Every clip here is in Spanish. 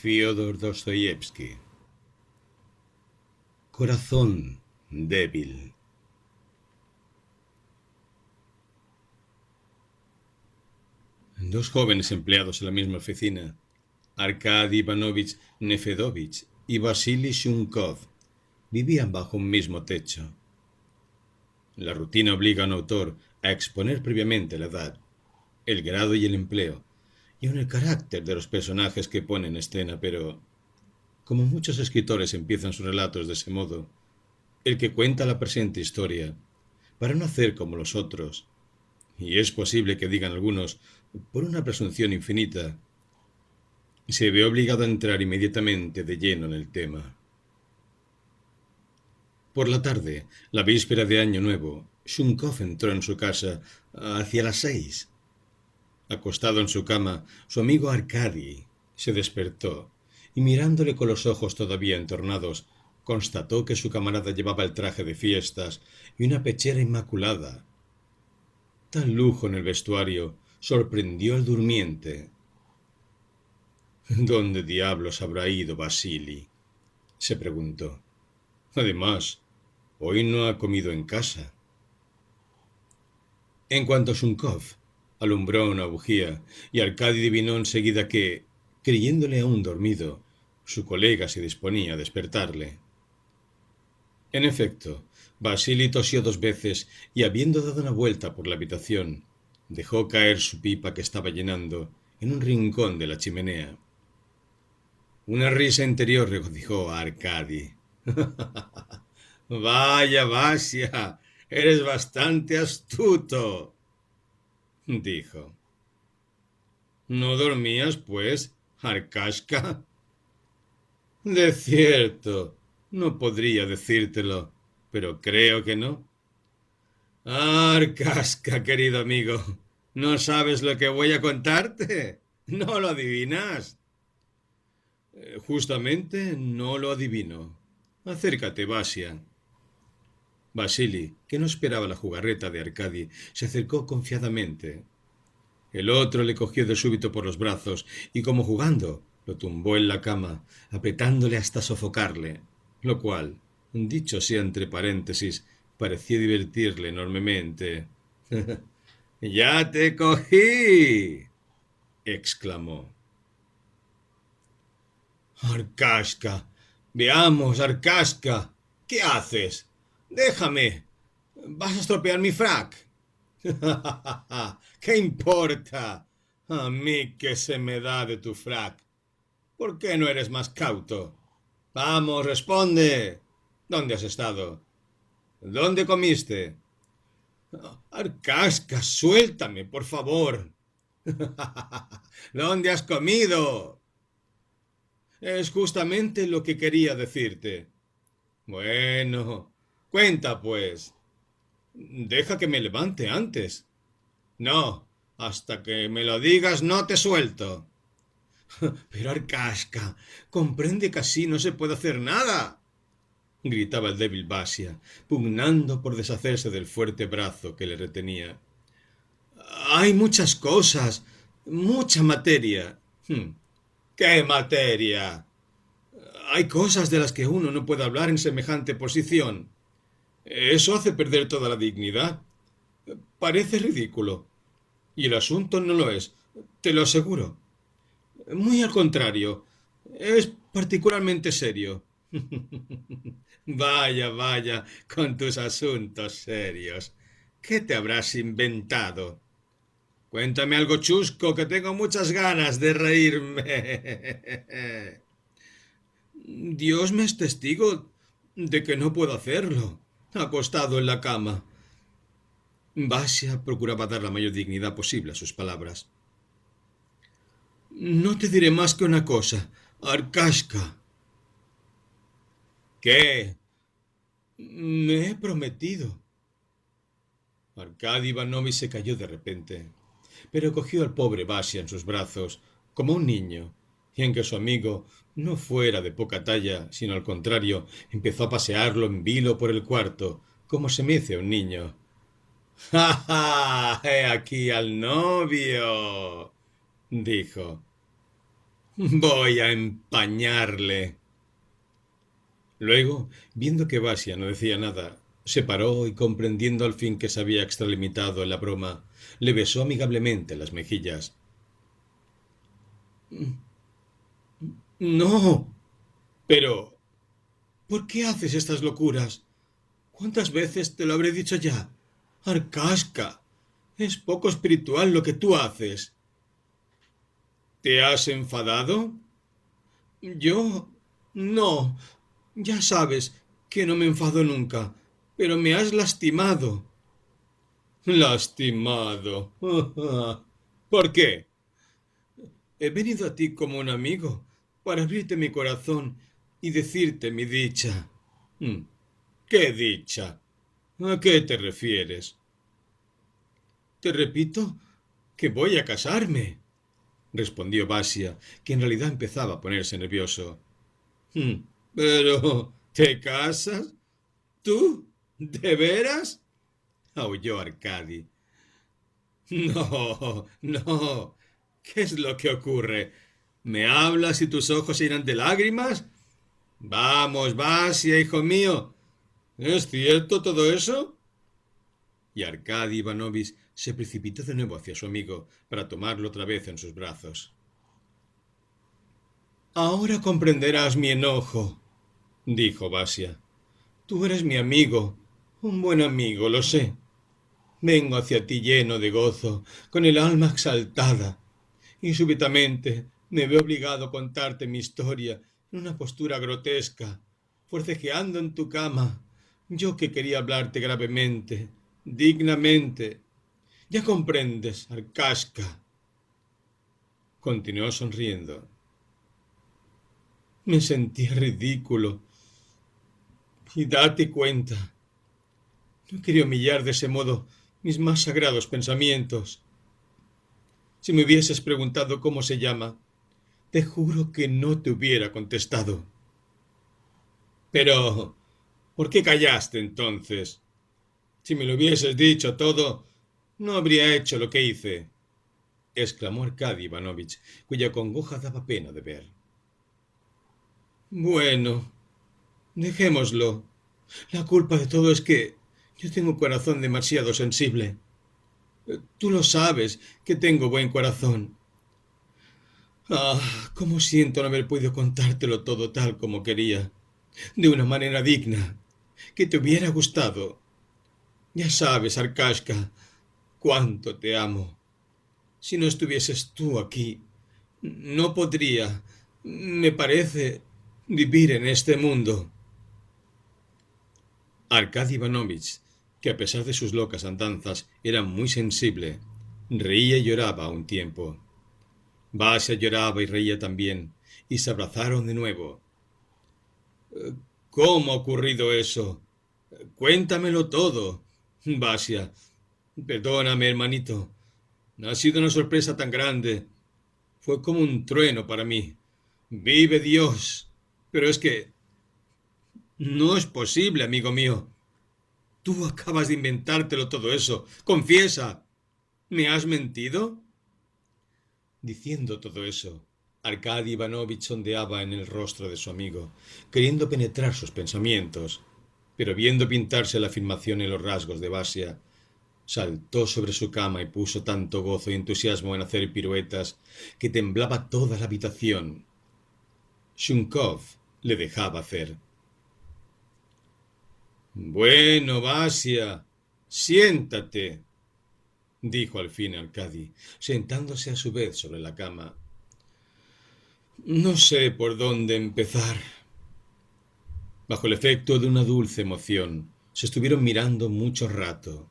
Fyodor Dostoyevsky. Corazón débil. Dos jóvenes empleados en la misma oficina, Arkady Ivanovich Nefedovich y Vasily Shunkov, vivían bajo un mismo techo. La rutina obliga a un autor a exponer previamente la edad, el grado y el empleo, y aun el carácter de los personajes que pone en escena, pero como muchos escritores empiezan sus relatos de ese modo, el que cuenta la presente historia, para no hacer como los otros, y es posible que digan algunos, por una presunción infinita, se ve obligado a entrar inmediatamente de lleno en el tema. Por la tarde, la víspera de Año Nuevo, Shunkov entró en su casa hacia las seis. Acostado en su cama, su amigo Arkady se despertó y mirándole con los ojos todavía entornados, constató que su camarada llevaba el traje de fiestas y una pechera inmaculada. Tal lujo en el vestuario sorprendió al durmiente. ¿Dónde diablos habrá ido Basili? se preguntó. Además, hoy no ha comido en casa. En cuanto Shunkov alumbró una bujía y Arkady adivinó enseguida que, creyéndole aún dormido, su colega se disponía a despertarle. En efecto, Basili tosió dos veces y, habiendo dado una vuelta por la habitación, dejó caer su pipa que estaba llenando en un rincón de la chimenea. Una risa interior regocijó a Arkady. Vaya, Vasia, eres bastante astuto, dijo. ¿No dormías, pues, Arkashka? De cierto, no podría decírtelo, pero creo que no. Arkashka, querido amigo, ¿no sabes lo que voy a contarte? ¿No lo adivinas? Eh, justamente no lo adivino. Acércate, Vasia. Basili, que no esperaba la jugarreta de Arcadi, se acercó confiadamente. El otro le cogió de súbito por los brazos y, como jugando, lo tumbó en la cama, apretándole hasta sofocarle, lo cual, dicho sea entre paréntesis, parecía divertirle enormemente. ¡Ya te cogí! exclamó. Arcasca. Veamos, Arcasca. ¿Qué haces? Déjame. Vas a estropear mi frac. ¿Qué importa? A mí que se me da de tu frac. ¿Por qué no eres más cauto? Vamos, responde. ¿Dónde has estado? ¿Dónde comiste? Arcasca, suéltame, por favor. ¿Dónde has comido? Es justamente lo que quería decirte. Bueno, cuenta pues. Deja que me levante antes. No, hasta que me lo digas no te suelto. Pero Arcasca, comprende que así no se puede hacer nada. gritaba el débil Basia, pugnando por deshacerse del fuerte brazo que le retenía. Hay muchas cosas, mucha materia. Hmm, ¿Qué materia? Hay cosas de las que uno no puede hablar en semejante posición. Eso hace perder toda la dignidad. Parece ridículo. Y el asunto no lo es, te lo aseguro. Muy al contrario, es particularmente serio. vaya, vaya, con tus asuntos serios. ¿Qué te habrás inventado? Cuéntame algo chusco, que tengo muchas ganas de reírme. Dios me es testigo de que no puedo hacerlo, acostado en la cama. Basia procuraba dar la mayor dignidad posible a sus palabras. No te diré más que una cosa, Arkashka. ¿Qué? Me he prometido. Arkady Ivanovich se cayó de repente pero cogió al pobre Basia en sus brazos, como un niño, y en que su amigo no fuera de poca talla, sino al contrario, empezó a pasearlo en vilo por el cuarto, como se mece un niño. ¡Ja, ja! ¡He aquí al novio! dijo. Voy a empañarle. Luego, viendo que Basia no decía nada, se paró y comprendiendo al fin que se había extralimitado en la broma, le besó amigablemente las mejillas. No. Pero. ¿Por qué haces estas locuras? ¿Cuántas veces te lo habré dicho ya? Arcasca. Es poco espiritual lo que tú haces. ¿Te has enfadado? Yo. No. Ya sabes que no me enfado nunca, pero me has lastimado. Lastimado. ¿Por qué? He venido a ti como un amigo, para abrirte mi corazón y decirte mi dicha. Hmm. ¿Qué dicha? ¿A qué te refieres? Te repito que voy a casarme, respondió Basia, que en realidad empezaba a ponerse nervioso. Hmm. Pero, ¿te casas? ¿Tú? ¿De veras? aulló Arcadi. No, no. ¿Qué es lo que ocurre? ¿Me hablas y tus ojos se irán de lágrimas? Vamos, Basia, hijo mío. ¿Es cierto todo eso? Y Arkady Ivanovich se precipitó de nuevo hacia su amigo para tomarlo otra vez en sus brazos. Ahora comprenderás mi enojo, dijo Basia. Tú eres mi amigo, un buen amigo, lo sé. Vengo hacia ti lleno de gozo, con el alma exaltada, y súbitamente me veo obligado a contarte mi historia en una postura grotesca, forcejeando en tu cama, yo que quería hablarte gravemente, dignamente. Ya comprendes, Arcasca. Continuó sonriendo. Me sentí ridículo. Y date cuenta. No quería humillar de ese modo mis más sagrados pensamientos. Si me hubieses preguntado cómo se llama, te juro que no te hubiera contestado. Pero, ¿por qué callaste entonces? Si me lo hubieses dicho todo, no habría hecho lo que hice, exclamó Arkady Ivanovich, cuya congoja daba pena de ver. Bueno, dejémoslo. La culpa de todo es que yo tengo un corazón demasiado sensible. Tú lo sabes, que tengo buen corazón. Ah, cómo siento no haber podido contártelo todo tal como quería, de una manera digna, que te hubiera gustado. Ya sabes, Arkashka, cuánto te amo. Si no estuvieses tú aquí, no podría, me parece, vivir en este mundo. Arkady Ivanovich que a pesar de sus locas andanzas era muy sensible. Reía y lloraba a un tiempo. Basia lloraba y reía también, y se abrazaron de nuevo. ¿Cómo ha ocurrido eso? Cuéntamelo todo. Basia, perdóname, hermanito. No ha sido una sorpresa tan grande. Fue como un trueno para mí. Vive Dios. Pero es que... No es posible, amigo mío. Tú acabas de inventártelo todo eso. Confiesa. ¿Me has mentido? Diciendo todo eso, Arkady Ivanovich sondeaba en el rostro de su amigo, queriendo penetrar sus pensamientos, pero viendo pintarse la afirmación en los rasgos de Basia, saltó sobre su cama y puso tanto gozo y entusiasmo en hacer piruetas que temblaba toda la habitación. Shunkov le dejaba hacer. Bueno, Basia, siéntate, dijo al fin Arcadi, sentándose a su vez sobre la cama. No sé por dónde empezar. Bajo el efecto de una dulce emoción, se estuvieron mirando mucho rato.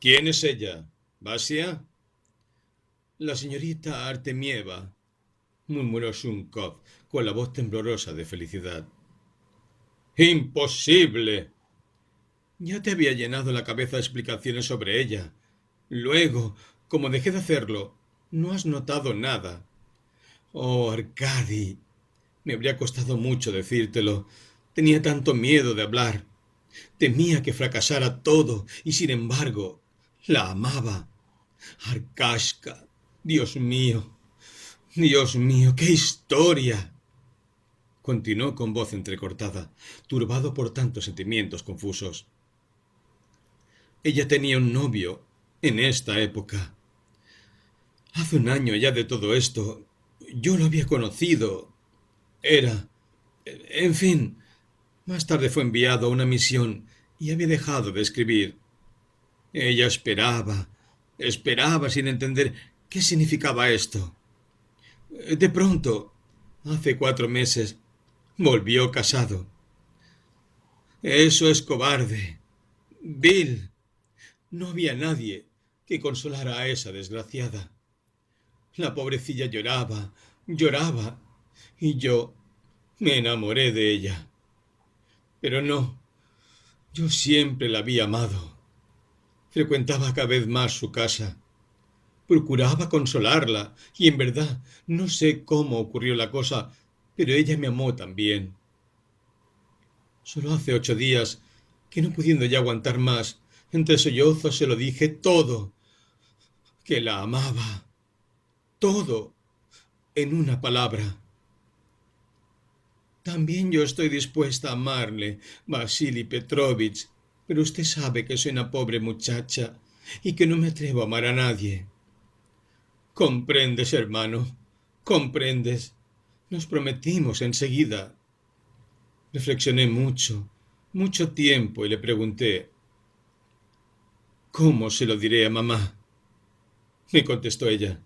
¿Quién es ella? ¿Basia? La señorita Artemieva, murmuró Shunkov con la voz temblorosa de felicidad. Imposible. Ya te había llenado la cabeza de explicaciones sobre ella. Luego, como dejé de hacerlo, no has notado nada. Oh, Arcadi. Me habría costado mucho decírtelo. Tenía tanto miedo de hablar. Temía que fracasara todo, y sin embargo, la amaba. Arkashka, Dios mío, Dios mío, qué historia. Continuó con voz entrecortada, turbado por tantos sentimientos confusos. Ella tenía un novio en esta época. Hace un año ya de todo esto. Yo lo había conocido. Era... En fin. Más tarde fue enviado a una misión y había dejado de escribir. Ella esperaba, esperaba sin entender qué significaba esto. De pronto, hace cuatro meses, volvió casado. Eso es cobarde. Bill. No había nadie que consolara a esa desgraciada. La pobrecilla lloraba, lloraba, y yo me enamoré de ella. Pero no, yo siempre la había amado. Frecuentaba cada vez más su casa. Procuraba consolarla, y en verdad no sé cómo ocurrió la cosa, pero ella me amó también. Solo hace ocho días que no pudiendo ya aguantar más, entre sollozos se lo dije todo, que la amaba, todo, en una palabra. También yo estoy dispuesta a amarle, Vasily Petrovich, pero usted sabe que soy una pobre muchacha y que no me atrevo a amar a nadie. Comprendes, hermano, comprendes. Nos prometimos enseguida. Reflexioné mucho, mucho tiempo y le pregunté ¿Cómo se lo diré a mamá? Me contestó ella.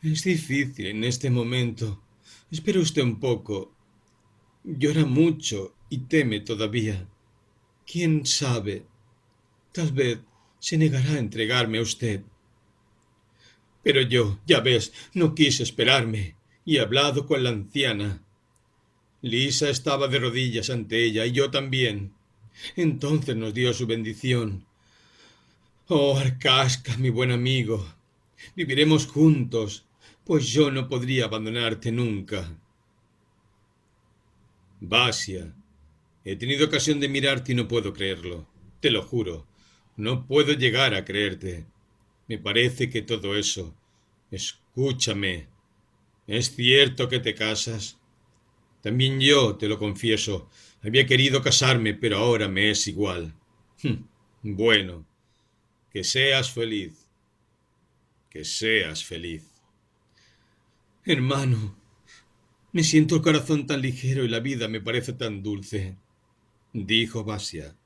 Es difícil en este momento. Espere usted un poco. Llora mucho y teme todavía. ¿Quién sabe? Tal vez se negará a entregarme a usted. Pero yo, ya ves, no quise esperarme y he hablado con la anciana. Lisa estaba de rodillas ante ella y yo también. Entonces nos dio su bendición Oh, Arcasca, mi buen amigo, viviremos juntos, pues yo no podría abandonarte nunca. Basia, he tenido ocasión de mirarte y no puedo creerlo. Te lo juro, no puedo llegar a creerte. Me parece que todo eso. Escúchame. ¿Es cierto que te casas? También yo, te lo confieso, había querido casarme, pero ahora me es igual. Hm, bueno, que seas feliz. Que seas feliz. Hermano, me siento el corazón tan ligero y la vida me parece tan dulce, dijo Basia.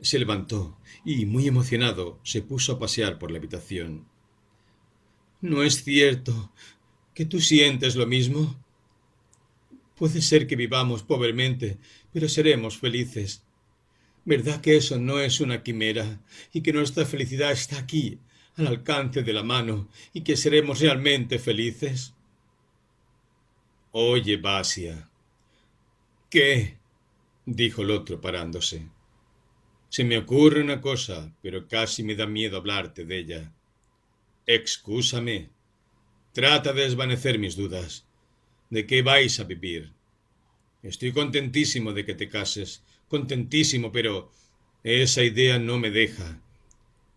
Se levantó y, muy emocionado, se puso a pasear por la habitación. ¿No es cierto que tú sientes lo mismo? Puede ser que vivamos pobremente, pero seremos felices. ¿Verdad que eso no es una quimera y que nuestra felicidad está aquí, al alcance de la mano, y que seremos realmente felices? Oye, Basia. ¿Qué? dijo el otro parándose. Se me ocurre una cosa, pero casi me da miedo hablarte de ella. Excúsame. Trata de desvanecer mis dudas. ¿De qué vais a vivir? Estoy contentísimo de que te cases, contentísimo, pero esa idea no me deja.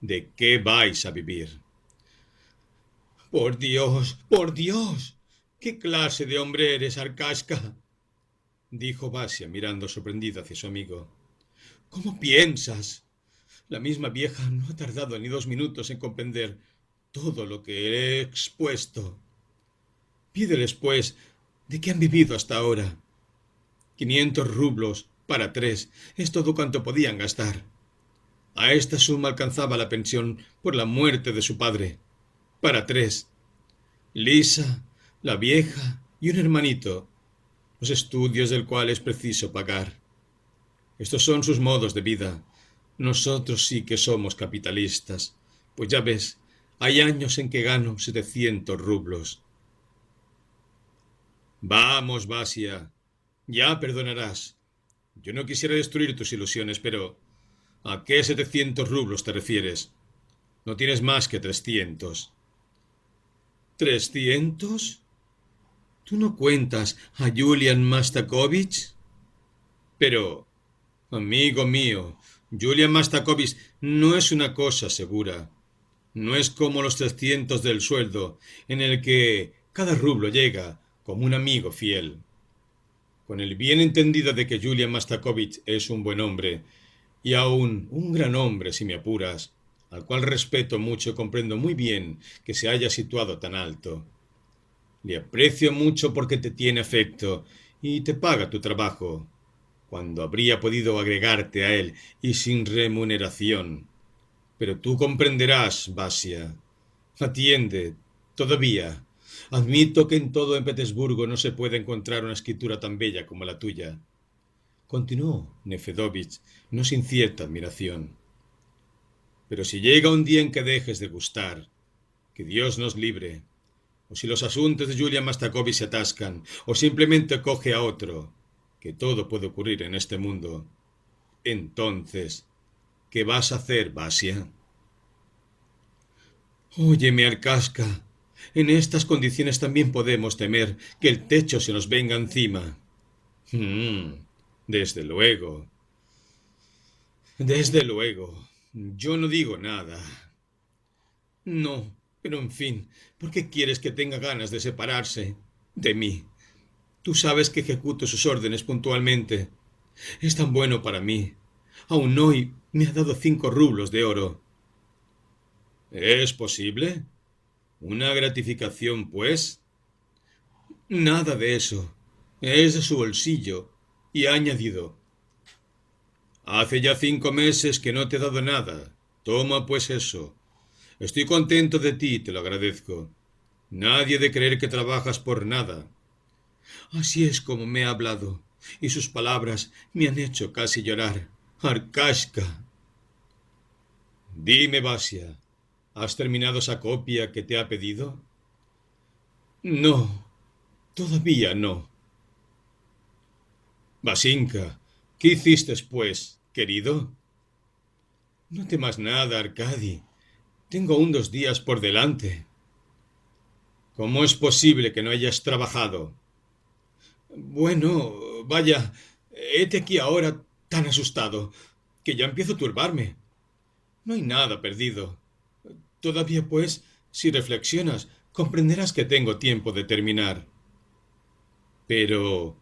¿De qué vais a vivir? Por Dios, por Dios. ¿Qué clase de hombre eres, Arcasca? dijo Basia, mirando sorprendida hacia su amigo. ¿Cómo piensas? La misma vieja no ha tardado ni dos minutos en comprender todo lo que he expuesto. Pídeles, pues, de qué han vivido hasta ahora. Quinientos rublos para tres es todo cuanto podían gastar. A esta suma alcanzaba la pensión por la muerte de su padre. Para tres. Lisa, la vieja y un hermanito, los estudios del cual es preciso pagar. Estos son sus modos de vida. Nosotros sí que somos capitalistas, pues ya ves, hay años en que gano setecientos rublos. Vamos, Basia, ya perdonarás. Yo no quisiera destruir tus ilusiones, pero ¿a qué setecientos rublos te refieres? No tienes más que trescientos. ¿Trescientos? ¿Tú no cuentas a Julian Mastakovich? Pero, amigo mío, Julian Mastakovich no es una cosa segura. No es como los trescientos del sueldo, en el que cada rublo llega como un amigo fiel. Con el bien entendido de que Julian Mastakovich es un buen hombre, y aún un gran hombre si me apuras, al cual respeto mucho y comprendo muy bien que se haya situado tan alto. Le aprecio mucho porque te tiene afecto y te paga tu trabajo, cuando habría podido agregarte a él y sin remuneración. Pero tú comprenderás, Basia. Atiende, todavía. Admito que en todo en Petersburgo no se puede encontrar una escritura tan bella como la tuya. Continuó Nefedovich, no sin cierta admiración. Pero si llega un día en que dejes de gustar, que Dios nos libre, o si los asuntos de Julia Mastakovich se atascan, o simplemente coge a otro, que todo puede ocurrir en este mundo, entonces, ¿qué vas a hacer, Basia? Óyeme, Arcasca, en estas condiciones también podemos temer que el techo se nos venga encima. Hmm, desde luego. Desde luego. Yo no digo nada. No, pero en fin, ¿por qué quieres que tenga ganas de separarse de mí? Tú sabes que ejecuto sus órdenes puntualmente. Es tan bueno para mí. Aún hoy me ha dado cinco rublos de oro. ¿Es posible? ¿Una gratificación, pues? Nada de eso. Es de su bolsillo. Y ha añadido Hace ya cinco meses que no te he dado nada. Toma pues eso. Estoy contento de ti, te lo agradezco. Nadie de creer que trabajas por nada. Así es como me ha hablado, y sus palabras me han hecho casi llorar. Arcasca. Dime, Basia, ¿has terminado esa copia que te ha pedido? No, todavía no. Basinka, ¿Qué hiciste, pues, querido? No temas nada, Arcadi. Tengo aún dos días por delante. ¿Cómo es posible que no hayas trabajado? Bueno, vaya, hete aquí ahora tan asustado que ya empiezo a turbarme. No hay nada perdido. Todavía, pues, si reflexionas, comprenderás que tengo tiempo de terminar. Pero...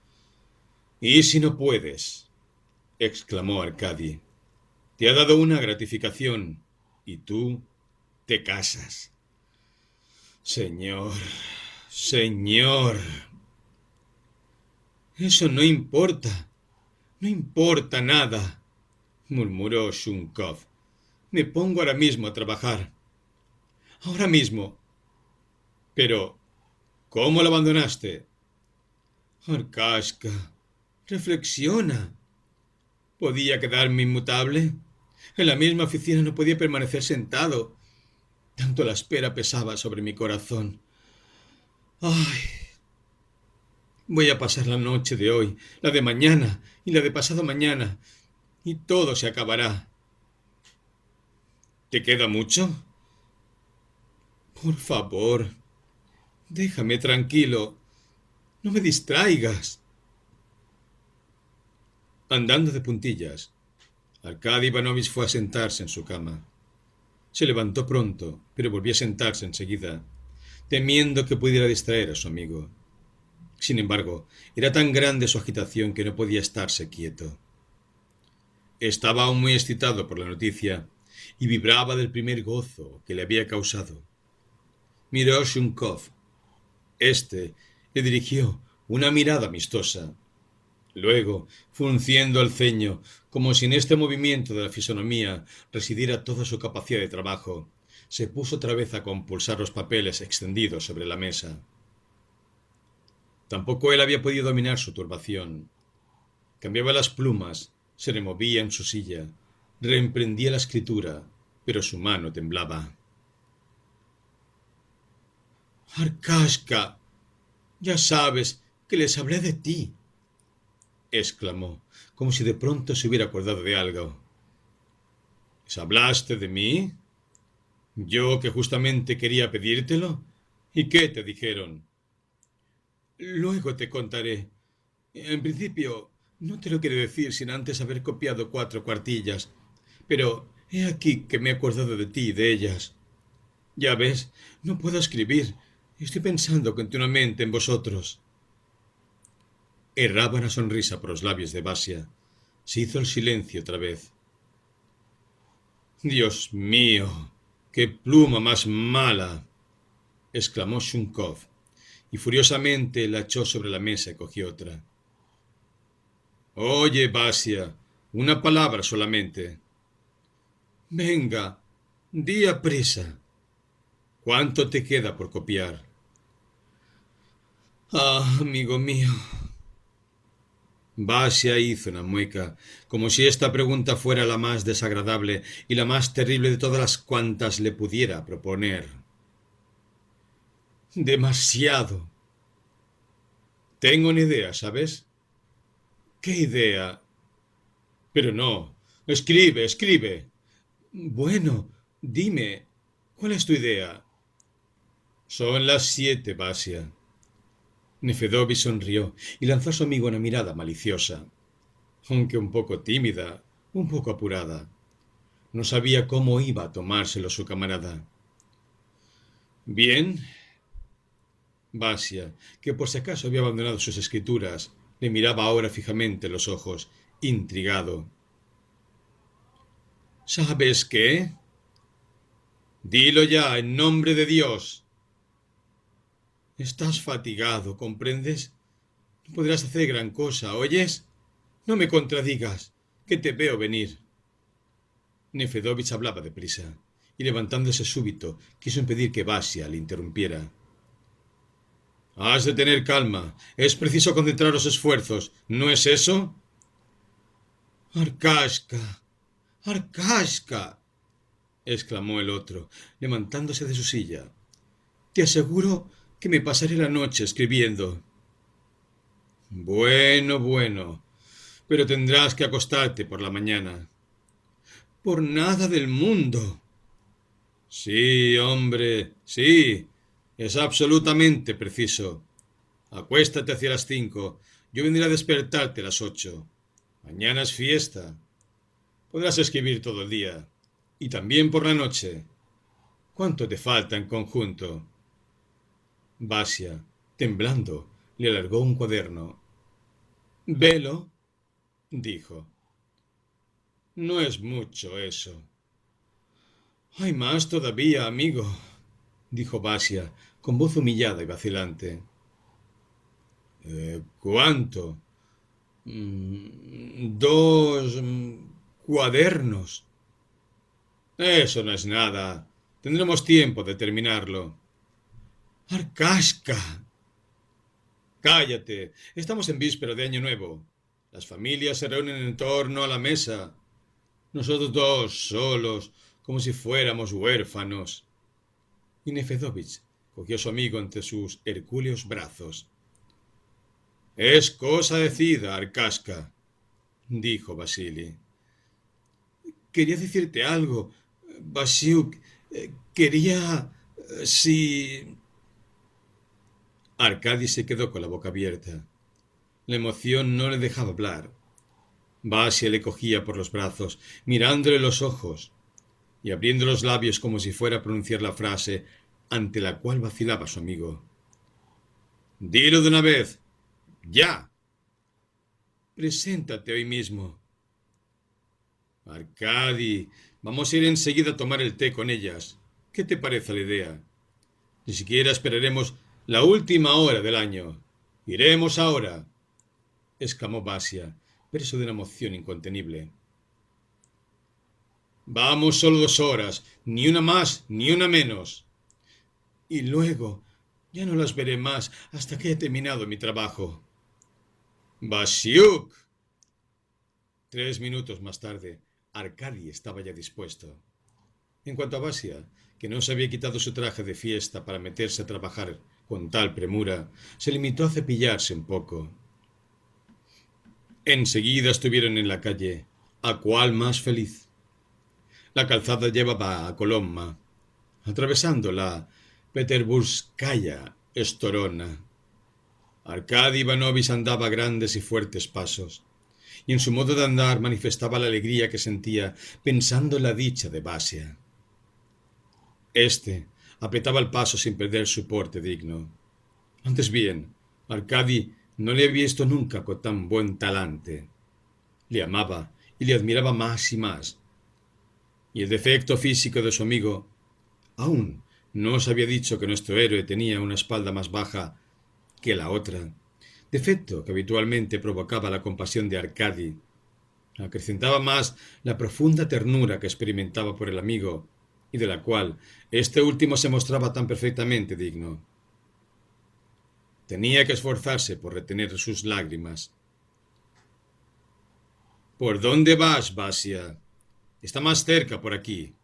¿Y si no puedes? exclamó Arcadi. Te ha dado una gratificación y tú te casas. Señor, señor. Eso no importa. No importa nada, murmuró Shunkov. Me pongo ahora mismo a trabajar. Ahora mismo. Pero, ¿cómo lo abandonaste? Arcasca, reflexiona. ¿Podía quedarme inmutable? En la misma oficina no podía permanecer sentado. Tanto la espera pesaba sobre mi corazón. Ay. Voy a pasar la noche de hoy, la de mañana y la de pasado mañana, y todo se acabará. ¿Te queda mucho? Por favor, déjame tranquilo. No me distraigas andando de puntillas. Arkady Ivanovich fue a sentarse en su cama. Se levantó pronto, pero volvió a sentarse enseguida, temiendo que pudiera distraer a su amigo. Sin embargo, era tan grande su agitación que no podía estarse quieto. Estaba aún muy excitado por la noticia y vibraba del primer gozo que le había causado. Miró a Shunkov. Este le dirigió una mirada amistosa Luego, frunciendo el ceño, como si en este movimiento de la fisonomía residiera toda su capacidad de trabajo, se puso otra vez a compulsar los papeles extendidos sobre la mesa. Tampoco él había podido dominar su turbación. Cambiaba las plumas, se removía en su silla, reemprendía la escritura, pero su mano temblaba. Arcasca, ya sabes que les hablé de ti exclamó, como si de pronto se hubiera acordado de algo. ¿Hablaste de mí? ¿Yo que justamente quería pedírtelo? ¿Y qué te dijeron? Luego te contaré. En principio, no te lo quiero decir sin antes haber copiado cuatro cuartillas, pero he aquí que me he acordado de ti y de ellas. Ya ves, no puedo escribir. Estoy pensando continuamente en vosotros. Erraba una sonrisa por los labios de Basia. Se hizo el silencio otra vez. Dios mío, qué pluma más mala. exclamó Shunkov, y furiosamente la echó sobre la mesa y cogió otra. Oye, Basia, una palabra solamente. Venga, di a prisa. ¿Cuánto te queda por copiar? Ah, amigo mío. Basia hizo una mueca, como si esta pregunta fuera la más desagradable y la más terrible de todas las cuantas le pudiera proponer. Demasiado. Tengo una idea, ¿sabes? ¿Qué idea? Pero no. Escribe, escribe. Bueno, dime, ¿cuál es tu idea? Son las siete, Basia. Nefedovi sonrió y lanzó a su amigo una mirada maliciosa, aunque un poco tímida, un poco apurada. No sabía cómo iba a tomárselo su camarada. Bien. Basia, que por si acaso había abandonado sus escrituras, le miraba ahora fijamente los ojos, intrigado. ¿Sabes qué? Dilo ya, en nombre de Dios. Estás fatigado, ¿comprendes? No podrás hacer gran cosa, ¿oyes? No me contradigas, que te veo venir. Nefedovich hablaba deprisa, y levantándose súbito, quiso impedir que Basia le interrumpiera. Has de tener calma. Es preciso concentrar los esfuerzos. ¿No es eso? Arcasca. Arcasca. exclamó el otro, levantándose de su silla. Te aseguro que me pasaré la noche escribiendo. Bueno, bueno. Pero tendrás que acostarte por la mañana. Por nada del mundo. Sí, hombre, sí. Es absolutamente preciso. Acuéstate hacia las cinco. Yo vendré a despertarte a las ocho. Mañana es fiesta. Podrás escribir todo el día. Y también por la noche. ¿Cuánto te falta en conjunto? Basia, temblando, le alargó un cuaderno. Velo, dijo. No es mucho eso. Hay más todavía, amigo, dijo Basia, con voz humillada y vacilante. Eh, ¿Cuánto? Mm, dos cuadernos. Eso no es nada. Tendremos tiempo de terminarlo. Arcasca. Cállate. Estamos en víspera de Año Nuevo. Las familias se reúnen en torno a la mesa. Nosotros dos solos, como si fuéramos huérfanos. Y Nefedovich cogió a su amigo entre sus hercúleos brazos. Es cosa decida, Arcasca, dijo Basili. Quería decirte algo, Basiuk. Quería... si... Arcadi se quedó con la boca abierta. La emoción no le dejaba hablar. Basia le cogía por los brazos, mirándole los ojos y abriendo los labios como si fuera a pronunciar la frase ante la cual vacilaba su amigo. Dilo de una vez. Ya. Preséntate hoy mismo. Arcadi, vamos a ir enseguida a tomar el té con ellas. ¿Qué te parece la idea? Ni siquiera esperaremos la última hora del año. Iremos ahora. exclamó Basia, preso de una emoción incontenible. Vamos solo dos horas, ni una más, ni una menos y luego ya no las veré más hasta que he terminado mi trabajo. Basiuk. Tres minutos más tarde, Arcadi estaba ya dispuesto. En cuanto a Basia, que no se había quitado su traje de fiesta para meterse a trabajar con tal premura, se limitó a cepillarse un poco. Enseguida estuvieron en la calle, a cuál más feliz. La calzada llevaba a Colomma. Atravesándola, Peterburskaya Estorona. Arkady Ivanovich andaba grandes y fuertes pasos, y en su modo de andar manifestaba la alegría que sentía pensando en la dicha de Basia. Este, apretaba el paso sin perder su porte digno. Antes bien, Arcadi no le había visto nunca con tan buen talante. Le amaba y le admiraba más y más. Y el defecto físico de su amigo aún no os había dicho que nuestro héroe tenía una espalda más baja que la otra, defecto que habitualmente provocaba la compasión de Arcadi. Acrecentaba más la profunda ternura que experimentaba por el amigo y de la cual este último se mostraba tan perfectamente digno. Tenía que esforzarse por retener sus lágrimas. ¿Por dónde vas, Basia? Está más cerca por aquí,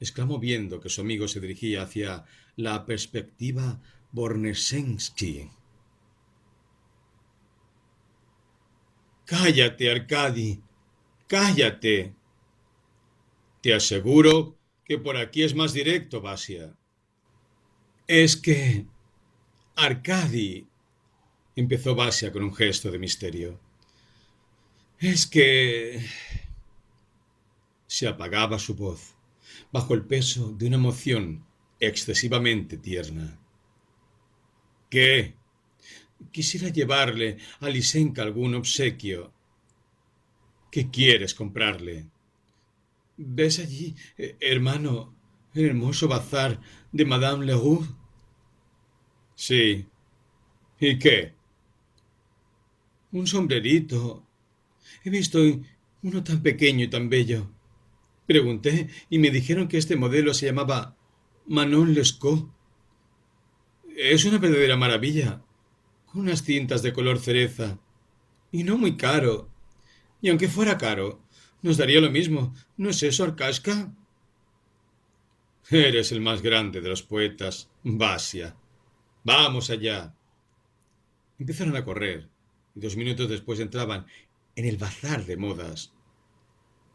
exclamó viendo que su amigo se dirigía hacia la perspectiva Bornesensky. Cállate, Arcadi, cállate. Te aseguro que por aquí es más directo, Basia. Es que Arcadi, empezó Basia con un gesto de misterio. Es que... Se apagaba su voz bajo el peso de una emoción excesivamente tierna. ¿Qué? Quisiera llevarle a Lisenka algún obsequio. ¿Qué quieres comprarle? ¿Ves allí, eh, hermano, el hermoso bazar de Madame Leroux? Sí. ¿Y qué? Un sombrerito. He visto uno tan pequeño y tan bello. Pregunté y me dijeron que este modelo se llamaba Manon Lescaut. Es una verdadera maravilla, con unas cintas de color cereza, y no muy caro. Y aunque fuera caro, nos daría lo mismo. ¿No es eso, Arcasca? Eres el más grande de los poetas, Basia. Vamos allá. Empezaron a correr y dos minutos después entraban en el bazar de modas.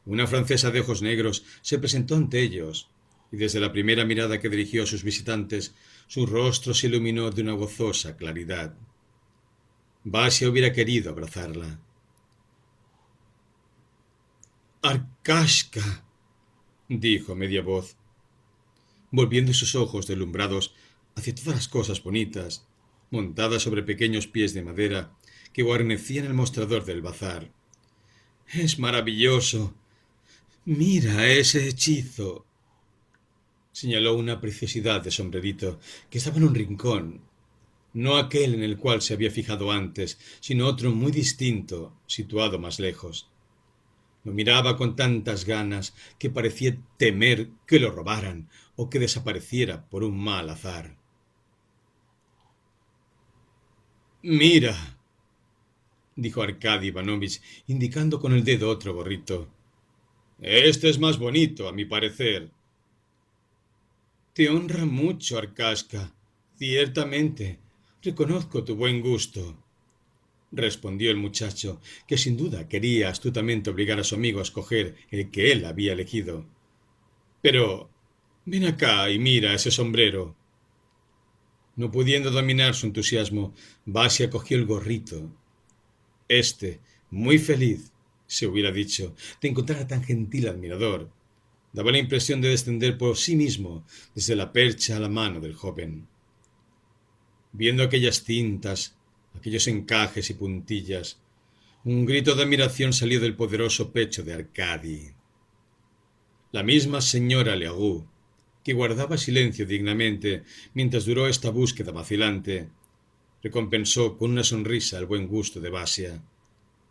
Una francesa de ojos negros se presentó ante ellos, y desde la primera mirada que dirigió a sus visitantes, su rostro se iluminó de una gozosa claridad. Basia hubiera querido abrazarla. Arcashka, dijo a media voz, volviendo sus ojos delumbrados hacia todas las cosas bonitas, montadas sobre pequeños pies de madera que guarnecían el mostrador del bazar. Es maravilloso. Mira ese hechizo. Señaló una preciosidad de sombrerito que estaba en un rincón, no aquel en el cual se había fijado antes, sino otro muy distinto, situado más lejos. Lo miraba con tantas ganas que parecía temer que lo robaran o que desapareciera por un mal azar. Mira, dijo Arkady Ivanovich, indicando con el dedo otro gorrito. Este es más bonito, a mi parecer. Te honra mucho, Arcasca. Ciertamente, reconozco tu buen gusto. Respondió el muchacho, que sin duda quería astutamente obligar a su amigo a escoger el que él había elegido. Pero ven acá y mira ese sombrero. No pudiendo dominar su entusiasmo, Basia cogió el gorrito. Este, muy feliz, se hubiera dicho, de encontrar a tan gentil admirador, daba la impresión de descender por sí mismo desde la percha a la mano del joven. Viendo aquellas cintas, aquellos encajes y puntillas, un grito de admiración salió del poderoso pecho de Arcadi. La misma señora Leroux, que guardaba silencio dignamente mientras duró esta búsqueda vacilante, recompensó con una sonrisa el buen gusto de Basia,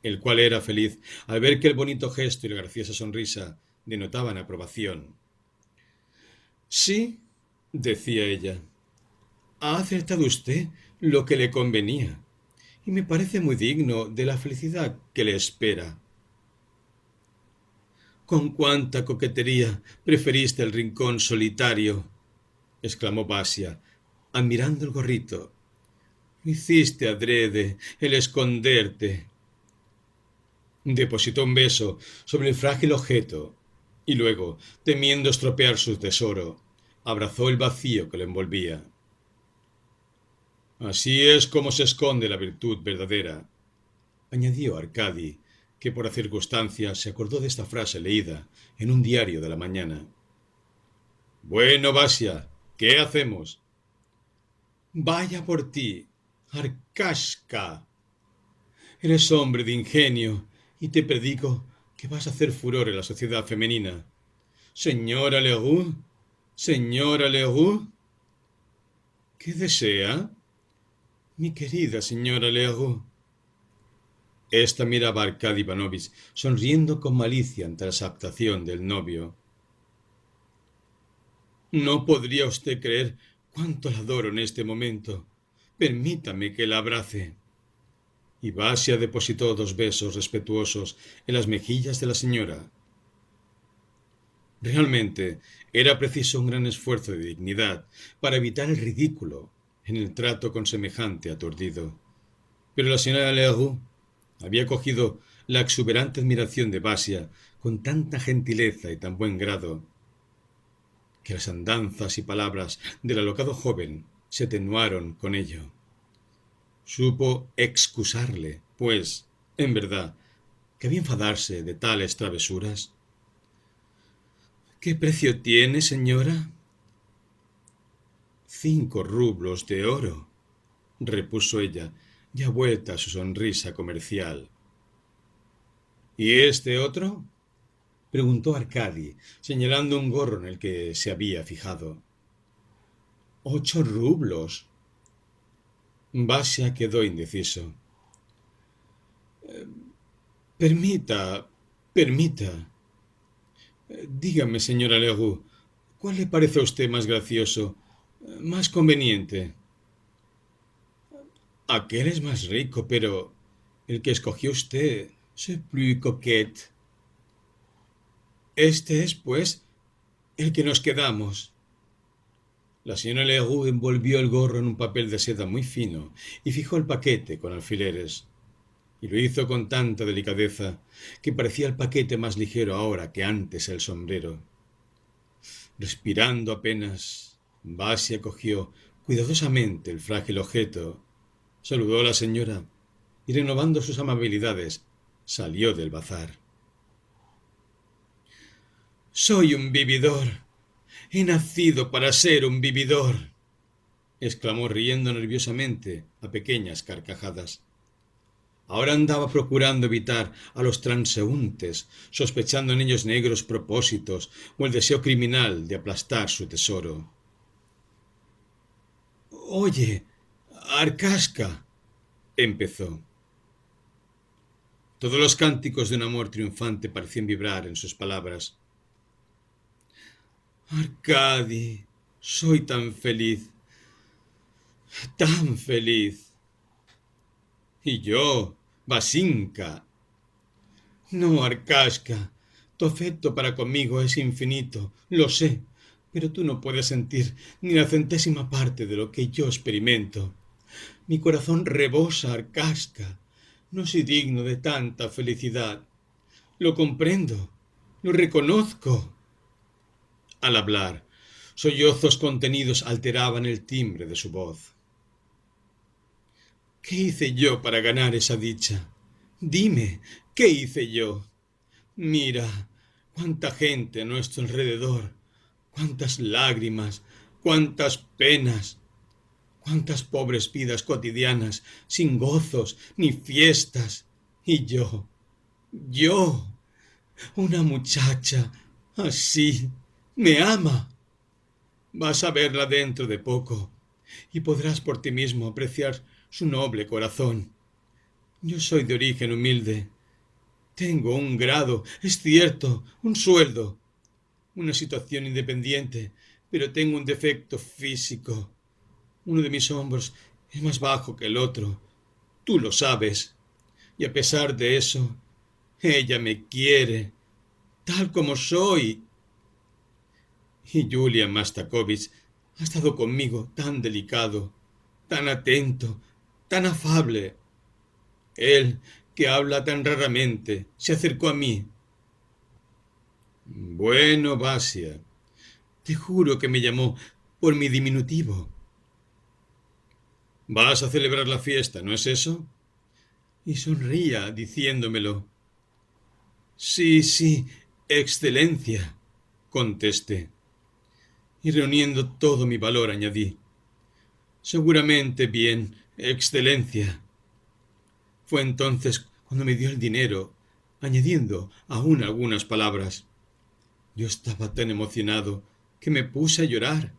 el cual era feliz al ver que el bonito gesto y la graciosa sonrisa denotaban aprobación. Sí, decía ella, ha acertado usted lo que le convenía, y me parece muy digno de la felicidad que le espera. Con cuánta coquetería preferiste el rincón solitario, exclamó Basia, admirando el gorrito. Hiciste adrede el esconderte. Depositó un beso sobre el frágil objeto y luego, temiendo estropear su tesoro, abrazó el vacío que le envolvía. Así es como se esconde la virtud verdadera, añadió Arcadi, que por la circunstancia se acordó de esta frase leída en un diario de la mañana. Bueno, Basia, ¿Qué hacemos? Vaya por ti, Arkashka. Eres hombre de ingenio y te predico que vas a hacer furor en la sociedad femenina. Señora Leroux, señora Leroux. ¿Qué desea? Mi querida señora Leroux. Esta miraba a Arkady Ivanovich, sonriendo con malicia ante la exaltación del novio. No podría usted creer cuánto la adoro en este momento. Permítame que la abrace. Y Basia depositó dos besos respetuosos en las mejillas de la señora. Realmente era preciso un gran esfuerzo de dignidad para evitar el ridículo en el trato con semejante aturdido. Pero la señora Leroux había cogido la exuberante admiración de Basia con tanta gentileza y tan buen grado que las andanzas y palabras del alocado joven se atenuaron con ello. Supo excusarle, pues, en verdad, que había enfadarse de tales travesuras. ¿Qué precio tiene, señora? Cinco rublos de oro, repuso ella, ya vuelta a su sonrisa comercial. ¿Y este otro? preguntó Arcadi, señalando un gorro en el que se había fijado. Ocho rublos. Basia quedó indeciso. Eh, permita, permita. Dígame, señora Leroux, ¿cuál le parece a usted más gracioso, más conveniente? Aquel es más rico, pero el que escogió usted, es plus coquette. Este es, pues, el que nos quedamos. La señora Leroux envolvió el gorro en un papel de seda muy fino y fijó el paquete con alfileres. Y lo hizo con tanta delicadeza que parecía el paquete más ligero ahora que antes el sombrero. Respirando apenas, Basia cogió cuidadosamente el frágil objeto saludó a la señora y renovando sus amabilidades, salió del bazar. Soy un vividor. He nacido para ser un vividor. exclamó riendo nerviosamente a pequeñas carcajadas. Ahora andaba procurando evitar a los transeúntes, sospechando en ellos negros propósitos o el deseo criminal de aplastar su tesoro. Oye, Arcasca, empezó. Todos los cánticos de un amor triunfante parecían vibrar en sus palabras. Arcadi, soy tan feliz, tan feliz. Y yo, Basinka. No, Arcasca, tu afecto para conmigo es infinito, lo sé, pero tú no puedes sentir ni la centésima parte de lo que yo experimento. Mi corazón rebosa arcasca. No soy digno de tanta felicidad. Lo comprendo, lo reconozco. Al hablar, sollozos contenidos alteraban el timbre de su voz. ¿Qué hice yo para ganar esa dicha? Dime, ¿qué hice yo? Mira, cuánta gente a nuestro alrededor, cuántas lágrimas, cuántas penas, cuántas pobres vidas cotidianas, sin gozos ni fiestas. Y yo, yo, una muchacha así, me ama. Vas a verla dentro de poco y podrás por ti mismo apreciar su noble corazón. Yo soy de origen humilde. Tengo un grado, es cierto, un sueldo, una situación independiente, pero tengo un defecto físico. Uno de mis hombros es más bajo que el otro. Tú lo sabes. Y a pesar de eso, ella me quiere, tal como soy. Y Julia Mastakovich ha estado conmigo tan delicado, tan atento, tan afable. Él, que habla tan raramente, se acercó a mí. Bueno, Basia, te juro que me llamó por mi diminutivo. Vas a celebrar la fiesta, ¿no es eso? Y sonría diciéndomelo. Sí, sí, excelencia, contesté. y reuniendo todo mi valor añadí. Seguramente bien, Excelencia. Fue entonces cuando me dio el dinero, añadiendo aún algunas palabras. Yo estaba tan emocionado que me puse a llorar.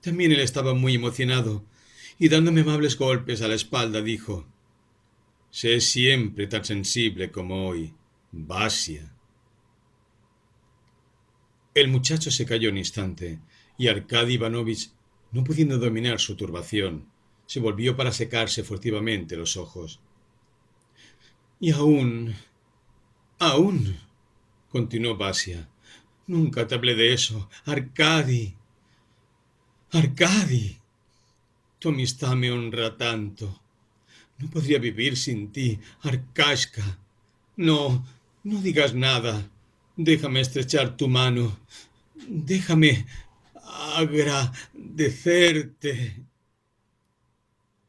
También él estaba muy emocionado, y dándome amables golpes a la espalda dijo Sé siempre tan sensible como hoy, Basia. El muchacho se calló un instante, y Arkady Ivanovich, no pudiendo dominar su turbación, se volvió para secarse furtivamente los ojos. Y aún, aún, continuó Basia, nunca te hablé de eso, Arkady. Arkady. Tu amistad me honra tanto. No podría vivir sin ti, Arkashka. No, no digas nada. Déjame estrechar tu mano. Déjame agradecerte.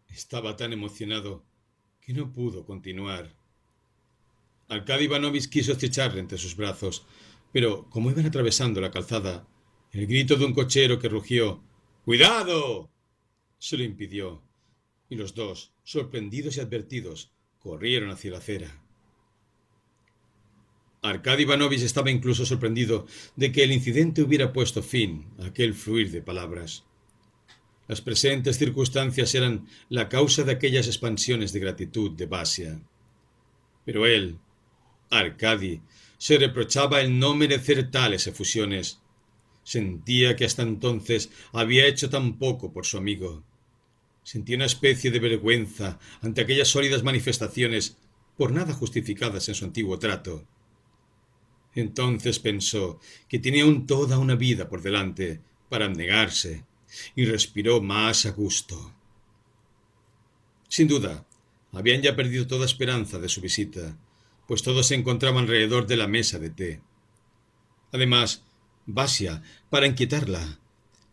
Estaba tan emocionado que no pudo continuar. Arkady Ivanovich quiso estrecharle entre sus brazos, pero como iban atravesando la calzada, el grito de un cochero que rugió ¡Cuidado! se lo impidió, y los dos, sorprendidos y advertidos, corrieron hacia la acera. Arkady Ivanovich estaba incluso sorprendido de que el incidente hubiera puesto fin a aquel fluir de palabras. Las presentes circunstancias eran la causa de aquellas expansiones de gratitud de Basia. Pero él, Arkady, se reprochaba el no merecer tales efusiones. Sentía que hasta entonces había hecho tan poco por su amigo. Sentía una especie de vergüenza ante aquellas sólidas manifestaciones por nada justificadas en su antiguo trato. Entonces pensó que tenía aún toda una vida por delante para abnegarse y respiró más a gusto. Sin duda, habían ya perdido toda esperanza de su visita, pues todos se encontraban alrededor de la mesa de té. Además, Basia, para inquietarla,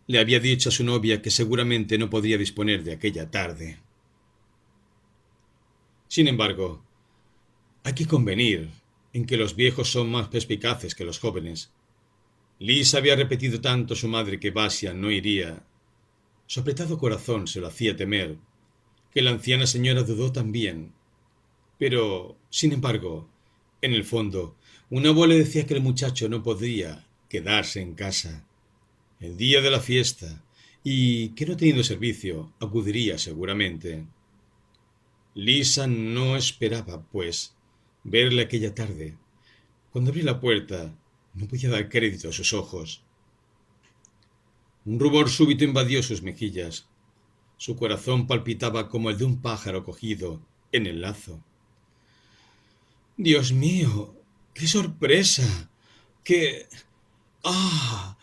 le había dicho a su novia que seguramente no podría disponer de aquella tarde. Sin embargo, hay que convenir en que los viejos son más perspicaces que los jóvenes, Lisa había repetido tanto a su madre que Basia no iría. Su apretado corazón se lo hacía temer, que la anciana señora dudó también. Pero, sin embargo, en el fondo, una abuela decía que el muchacho no podría quedarse en casa el día de la fiesta y que no teniendo servicio acudiría seguramente. Lisa no esperaba, pues, verle aquella tarde. Cuando abrí la puerta, no podía dar crédito a sus ojos. Un rubor súbito invadió sus mejillas. Su corazón palpitaba como el de un pájaro cogido en el lazo. Dios mío, qué sorpresa. qué. ¡Ah!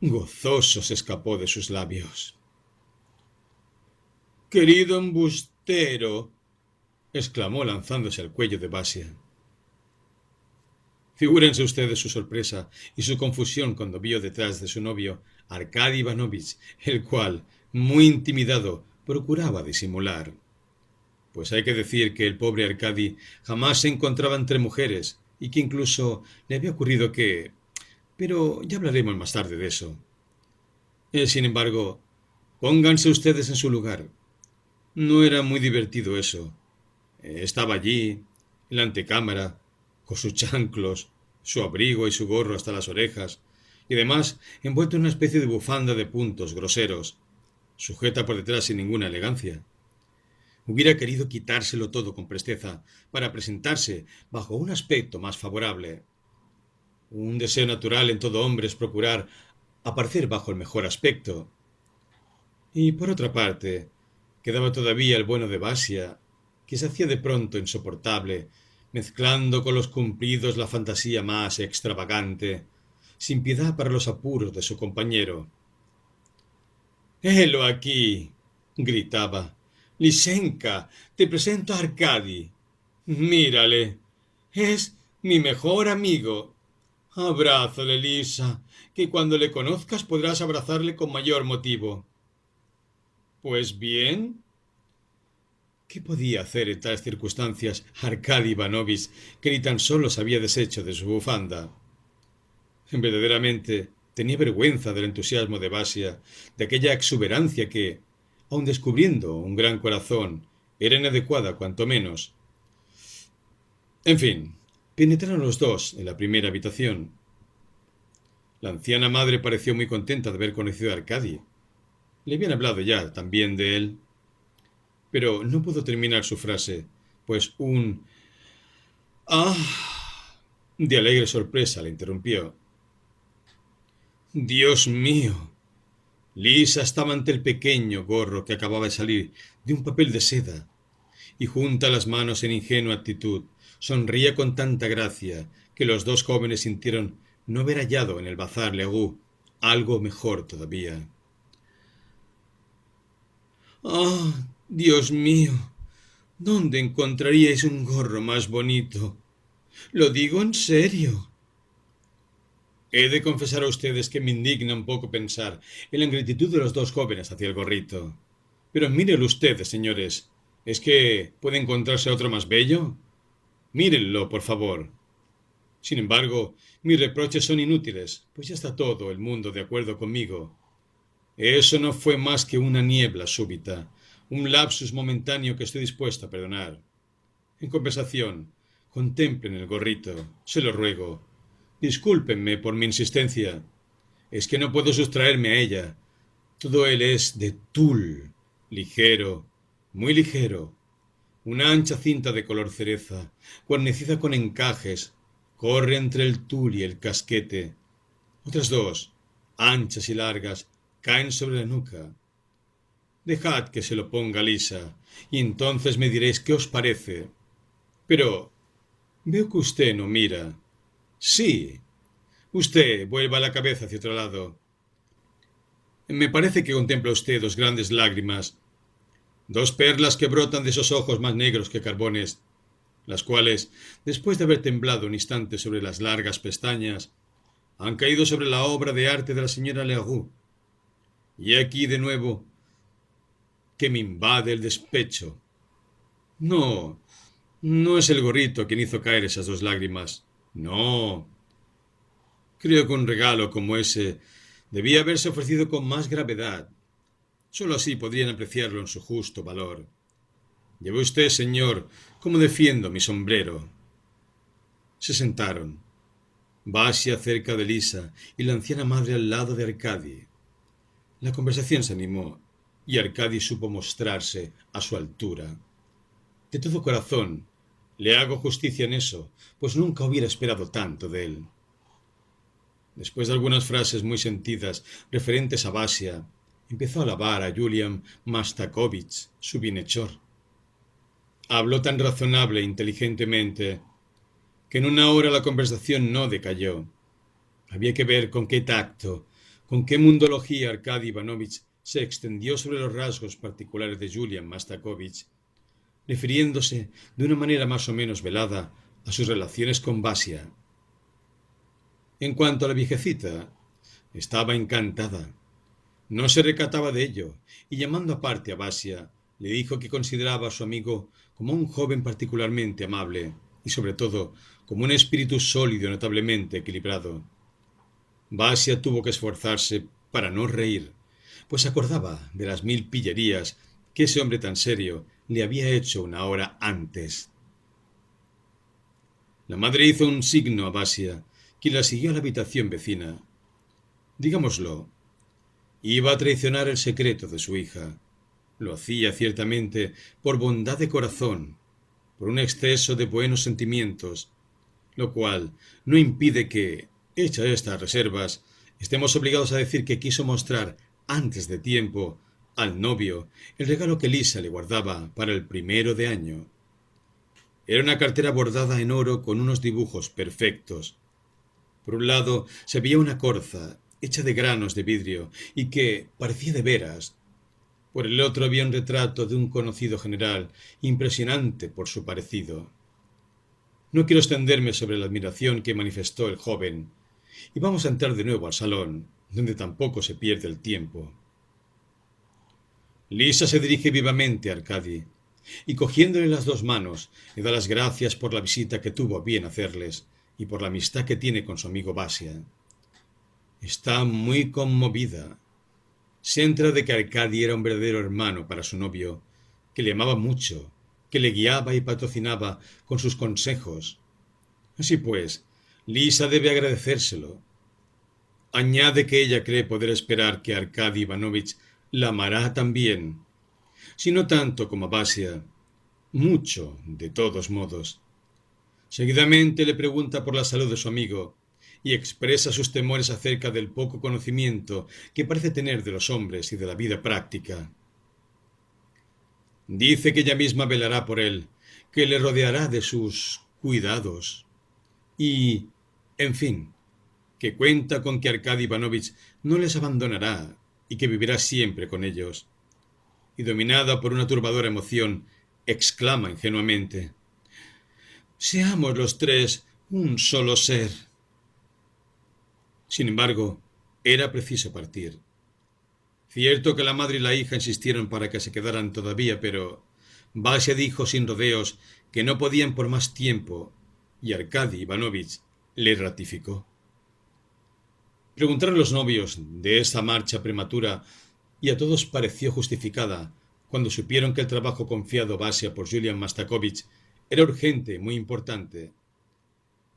Gozoso se escapó de sus labios. Querido embustero, exclamó lanzándose al cuello de Basia. Figúrense ustedes su sorpresa y su confusión cuando vio detrás de su novio Arkady Ivanovich, el cual, muy intimidado, procuraba disimular. Pues hay que decir que el pobre Arkady jamás se encontraba entre mujeres y que incluso le había ocurrido que... Pero ya hablaremos más tarde de eso. Eh, sin embargo, pónganse ustedes en su lugar. No era muy divertido eso. Eh, estaba allí, en la antecámara, con sus chanclos, su abrigo y su gorro hasta las orejas, y además envuelto en una especie de bufanda de puntos groseros, sujeta por detrás sin ninguna elegancia. Hubiera querido quitárselo todo con presteza para presentarse bajo un aspecto más favorable. Un deseo natural en todo hombre es procurar aparecer bajo el mejor aspecto. Y por otra parte, quedaba todavía el bueno de Basia, que se hacía de pronto insoportable mezclando con los cumplidos la fantasía más extravagante, sin piedad para los apuros de su compañero. Helo aquí, gritaba. Lisenka, te presento a Arkady. Mírale, es mi mejor amigo. Abrázale, Lisa, que cuando le conozcas podrás abrazarle con mayor motivo. Pues bien, ¿Qué podía hacer en tales circunstancias Arkady Ivanovich, que ni tan solo se había deshecho de su bufanda? Verdaderamente Tenía vergüenza del entusiasmo de Basia, de aquella exuberancia que, aun descubriendo un gran corazón, era inadecuada cuanto menos. En fin, penetraron los dos en la primera habitación. La anciana madre pareció muy contenta de haber conocido a Arcadie. Le habían hablado ya también de él. Pero no pudo terminar su frase, pues un Ah de alegre sorpresa le interrumpió. Dios mío. Lisa estaba ante el pequeño gorro que acababa de salir de un papel de seda, y junta las manos en ingenua actitud, sonría con tanta gracia que los dos jóvenes sintieron no haber hallado en el bazar Leroux algo mejor todavía. Ah, Dios mío, ¿dónde encontraríais un gorro más bonito? Lo digo en serio. He de confesar a ustedes que me indigna un poco pensar en la ingratitud de los dos jóvenes hacia el gorrito. Pero mírenlo ustedes, señores. ¿Es que puede encontrarse otro más bello? Mírenlo, por favor. Sin embargo, mis reproches son inútiles, pues ya está todo el mundo de acuerdo conmigo. Eso no fue más que una niebla súbita, un lapsus momentáneo que estoy dispuesto a perdonar. En conversación, contemplen el gorrito, se lo ruego. Discúlpenme por mi insistencia. Es que no puedo sustraerme a ella. Todo él es de tul, ligero, muy ligero. Una ancha cinta de color cereza, guarnecida con encajes, corre entre el tul y el casquete. Otras dos, anchas y largas, caen sobre la nuca. Dejad que se lo ponga lisa, y entonces me diréis qué os parece. Pero veo que usted no mira. Sí. Usted vuelva la cabeza hacia otro lado. Me parece que contempla usted dos grandes lágrimas, dos perlas que brotan de esos ojos más negros que carbones, las cuales, después de haber temblado un instante sobre las largas pestañas, han caído sobre la obra de arte de la señora Leroux. Y aquí de nuevo que me invade el despecho. No, no es el gorrito quien hizo caer esas dos lágrimas. No. Creo que un regalo como ese debía haberse ofrecido con más gravedad. Solo así podrían apreciarlo en su justo valor. Lleve usted, señor, cómo defiendo mi sombrero. Se sentaron. Basia cerca de Lisa y la anciana madre al lado de Arcadi. La conversación se animó y Arcadi supo mostrarse a su altura. De todo corazón, le hago justicia en eso, pues nunca hubiera esperado tanto de él. Después de algunas frases muy sentidas referentes a Basia, empezó a alabar a Julian Mastakovich, su bienhechor. Habló tan razonable e inteligentemente que en una hora la conversación no decayó. Había que ver con qué tacto, con qué mundología Arkady Ivanovich se extendió sobre los rasgos particulares de Julian Mastakovich, refiriéndose de una manera más o menos velada a sus relaciones con Basia. En cuanto a la viejecita, estaba encantada. No se recataba de ello, y llamando aparte a Basia, le dijo que consideraba a su amigo como un joven particularmente amable y sobre todo como un espíritu sólido y notablemente equilibrado. Basia tuvo que esforzarse para no reír, pues acordaba de las mil pillerías que ese hombre tan serio le había hecho una hora antes. La madre hizo un signo a Basia, quien la siguió a la habitación vecina. Digámoslo, iba a traicionar el secreto de su hija. Lo hacía ciertamente por bondad de corazón, por un exceso de buenos sentimientos, lo cual no impide que, hechas estas reservas, estemos obligados a decir que quiso mostrar antes de tiempo al novio el regalo que Lisa le guardaba para el primero de año. Era una cartera bordada en oro con unos dibujos perfectos. Por un lado se veía una corza hecha de granos de vidrio y que parecía de veras. Por el otro había un retrato de un conocido general, impresionante por su parecido. No quiero extenderme sobre la admiración que manifestó el joven, y vamos a entrar de nuevo al salón, donde tampoco se pierde el tiempo. Lisa se dirige vivamente a Arcadi, y cogiéndole las dos manos, le da las gracias por la visita que tuvo a bien hacerles y por la amistad que tiene con su amigo Basia. Está muy conmovida. Se entra de que Arcadi era un verdadero hermano para su novio, que le amaba mucho, que le guiaba y patrocinaba con sus consejos. Así pues, Lisa debe agradecérselo. Añade que ella cree poder esperar que Arkady Ivanovich la amará también, si no tanto como a Basia, mucho, de todos modos. Seguidamente le pregunta por la salud de su amigo y expresa sus temores acerca del poco conocimiento que parece tener de los hombres y de la vida práctica. Dice que ella misma velará por él, que le rodeará de sus cuidados y, en fin, que cuenta con que Arkady Ivanovich no les abandonará y que vivirá siempre con ellos. Y dominada por una turbadora emoción, exclama ingenuamente Seamos los tres un solo ser. Sin embargo, era preciso partir. Cierto que la madre y la hija insistieron para que se quedaran todavía, pero Vasia dijo sin rodeos que no podían por más tiempo, y Arkady Ivanovich le ratificó. Preguntaron los novios de esa marcha prematura y a todos pareció justificada cuando supieron que el trabajo confiado Vasia por Julian Mastakovich era urgente, muy importante.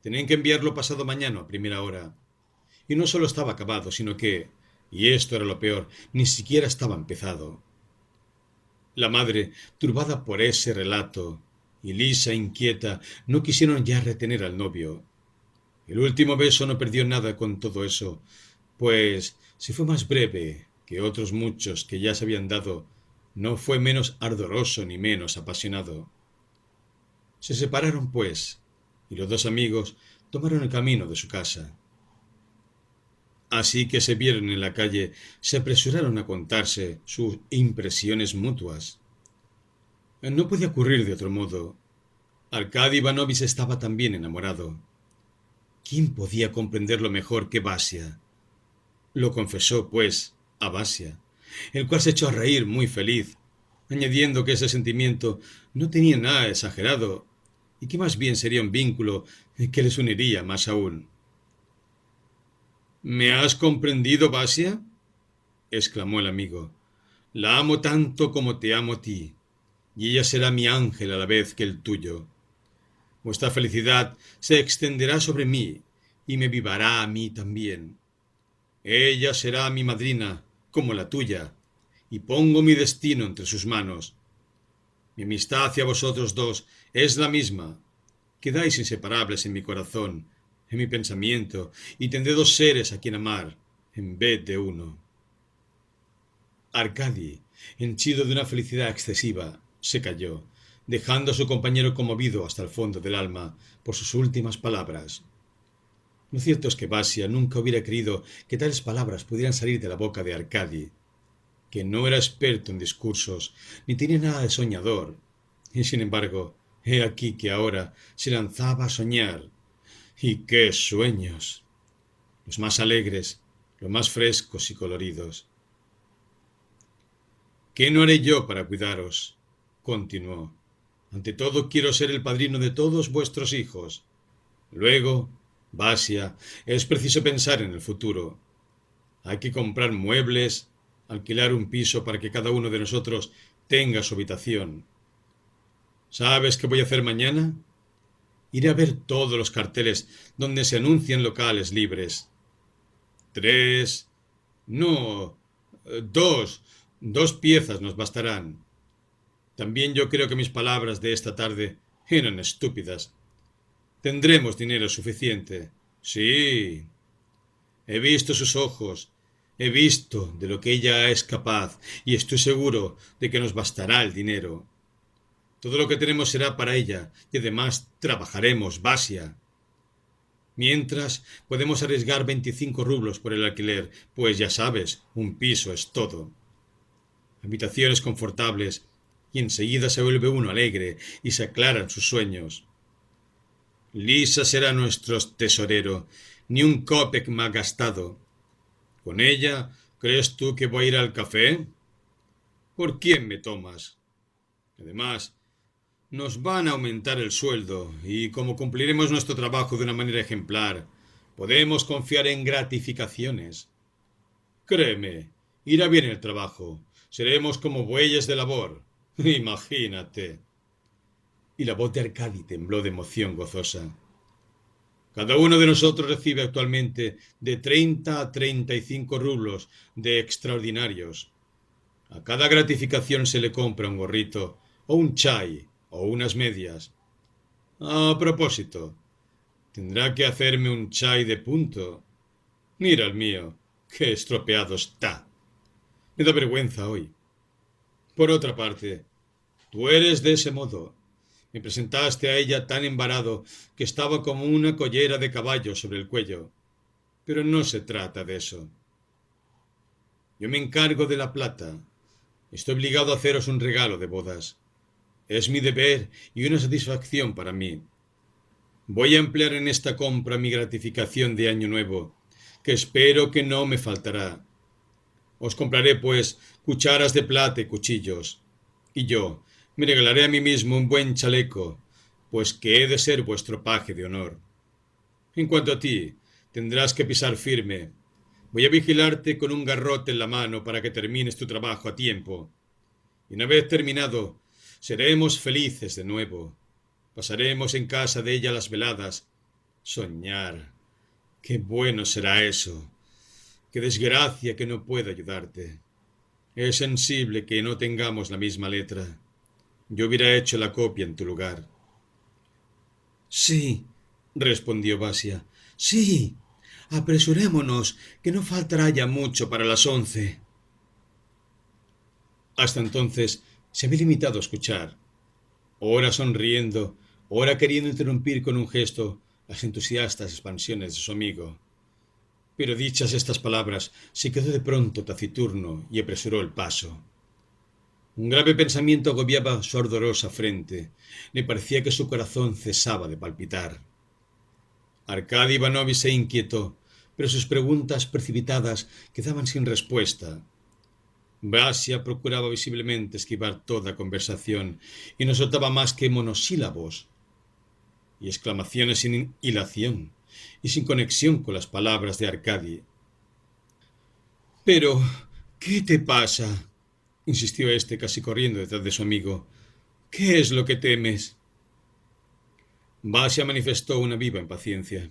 Tenían que enviarlo pasado mañana a primera hora. Y no solo estaba acabado, sino que, y esto era lo peor, ni siquiera estaba empezado. La madre, turbada por ese relato, y Lisa inquieta, no quisieron ya retener al novio. El último beso no perdió nada con todo eso, pues si fue más breve que otros muchos que ya se habían dado, no fue menos ardoroso ni menos apasionado. Se separaron, pues, y los dos amigos tomaron el camino de su casa. Así que se vieron en la calle, se apresuraron a contarse sus impresiones mutuas. No podía ocurrir de otro modo. Arkady Ivanovich estaba también enamorado. ¿Quién podía comprenderlo mejor que Basia? Lo confesó, pues, a Basia, el cual se echó a reír muy feliz, añadiendo que ese sentimiento no tenía nada exagerado y que más bien sería un vínculo que les uniría más aún. ¿Me has comprendido, Basia? exclamó el amigo. La amo tanto como te amo a ti, y ella será mi ángel a la vez que el tuyo. Vuestra felicidad se extenderá sobre mí y me vivará a mí también. Ella será mi madrina, como la tuya, y pongo mi destino entre sus manos. Mi amistad hacia vosotros dos es la misma. Quedáis inseparables en mi corazón, en mi pensamiento, y tendré dos seres a quien amar, en vez de uno. Arcadi, henchido de una felicidad excesiva, se calló, dejando a su compañero conmovido hasta el fondo del alma por sus últimas palabras. Lo cierto es que Basia nunca hubiera creído que tales palabras pudieran salir de la boca de Arcadi, que no era experto en discursos, ni tenía nada de soñador, y sin embargo, he aquí que ahora se lanzaba a soñar. ¡Y qué sueños! Los más alegres, los más frescos y coloridos. ¿Qué no haré yo para cuidaros? continuó. Ante todo quiero ser el padrino de todos vuestros hijos. Luego, Basia, es preciso pensar en el futuro. Hay que comprar muebles, alquilar un piso para que cada uno de nosotros tenga su habitación. ¿Sabes qué voy a hacer mañana? Iré a ver todos los carteles donde se anuncian locales libres. Tres. No. Dos. Dos piezas nos bastarán. También yo creo que mis palabras de esta tarde eran estúpidas. Tendremos dinero suficiente. Sí. He visto sus ojos, he visto de lo que ella es capaz, y estoy seguro de que nos bastará el dinero. Todo lo que tenemos será para ella, y además trabajaremos, Basia. Mientras, podemos arriesgar veinticinco rublos por el alquiler, pues ya sabes, un piso es todo. Habitaciones confortables, y enseguida se vuelve uno alegre y se aclaran sus sueños. Lisa será nuestro tesorero, ni un copec ha gastado. Con ella, ¿crees tú que voy a ir al café? ¿Por quién me tomas? Además, nos van a aumentar el sueldo, y como cumpliremos nuestro trabajo de una manera ejemplar, Podemos confiar en gratificaciones. Créeme, irá bien el trabajo. Seremos como bueyes de labor. Imagínate. Y la voz de Arcadi tembló de emoción gozosa. Cada uno de nosotros recibe actualmente de 30 a 35 rublos de extraordinarios. A cada gratificación se le compra un gorrito, o un chai, o unas medias. A propósito, tendrá que hacerme un chai de punto. Mira el mío, qué estropeado está. Me da vergüenza hoy. Por otra parte, tú eres de ese modo. Me presentaste a ella tan embarado que estaba como una collera de caballo sobre el cuello. Pero no se trata de eso. Yo me encargo de la plata. Estoy obligado a haceros un regalo de bodas. Es mi deber y una satisfacción para mí. Voy a emplear en esta compra mi gratificación de Año Nuevo, que espero que no me faltará. Os compraré, pues, cucharas de plata y cuchillos. Y yo, me regalaré a mí mismo un buen chaleco, pues que he de ser vuestro paje de honor. En cuanto a ti, tendrás que pisar firme. Voy a vigilarte con un garrote en la mano para que termines tu trabajo a tiempo. Y una vez terminado, seremos felices de nuevo. Pasaremos en casa de ella las veladas. Soñar. Qué bueno será eso. Qué desgracia que no pueda ayudarte. Es sensible que no tengamos la misma letra. Yo hubiera hecho la copia en tu lugar. Sí, respondió Basia. Sí. Apresurémonos, que no faltará ya mucho para las once. Hasta entonces se había limitado a escuchar, ora sonriendo, ora queriendo interrumpir con un gesto las entusiastas expansiones de su amigo. Pero dichas estas palabras, se quedó de pronto taciturno y apresuró el paso. Un grave pensamiento agobiaba su ardorosa frente. Le parecía que su corazón cesaba de palpitar. Arkady Ivanovich se inquietó, pero sus preguntas precipitadas quedaban sin respuesta. Basia procuraba visiblemente esquivar toda conversación y no soltaba más que monosílabos y exclamaciones sin hilación y sin conexión con las palabras de Arkady. Pero, ¿qué te pasa? insistió éste casi corriendo detrás de su amigo. ¿Qué es lo que temes? Basia manifestó una viva impaciencia.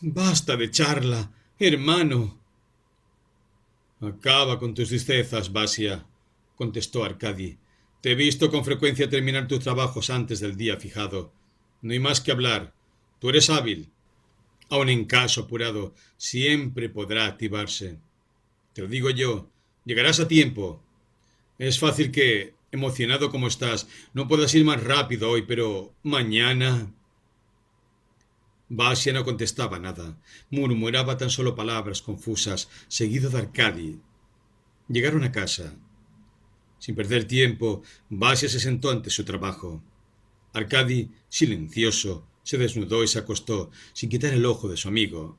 Basta de charla, hermano. Acaba con tus tristezas, Basia, contestó Arcadi. Te he visto con frecuencia terminar tus trabajos antes del día fijado. No hay más que hablar. Tú eres hábil. Aun en caso apurado, siempre podrá activarse. Te lo digo yo, llegarás a tiempo. Es fácil que, emocionado como estás, no puedas ir más rápido hoy, pero mañana... Basia no contestaba nada, murmuraba tan solo palabras confusas, seguido de Arcadi. Llegaron a casa. Sin perder tiempo, Basia se sentó ante su trabajo. Arcadi, silencioso, se desnudó y se acostó, sin quitar el ojo de su amigo.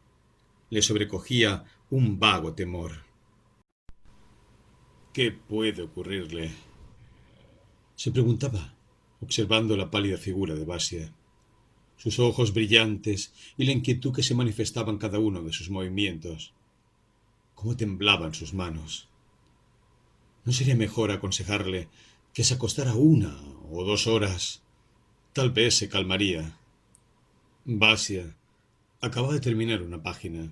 Le sobrecogía un vago temor. ¿Qué puede ocurrirle? Se preguntaba, observando la pálida figura de Basia, sus ojos brillantes y la inquietud que se manifestaba en cada uno de sus movimientos. Cómo temblaban sus manos. ¿No sería mejor aconsejarle que se acostara una o dos horas? Tal vez se calmaría. Basia acababa de terminar una página.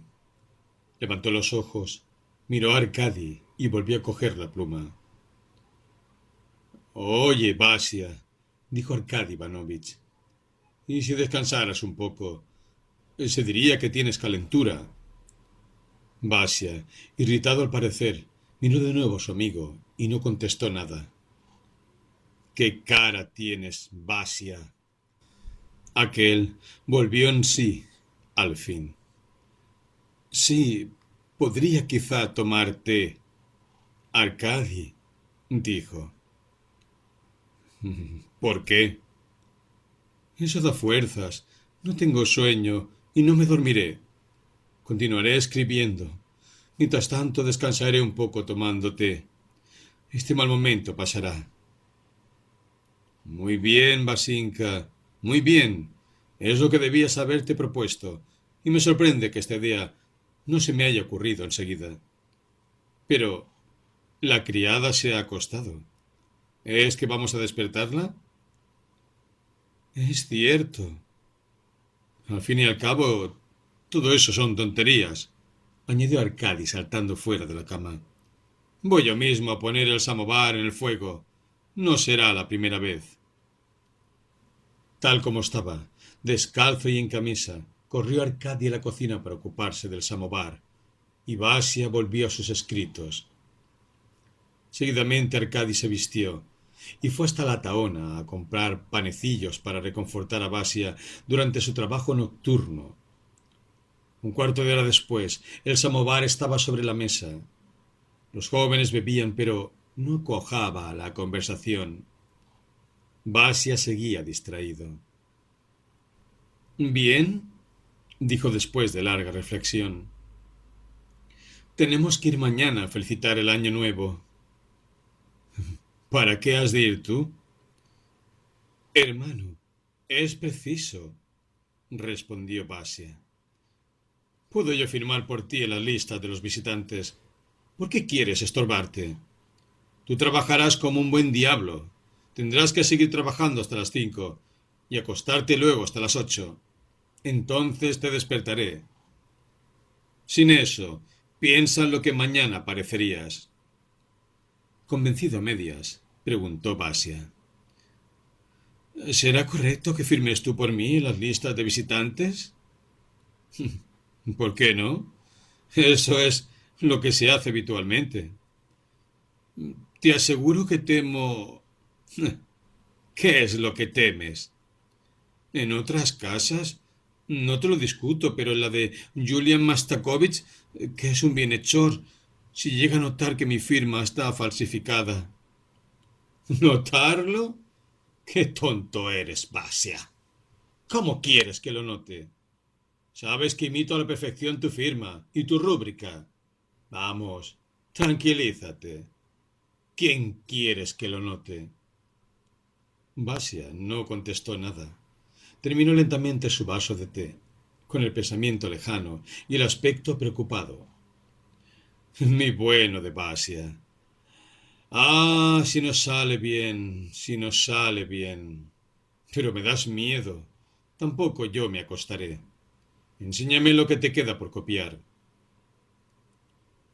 Levantó los ojos, miró a Arcadi y volvió a coger la pluma. Oye, Basia, dijo Arkady Ivanovich, ¿y si descansaras un poco? Se diría que tienes calentura. Basia, irritado al parecer, miró de nuevo a su amigo y no contestó nada. ¿Qué cara tienes, Basia? Aquel volvió en sí, al fin. Sí, podría quizá tomar té, Arcadi, dijo. ¿Por qué? Eso da fuerzas. No tengo sueño y no me dormiré. Continuaré escribiendo. Mientras tanto descansaré un poco tomándote. Este mal momento pasará. Muy bien, Basinka. Muy bien. Es lo que debías haberte propuesto, y me sorprende que este día no se me haya ocurrido enseguida. Pero la criada se ha acostado. ¿Es que vamos a despertarla? Es cierto. Al fin y al cabo, todo eso son tonterías, añadió Arcadi saltando fuera de la cama. Voy yo mismo a poner el samovar en el fuego. No será la primera vez. Tal como estaba, descalzo y en camisa, corrió Arcadi a la cocina para ocuparse del samovar, y Basia volvió a sus escritos. Seguidamente Arcadi se vistió y fue hasta la taona a comprar panecillos para reconfortar a Basia durante su trabajo nocturno. Un cuarto de hora después, el samovar estaba sobre la mesa. Los jóvenes bebían, pero no cojaba la conversación. Basia seguía distraído. Bien, dijo después de larga reflexión. Tenemos que ir mañana a felicitar el año nuevo. ¿Para qué has de ir tú? Hermano, es preciso, respondió Basia. Puedo yo firmar por ti en la lista de los visitantes. ¿Por qué quieres estorbarte? Tú trabajarás como un buen diablo. Tendrás que seguir trabajando hasta las cinco y acostarte luego hasta las ocho. Entonces te despertaré. Sin eso, piensa en lo que mañana aparecerías. Convencido a medias, preguntó Basia. ¿Será correcto que firmes tú por mí las listas de visitantes? ¿Por qué no? Eso es lo que se hace habitualmente. Te aseguro que temo. ¿Qué es lo que temes? En otras casas, no te lo discuto, pero la de Julian Mastakovich, que es un bienhechor, si llega a notar que mi firma está falsificada, ¿Notarlo? Qué tonto eres, Basia. ¿Cómo quieres que lo note? Sabes que imito a la perfección tu firma y tu rúbrica. Vamos, tranquilízate. ¿Quién quieres que lo note? Basia no contestó nada. Terminó lentamente su vaso de té, con el pensamiento lejano y el aspecto preocupado. Mi bueno de Basia, Ah, si nos sale bien, si nos sale bien. Pero me das miedo. Tampoco yo me acostaré. Enséñame lo que te queda por copiar.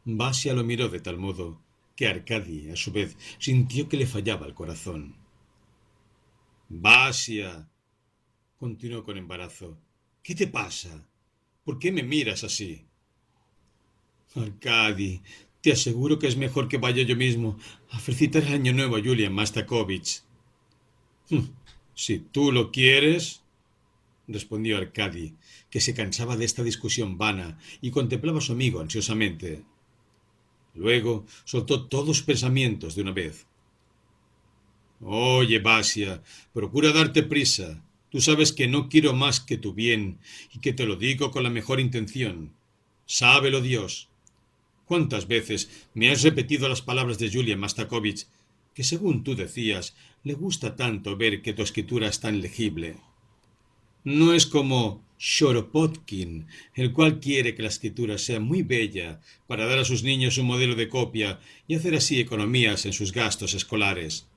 Basia lo miró de tal modo que Arcadi, a su vez, sintió que le fallaba el corazón. Basia, continuó con embarazo, ¿qué te pasa? ¿Por qué me miras así? Arcadi, te aseguro que es mejor que vaya yo mismo a felicitar el año nuevo a Julian Mastakovich. Hm, si tú lo quieres, respondió Arcadi, que se cansaba de esta discusión vana y contemplaba a su amigo ansiosamente. Luego soltó todos sus pensamientos de una vez. Oye, Basia, procura darte prisa. Tú sabes que no quiero más que tu bien y que te lo digo con la mejor intención. Sábelo Dios. ¿Cuántas veces me has repetido las palabras de Julia Mastakovich, que según tú decías, le gusta tanto ver que tu escritura es tan legible? No es como Shoropotkin, el cual quiere que la escritura sea muy bella para dar a sus niños un modelo de copia y hacer así economías en sus gastos escolares.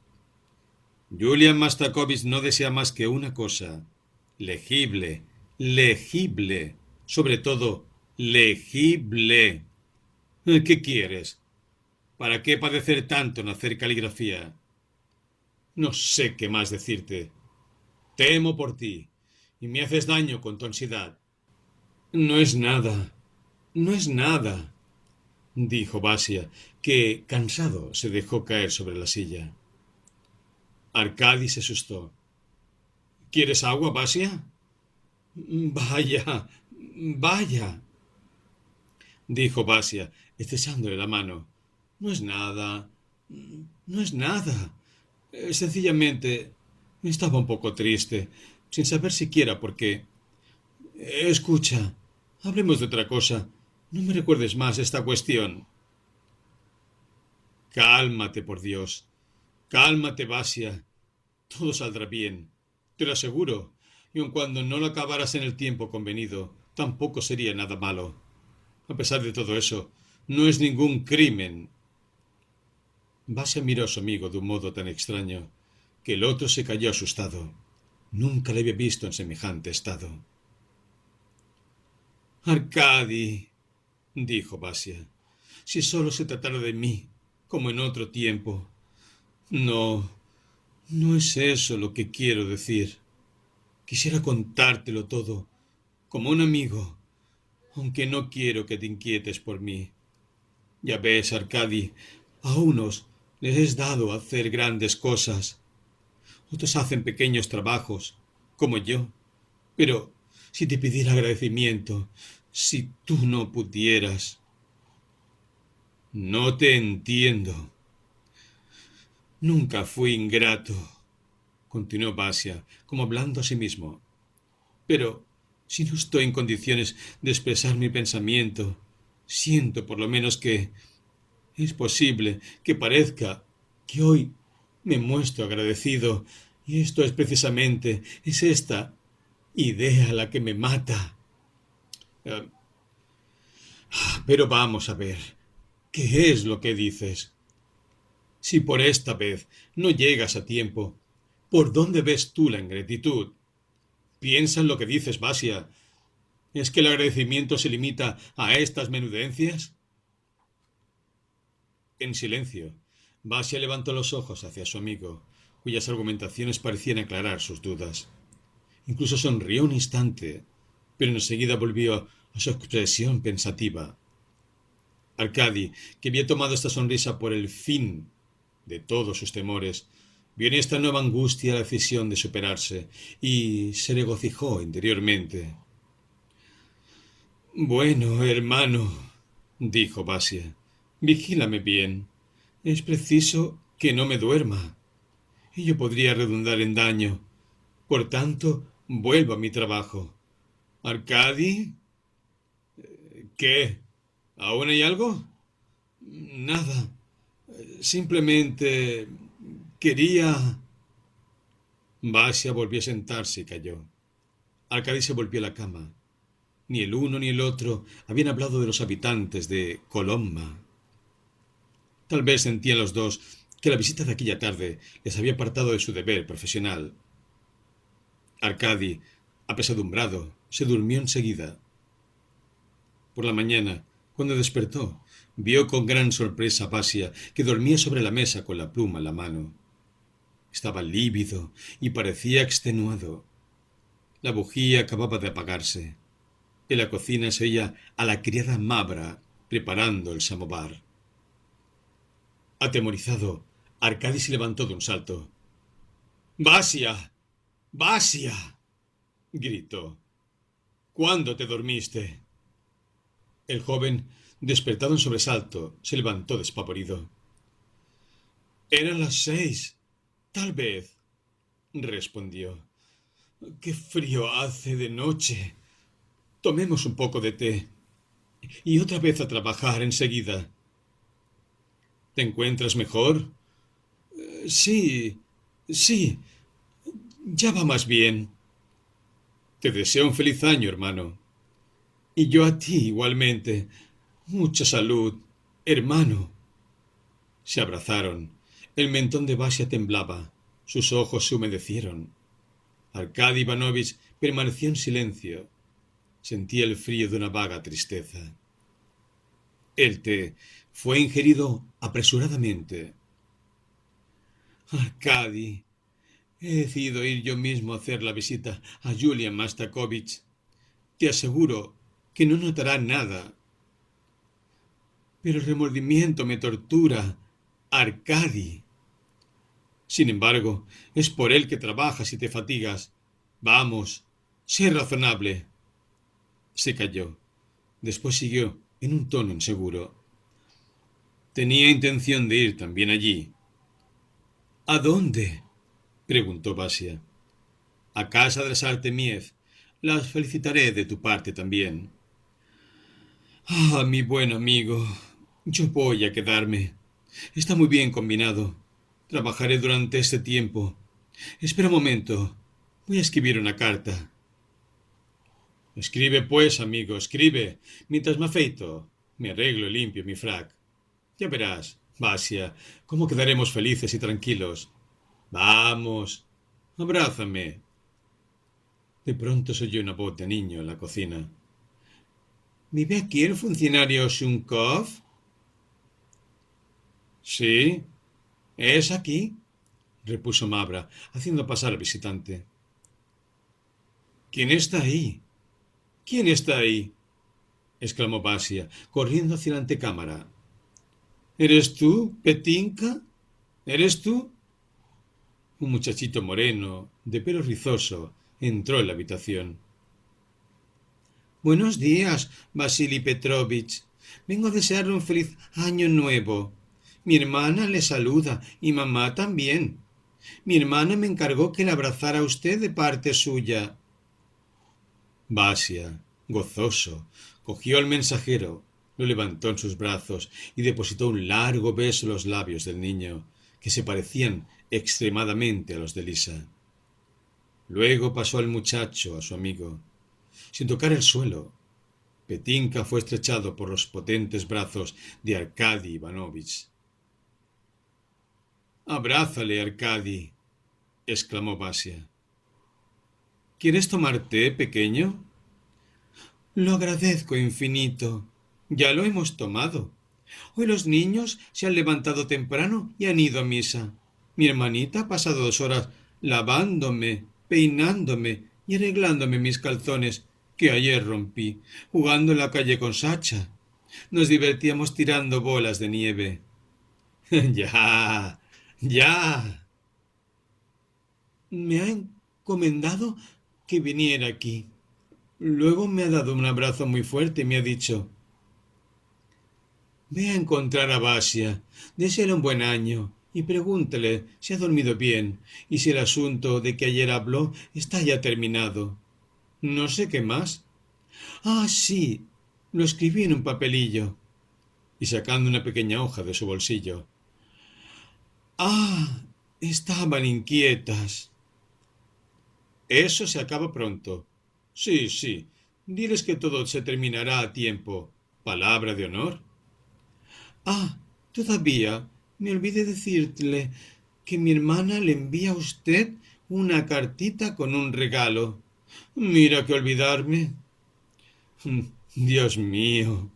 Julian Mastakovich no desea más que una cosa, legible, legible, sobre todo legible. ¿Qué quieres? ¿Para qué padecer tanto en hacer caligrafía? No sé qué más decirte. Temo por ti, y me haces daño con tu ansiedad. No es nada, no es nada, dijo Basia, que, cansado, se dejó caer sobre la silla. Arcadi se asustó. ¿Quieres agua, Basia? Vaya, vaya, dijo Basia, echándole la mano. No es nada. No es nada. Eh, sencillamente estaba un poco triste, sin saber siquiera por qué. Escucha, hablemos de otra cosa. No me recuerdes más esta cuestión. Cálmate, por Dios. Cálmate, Basia. Todo saldrá bien. Te lo aseguro. y aun cuando no lo acabaras en el tiempo convenido, tampoco sería nada malo. A pesar de todo eso, no es ningún crimen. Basia miró a su amigo de un modo tan extraño que el otro se cayó asustado. Nunca le había visto en semejante estado. Arcadi, dijo Basia, si solo se tratara de mí, como en otro tiempo. No, no es eso lo que quiero decir. Quisiera contártelo todo, como un amigo, aunque no quiero que te inquietes por mí. Ya ves, Arcadi, a unos les es dado hacer grandes cosas. Otros hacen pequeños trabajos, como yo. Pero si te pidiera agradecimiento, si tú no pudieras. No te entiendo. Nunca fui ingrato, continuó Basia, como hablando a sí mismo. Pero si no estoy en condiciones de expresar mi pensamiento, siento por lo menos que es posible que parezca que hoy me muestro agradecido y esto es precisamente, es esta idea la que me mata. Ah, pero vamos a ver, ¿qué es lo que dices? Si por esta vez no llegas a tiempo, ¿por dónde ves tú la ingratitud? Piensa en lo que dices, Basia. ¿Es que el agradecimiento se limita a estas menudencias? En silencio, Basia levantó los ojos hacia su amigo, cuyas argumentaciones parecían aclarar sus dudas. Incluso sonrió un instante, pero enseguida volvió a su expresión pensativa. Arcadi, que había tomado esta sonrisa por el fin de todos sus temores, vio en esta nueva angustia la decisión de superarse y se regocijó interiormente. Bueno, hermano, dijo Basia, vigílame bien. Es preciso que no me duerma. Ello podría redundar en daño. Por tanto, vuelvo a mi trabajo. ¿Arcadi? ¿Qué? ¿Aún hay algo? Nada. Simplemente quería... Basia volvió a sentarse y cayó. Arcadi se volvió a la cama. Ni el uno ni el otro habían hablado de los habitantes de Colomba. Tal vez sentían los dos que la visita de aquella tarde les había apartado de su deber profesional. Arcadi, apesadumbrado, se durmió enseguida. Por la mañana, cuando despertó, vio con gran sorpresa a Basia, que dormía sobre la mesa con la pluma en la mano. Estaba lívido y parecía extenuado. La bujía acababa de apagarse. En la cocina se oía a la criada Mabra preparando el samovar. Atemorizado, Arcadi se levantó de un salto. ¡Basia! ¡Basia! gritó. ¿Cuándo te dormiste? El joven, despertado en sobresalto, se levantó despavorido. Eran las seis. Tal vez, respondió. Qué frío hace de noche. Tomemos un poco de té. Y otra vez a trabajar enseguida. ¿Te encuentras mejor? sí, sí. Ya va más bien. Te deseo un feliz año, hermano. Y yo a ti igualmente. Mucha salud, hermano. Se abrazaron. El mentón de Basia temblaba. Sus ojos se humedecieron. Arkady Ivanovich permaneció en silencio. Sentía el frío de una vaga tristeza. El té fue ingerido apresuradamente. Arkady, he decidido ir yo mismo a hacer la visita a Julian Mastakovich. Te aseguro que no notará nada. Pero el remordimiento me tortura. Arkady. Sin embargo, es por él que trabajas y te fatigas. Vamos, sé razonable. Se calló. Después siguió, en un tono inseguro. Tenía intención de ir también allí. ¿A dónde? preguntó Basia. A casa de Sartemiev. Las felicitaré de tu parte también. Ah, mi buen amigo. Yo voy a quedarme. Está muy bien combinado. Trabajaré durante este tiempo. Espera un momento. Voy a escribir una carta. Escribe, pues, amigo, escribe, mientras me afeito, me arreglo y limpio mi frac. Ya verás, Basia, cómo quedaremos felices y tranquilos. Vamos, abrázame. De pronto se oyó una voz de niño en la cocina. ¿Vive aquí el funcionario Shunkov? Sí, es aquí, repuso Mabra, haciendo pasar al visitante. ¿Quién está ahí? ¿Quién está ahí? exclamó Basia, corriendo hacia la antecámara. ¿Eres tú, Petinka? ¿Eres tú? Un muchachito moreno, de pelo rizoso, entró en la habitación. Buenos días, Vasily Petrovich. Vengo a desearle un feliz año nuevo. Mi hermana le saluda y mamá también. Mi hermana me encargó que le abrazara a usted de parte suya. Basia, gozoso, cogió al mensajero, lo levantó en sus brazos y depositó un largo beso en los labios del niño, que se parecían extremadamente a los de Lisa. Luego pasó al muchacho, a su amigo. Sin tocar el suelo, Petinka fue estrechado por los potentes brazos de Arkady Ivanovich. Abrázale, Arkady, exclamó Basia. ¿Quieres tomar té, pequeño? Lo agradezco infinito. Ya lo hemos tomado. Hoy los niños se han levantado temprano y han ido a misa. Mi hermanita ha pasado dos horas lavándome, peinándome y arreglándome mis calzones que ayer rompí, jugando en la calle con Sacha. Nos divertíamos tirando bolas de nieve. ya, ya. Me ha encomendado que viniera aquí. Luego me ha dado un abrazo muy fuerte y me ha dicho Ve a encontrar a Basia, deseale un buen año y pregúntele si ha dormido bien y si el asunto de que ayer habló está ya terminado. No sé qué más. Ah, sí, lo escribí en un papelillo. Y sacando una pequeña hoja de su bolsillo. Ah, estaban inquietas. Eso se acaba pronto. Sí, sí. Diles que todo se terminará a tiempo. Palabra de honor. Ah, todavía me olvidé decirle que mi hermana le envía a usted una cartita con un regalo. Mira que olvidarme. Dios mío,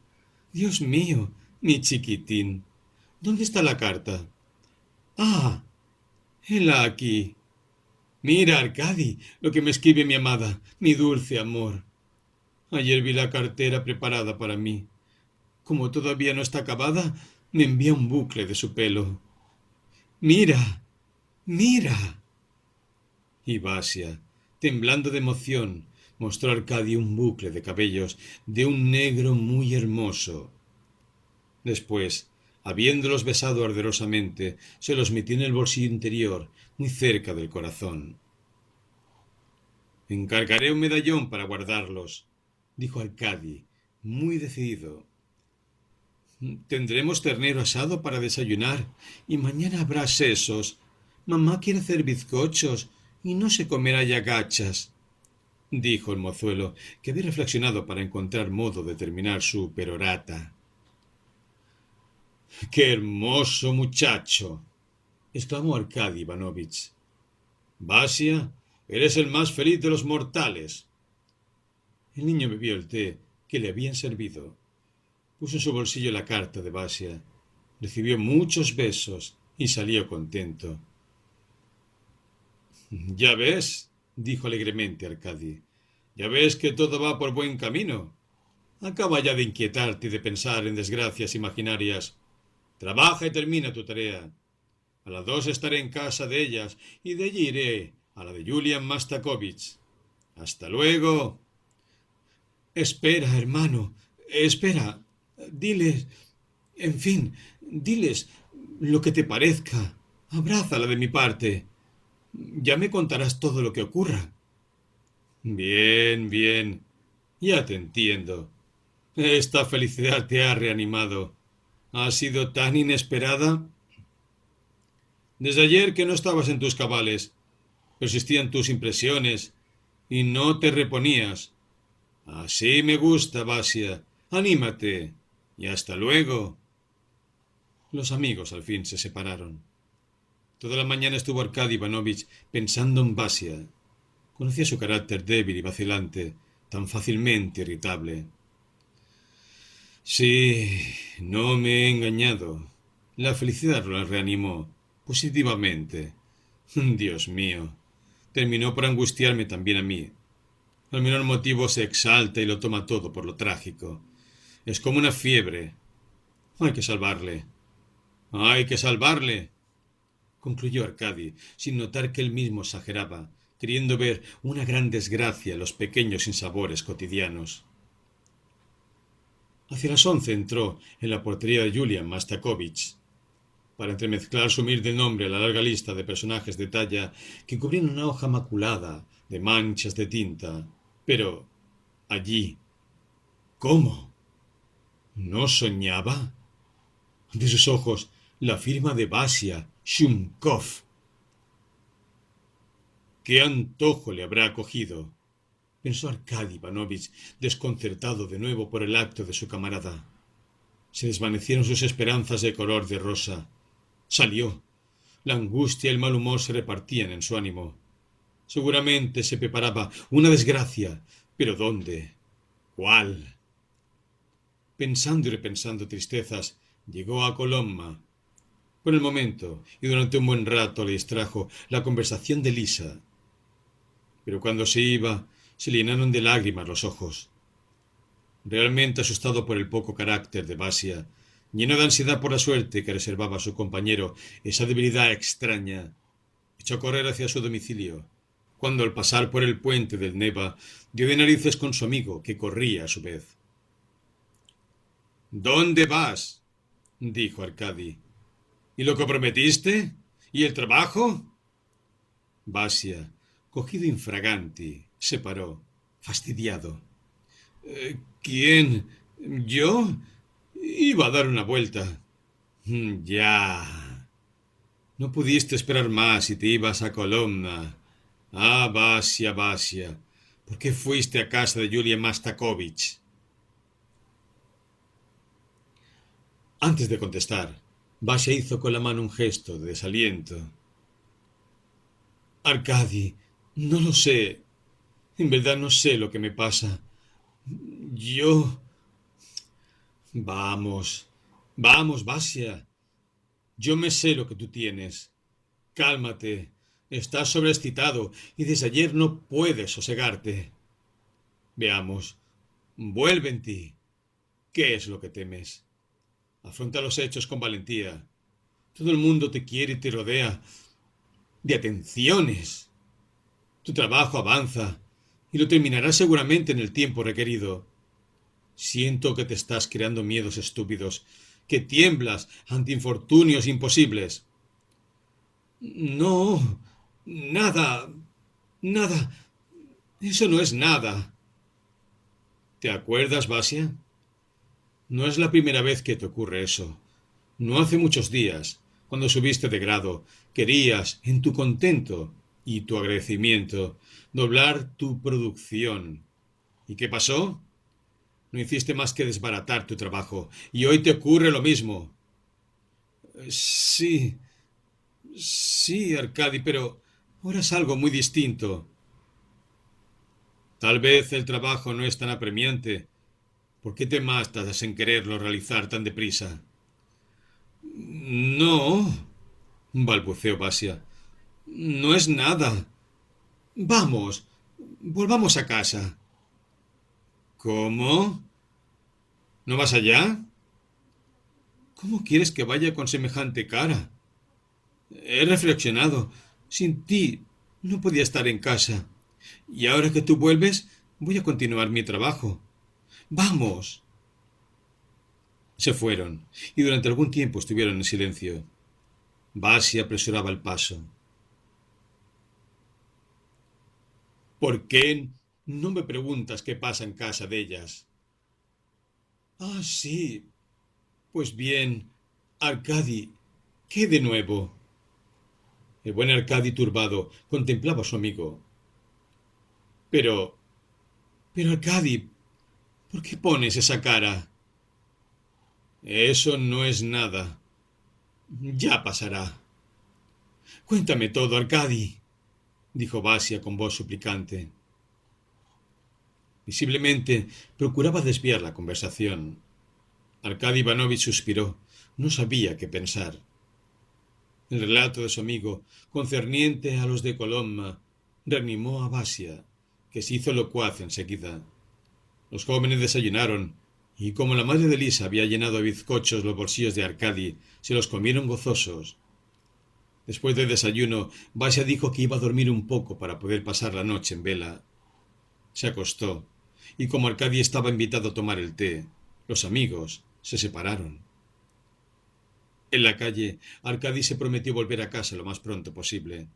Dios mío, mi chiquitín. ¿Dónde está la carta? Ah, hela aquí. Mira, Arcadi, lo que me escribe mi amada, mi dulce amor. Ayer vi la cartera preparada para mí. Como todavía no está acabada, me envía un bucle de su pelo. Mira, mira. Y Basia, temblando de emoción, mostró a Arcadio un bucle de cabellos de un negro muy hermoso. Después, habiéndolos besado arderosamente, se los metió en el bolsillo interior muy cerca del corazón. Encargaré un medallón para guardarlos, dijo Arcadi, muy decidido. Tendremos ternero asado para desayunar y mañana habrá sesos. Mamá quiere hacer bizcochos y no se comerá ya gachas, dijo el mozuelo, que había reflexionado para encontrar modo de terminar su perorata. ¡Qué hermoso muchacho! exclamó Arkady Ivanovich. Basia, eres el más feliz de los mortales. El niño bebió el té que le habían servido. Puso en su bolsillo la carta de Basia, recibió muchos besos y salió contento. Ya ves, dijo alegremente Arcadi, ya ves que todo va por buen camino. Acaba ya de inquietarte y de pensar en desgracias imaginarias. Trabaja y termina tu tarea. A las dos estaré en casa de ellas y de allí iré a la de Julian Mastakovich. Hasta luego. Espera, hermano, espera. Diles, en fin, diles lo que te parezca. Abrázala de mi parte. Ya me contarás todo lo que ocurra. Bien, bien. Ya te entiendo. Esta felicidad te ha reanimado. Ha sido tan inesperada desde ayer que no estabas en tus cabales. Persistían tus impresiones y no te reponías. Así me gusta, Basia. Anímate. Y hasta luego. Los amigos al fin se separaron. Toda la mañana estuvo Arkady Ivanovich pensando en Basia. Conocía su carácter débil y vacilante, tan fácilmente irritable. Sí, no me he engañado. La felicidad la reanimó positivamente. Dios mío. Terminó por angustiarme también a mí. Al menor motivo se exalta y lo toma todo por lo trágico. Es como una fiebre. Hay que salvarle. Hay que salvarle. concluyó Arcadi, sin notar que él mismo exageraba, queriendo ver una gran desgracia en los pequeños insabores cotidianos. Hacia las once entró en la portería de Julian Mastakovich, para entremezclar su humilde nombre a la larga lista de personajes de talla que cubrían una hoja maculada de manchas de tinta. Pero allí. ¿Cómo? ¿No soñaba? Ante sus ojos la firma de Basia Shumkov. ¿Qué antojo le habrá acogido? pensó Arkady Ivanovich, desconcertado de nuevo por el acto de su camarada. Se desvanecieron sus esperanzas de color de rosa. Salió. La angustia y el mal humor se repartían en su ánimo. Seguramente se preparaba una desgracia. ¿Pero dónde? ¿Cuál? Pensando y repensando tristezas, llegó a Colomma. Por el momento, y durante un buen rato le distrajo la conversación de Lisa. Pero cuando se iba, se llenaron de lágrimas los ojos. Realmente asustado por el poco carácter de Basia, lleno de ansiedad por la suerte que reservaba a su compañero, esa debilidad extraña, echó a correr hacia su domicilio, cuando al pasar por el puente del Neva dio de narices con su amigo, que corría a su vez. ¿Dónde vas? dijo Arcadi. ¿Y lo que prometiste? ¿Y el trabajo? Basia, cogido infraganti, se paró, fastidiado. Eh, ¿Quién? ¿Yo? Iba a dar una vuelta. Mm, ya. No pudiste esperar más y te ibas a Colomna. Ah, Basia, Basia. ¿Por qué fuiste a casa de Julia Mastakovich? Antes de contestar, Basia hizo con la mano un gesto de desaliento. Arcadi, no lo sé. En verdad no sé lo que me pasa. Yo... Vamos, vamos, Basia. Yo me sé lo que tú tienes. Cálmate. Estás sobreexcitado y desde ayer no puedes sosegarte. Veamos. Vuelve en ti. ¿Qué es lo que temes? Afronta los hechos con valentía. Todo el mundo te quiere y te rodea de atenciones. Tu trabajo avanza y lo terminarás seguramente en el tiempo requerido. Siento que te estás creando miedos estúpidos, que tiemblas ante infortunios imposibles. No, nada, nada. Eso no es nada. ¿Te acuerdas, Basia? No es la primera vez que te ocurre eso. No hace muchos días, cuando subiste de grado, querías, en tu contento y tu agradecimiento, doblar tu producción. ¿Y qué pasó? No hiciste más que desbaratar tu trabajo, y hoy te ocurre lo mismo. Sí, sí, Arcadi, pero ahora es algo muy distinto. Tal vez el trabajo no es tan apremiante. ¿Por qué te mastas en quererlo realizar tan deprisa? No, balbuceó Basia. No es nada. Vamos, volvamos a casa. ¿Cómo? ¿No vas allá? ¿Cómo quieres que vaya con semejante cara? He reflexionado. Sin ti no podía estar en casa. Y ahora que tú vuelves, voy a continuar mi trabajo. Vamos. Se fueron, y durante algún tiempo estuvieron en silencio. Basi apresuraba el paso. ¿Por qué no me preguntas qué pasa en casa de ellas? Ah, sí. Pues bien, Arcadi, ¿qué de nuevo? El buen Arcadi turbado contemplaba a su amigo. Pero... Pero Arcadi, ¿por qué pones esa cara? Eso no es nada. Ya pasará. Cuéntame todo, Arcadi, dijo Basia con voz suplicante. Visiblemente procuraba desviar la conversación. Arkady Ivanovich suspiró. No sabía qué pensar. El relato de su amigo, concerniente a los de Colomma, reanimó a Basia, que se hizo locuaz enseguida. Los jóvenes desayunaron, y como la madre de Lisa había llenado a bizcochos los bolsillos de Arcadi, se los comieron gozosos. Después del desayuno, Basia dijo que iba a dormir un poco para poder pasar la noche en vela. Se acostó, y como Arcadi estaba invitado a tomar el té, los amigos se separaron. En la calle, Arcadi se prometió volver a casa lo más pronto posible.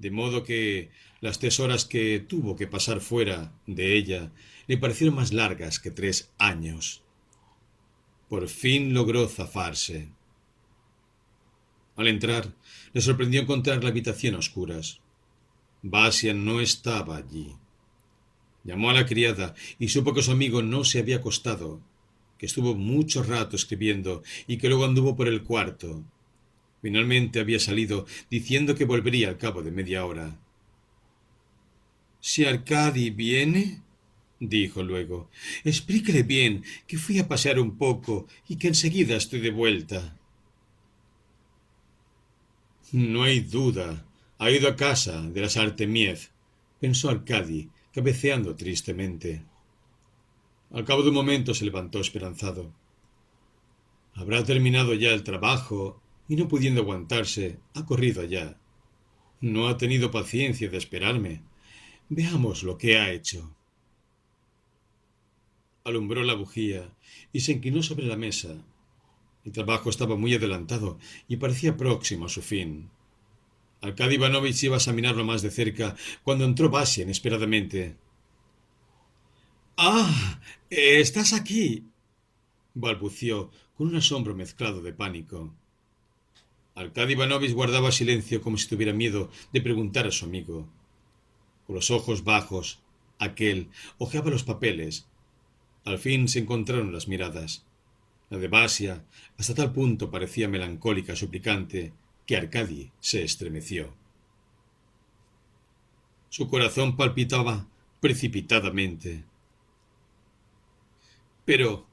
De modo que las tres horas que tuvo que pasar fuera de ella le parecieron más largas que tres años. Por fin logró zafarse. Al entrar, le sorprendió encontrar la habitación a oscuras. Basia no estaba allí. Llamó a la criada y supo que su amigo no se había acostado, que estuvo mucho rato escribiendo y que luego anduvo por el cuarto. Finalmente había salido diciendo que volvería al cabo de media hora. Si Arcadi viene, dijo luego, explíquele bien que fui a pasear un poco y que enseguida estoy de vuelta. No hay duda. Ha ido a casa de las Artemiev, pensó Arcadi, cabeceando tristemente. Al cabo de un momento se levantó esperanzado. Habrá terminado ya el trabajo y no pudiendo aguantarse, ha corrido allá. No ha tenido paciencia de esperarme. Veamos lo que ha hecho. Alumbró la bujía y se inclinó sobre la mesa. El trabajo estaba muy adelantado y parecía próximo a su fin. Arkady Ivanovich iba a examinarlo más de cerca cuando entró Basia inesperadamente. ¡Ah! ¡Estás aquí! balbució con un asombro mezclado de pánico. Arkady Ivanovich guardaba silencio como si tuviera miedo de preguntar a su amigo. Con los ojos bajos, aquel hojeaba los papeles. Al fin se encontraron las miradas. La de Basia hasta tal punto parecía melancólica, suplicante, que Arcadi se estremeció. Su corazón palpitaba precipitadamente. Pero,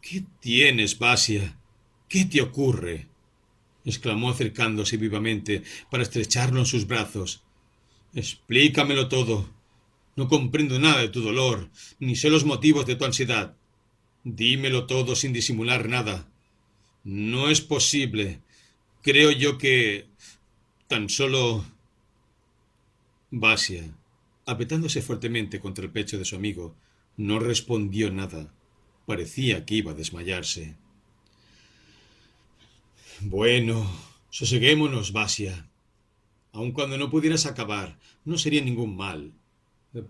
¿qué tienes, Basia? ¿Qué te ocurre? Exclamó acercándose vivamente para estrecharlo en sus brazos. Explícamelo todo. No comprendo nada de tu dolor, ni sé los motivos de tu ansiedad. Dímelo todo sin disimular nada. No es posible creo yo que tan solo Basia, apretándose fuertemente contra el pecho de su amigo, no respondió nada. Parecía que iba a desmayarse. Bueno, soseguémonos, Basia. Aun cuando no pudieras acabar, no sería ningún mal.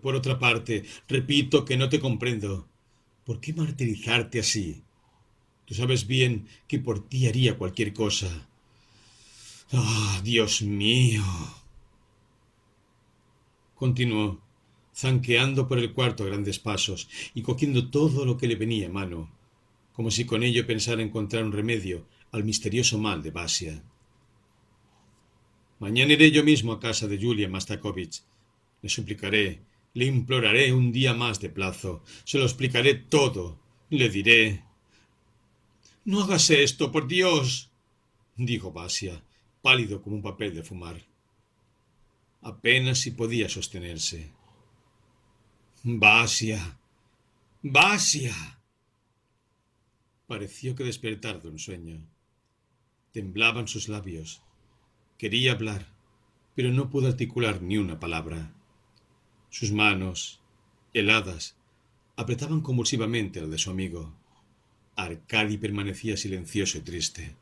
Por otra parte, repito que no te comprendo. ¿Por qué martirizarte así? Tú sabes bien que por ti haría cualquier cosa. ¡Ah, Dios mío! Continuó, zanqueando por el cuarto a grandes pasos y cogiendo todo lo que le venía a mano, como si con ello pensara encontrar un remedio al misterioso mal de Basia. Mañana iré yo mismo a casa de Julia Mastakovich. Le suplicaré, le imploraré un día más de plazo, se lo explicaré todo, le diré. No hagas esto, por Dios, dijo Basia, pálido como un papel de fumar. Apenas si podía sostenerse. Basia. Basia. Pareció que despertar de un sueño. Temblaban sus labios. Quería hablar, pero no pudo articular ni una palabra. Sus manos, heladas, apretaban convulsivamente la de su amigo. Arcadi permanecía silencioso y triste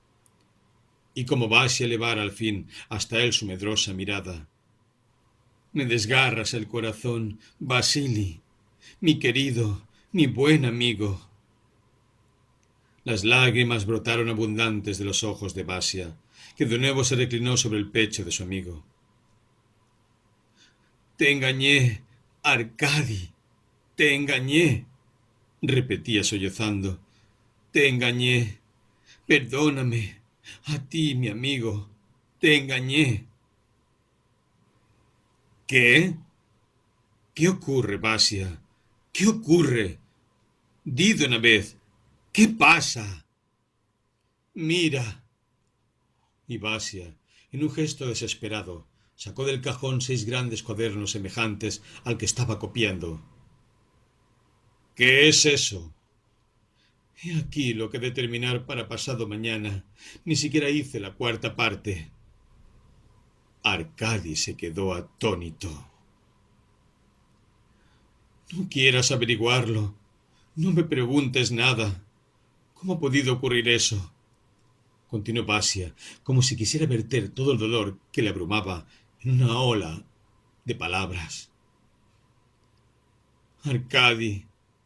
y como vas a elevar al fin hasta él su medrosa mirada. Me desgarras el corazón, Basili, mi querido, mi buen amigo. Las lágrimas brotaron abundantes de los ojos de Basia, que de nuevo se reclinó sobre el pecho de su amigo. Te engañé, Arcadi, te engañé, repetía sollozando. Te engañé. Perdóname. A ti, mi amigo. Te engañé. ¿Qué? ¿Qué ocurre, Basia? ¿Qué ocurre? Di una vez. ¿Qué pasa? Mira. Y Basia, en un gesto desesperado, sacó del cajón seis grandes cuadernos semejantes al que estaba copiando. ¿Qué es eso? He aquí lo que determinar para pasado mañana. Ni siquiera hice la cuarta parte. Arcadi se quedó atónito. No quieras averiguarlo. No me preguntes nada. ¿Cómo ha podido ocurrir eso? Continuó Basia, como si quisiera verter todo el dolor que le abrumaba en una ola de palabras. Arcadi,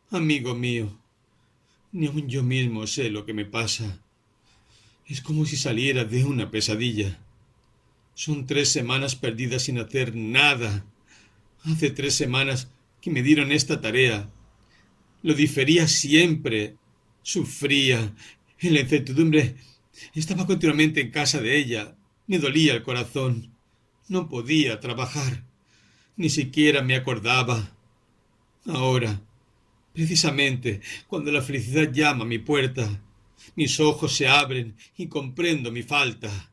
amigo mío, ni aun yo mismo sé lo que me pasa. Es como si saliera de una pesadilla. Son tres semanas perdidas sin hacer nada. Hace tres semanas que me dieron esta tarea. Lo difería siempre. Sufría. En la incertidumbre estaba continuamente en casa de ella. Me dolía el corazón. No podía trabajar. Ni siquiera me acordaba. Ahora, Precisamente cuando la felicidad llama a mi puerta, mis ojos se abren y comprendo mi falta.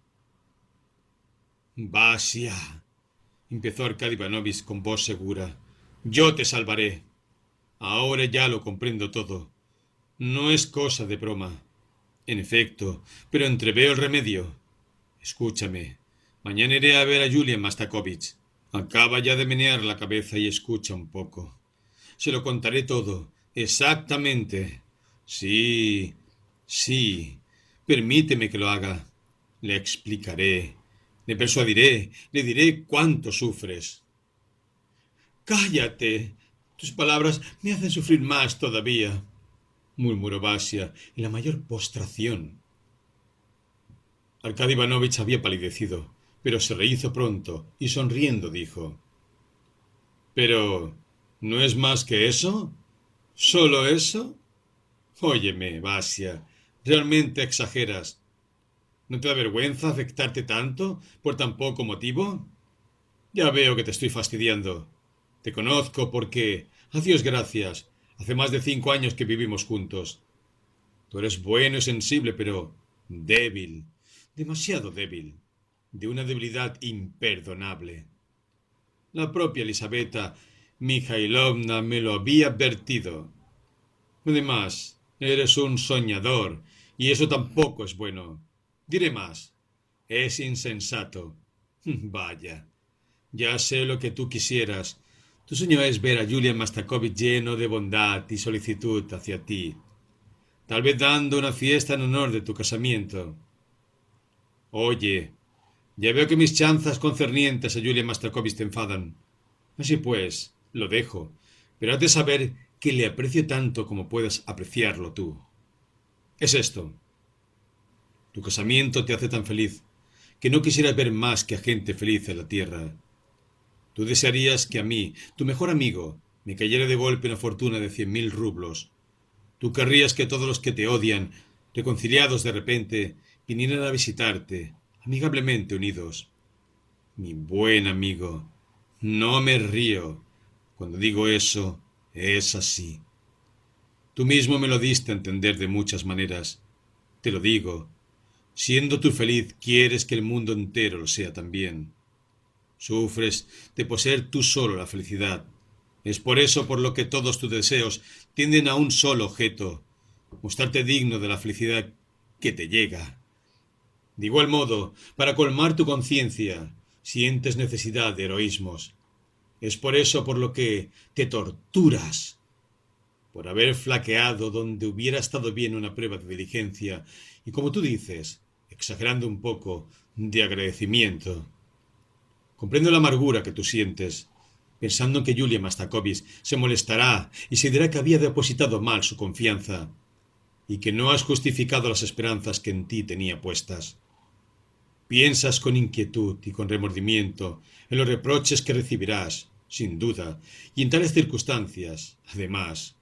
Vasia, empezó Arkady Ivanovich con voz segura, yo te salvaré. Ahora ya lo comprendo todo. No es cosa de broma. En efecto, pero entreveo el remedio. Escúchame. Mañana iré a ver a Julia Mastakovich. Acaba ya de menear la cabeza y escucha un poco. Se lo contaré todo. Exactamente. Sí, sí. Permíteme que lo haga. Le explicaré. Le persuadiré. Le diré cuánto sufres. Cállate. Tus palabras me hacen sufrir más todavía, murmuró Basia en la mayor postración. Arkady Ivanovich había palidecido, pero se rehizo pronto y sonriendo dijo: Pero ¿No es más que eso? ¿Solo eso? Óyeme, Basia, realmente exageras. ¿No te da vergüenza afectarte tanto por tan poco motivo? Ya veo que te estoy fastidiando. Te conozco porque, a Dios gracias, hace más de cinco años que vivimos juntos. Tú eres bueno y sensible, pero débil, demasiado débil, de una debilidad imperdonable. La propia Elisabetta Mijailovna me lo había advertido. Además, eres un soñador, y eso tampoco es bueno. Diré más. Es insensato. Vaya. Ya sé lo que tú quisieras. Tu sueño es ver a Julian Mastakovich lleno de bondad y solicitud hacia ti. Tal vez dando una fiesta en honor de tu casamiento. Oye, ya veo que mis chanzas concernientes a Julian Mastakovich te enfadan. Así pues, lo dejo, pero has de saber que le aprecio tanto como puedas apreciarlo tú. Es esto. Tu casamiento te hace tan feliz que no quisieras ver más que a gente feliz en la tierra. Tú desearías que a mí, tu mejor amigo, me cayera de golpe una fortuna de cien mil rublos. Tú querrías que todos los que te odian, reconciliados de repente, vinieran a visitarte, amigablemente unidos. Mi buen amigo, no me río, cuando digo eso, es así. Tú mismo me lo diste a entender de muchas maneras. Te lo digo. Siendo tú feliz, quieres que el mundo entero lo sea también. Sufres de poseer tú solo la felicidad. Es por eso por lo que todos tus deseos tienden a un solo objeto, mostrarte digno de la felicidad que te llega. De igual modo, para colmar tu conciencia, sientes necesidad de heroísmos, es por eso por lo que te torturas, por haber flaqueado donde hubiera estado bien una prueba de diligencia y, como tú dices, exagerando un poco, de agradecimiento. Comprendo la amargura que tú sientes, pensando en que Julia Mastakovich se molestará y se dirá que había depositado mal su confianza y que no has justificado las esperanzas que en ti tenía puestas. Piensas con inquietud y con remordimiento en los reproches que recibirás, sin duda, y en tales circunstancias, además,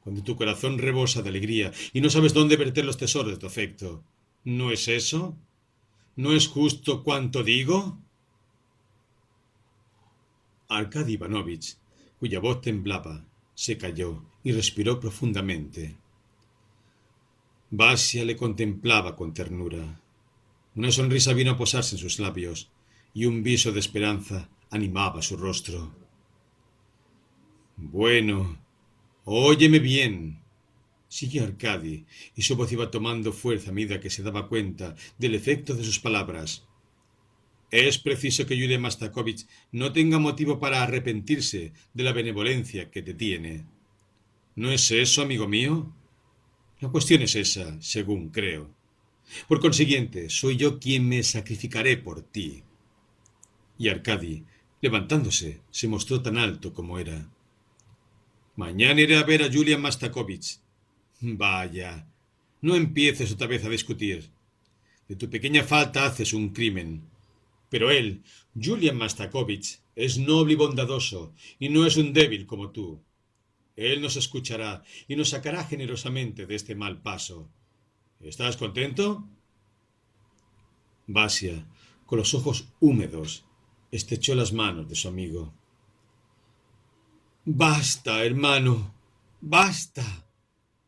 cuando tu corazón rebosa de alegría y no sabes dónde verter los tesoros de tu afecto. ¿No es eso? ¿No es justo cuanto digo? Arkady Ivanovich, cuya voz temblaba, se calló y respiró profundamente. Vasia le contemplaba con ternura. Una sonrisa vino a posarse en sus labios y un viso de esperanza animaba su rostro. Bueno, Óyeme bien. Siguió Arcadi, y su voz iba tomando fuerza a medida que se daba cuenta del efecto de sus palabras. Es preciso que Yulia Mastakovich no tenga motivo para arrepentirse de la benevolencia que te tiene. ¿No es eso, amigo mío? La cuestión es esa, según creo. Por consiguiente, soy yo quien me sacrificaré por ti. Y Arcadi, levantándose, se mostró tan alto como era. Mañana iré a ver a Julian Mastakovich. Vaya, no empieces otra vez a discutir. De tu pequeña falta haces un crimen. Pero él, Julian Mastakovich, es noble y bondadoso, y no es un débil como tú. Él nos escuchará y nos sacará generosamente de este mal paso. ¿Estás contento? Basia, con los ojos húmedos, estrechó las manos de su amigo. Basta, hermano, basta,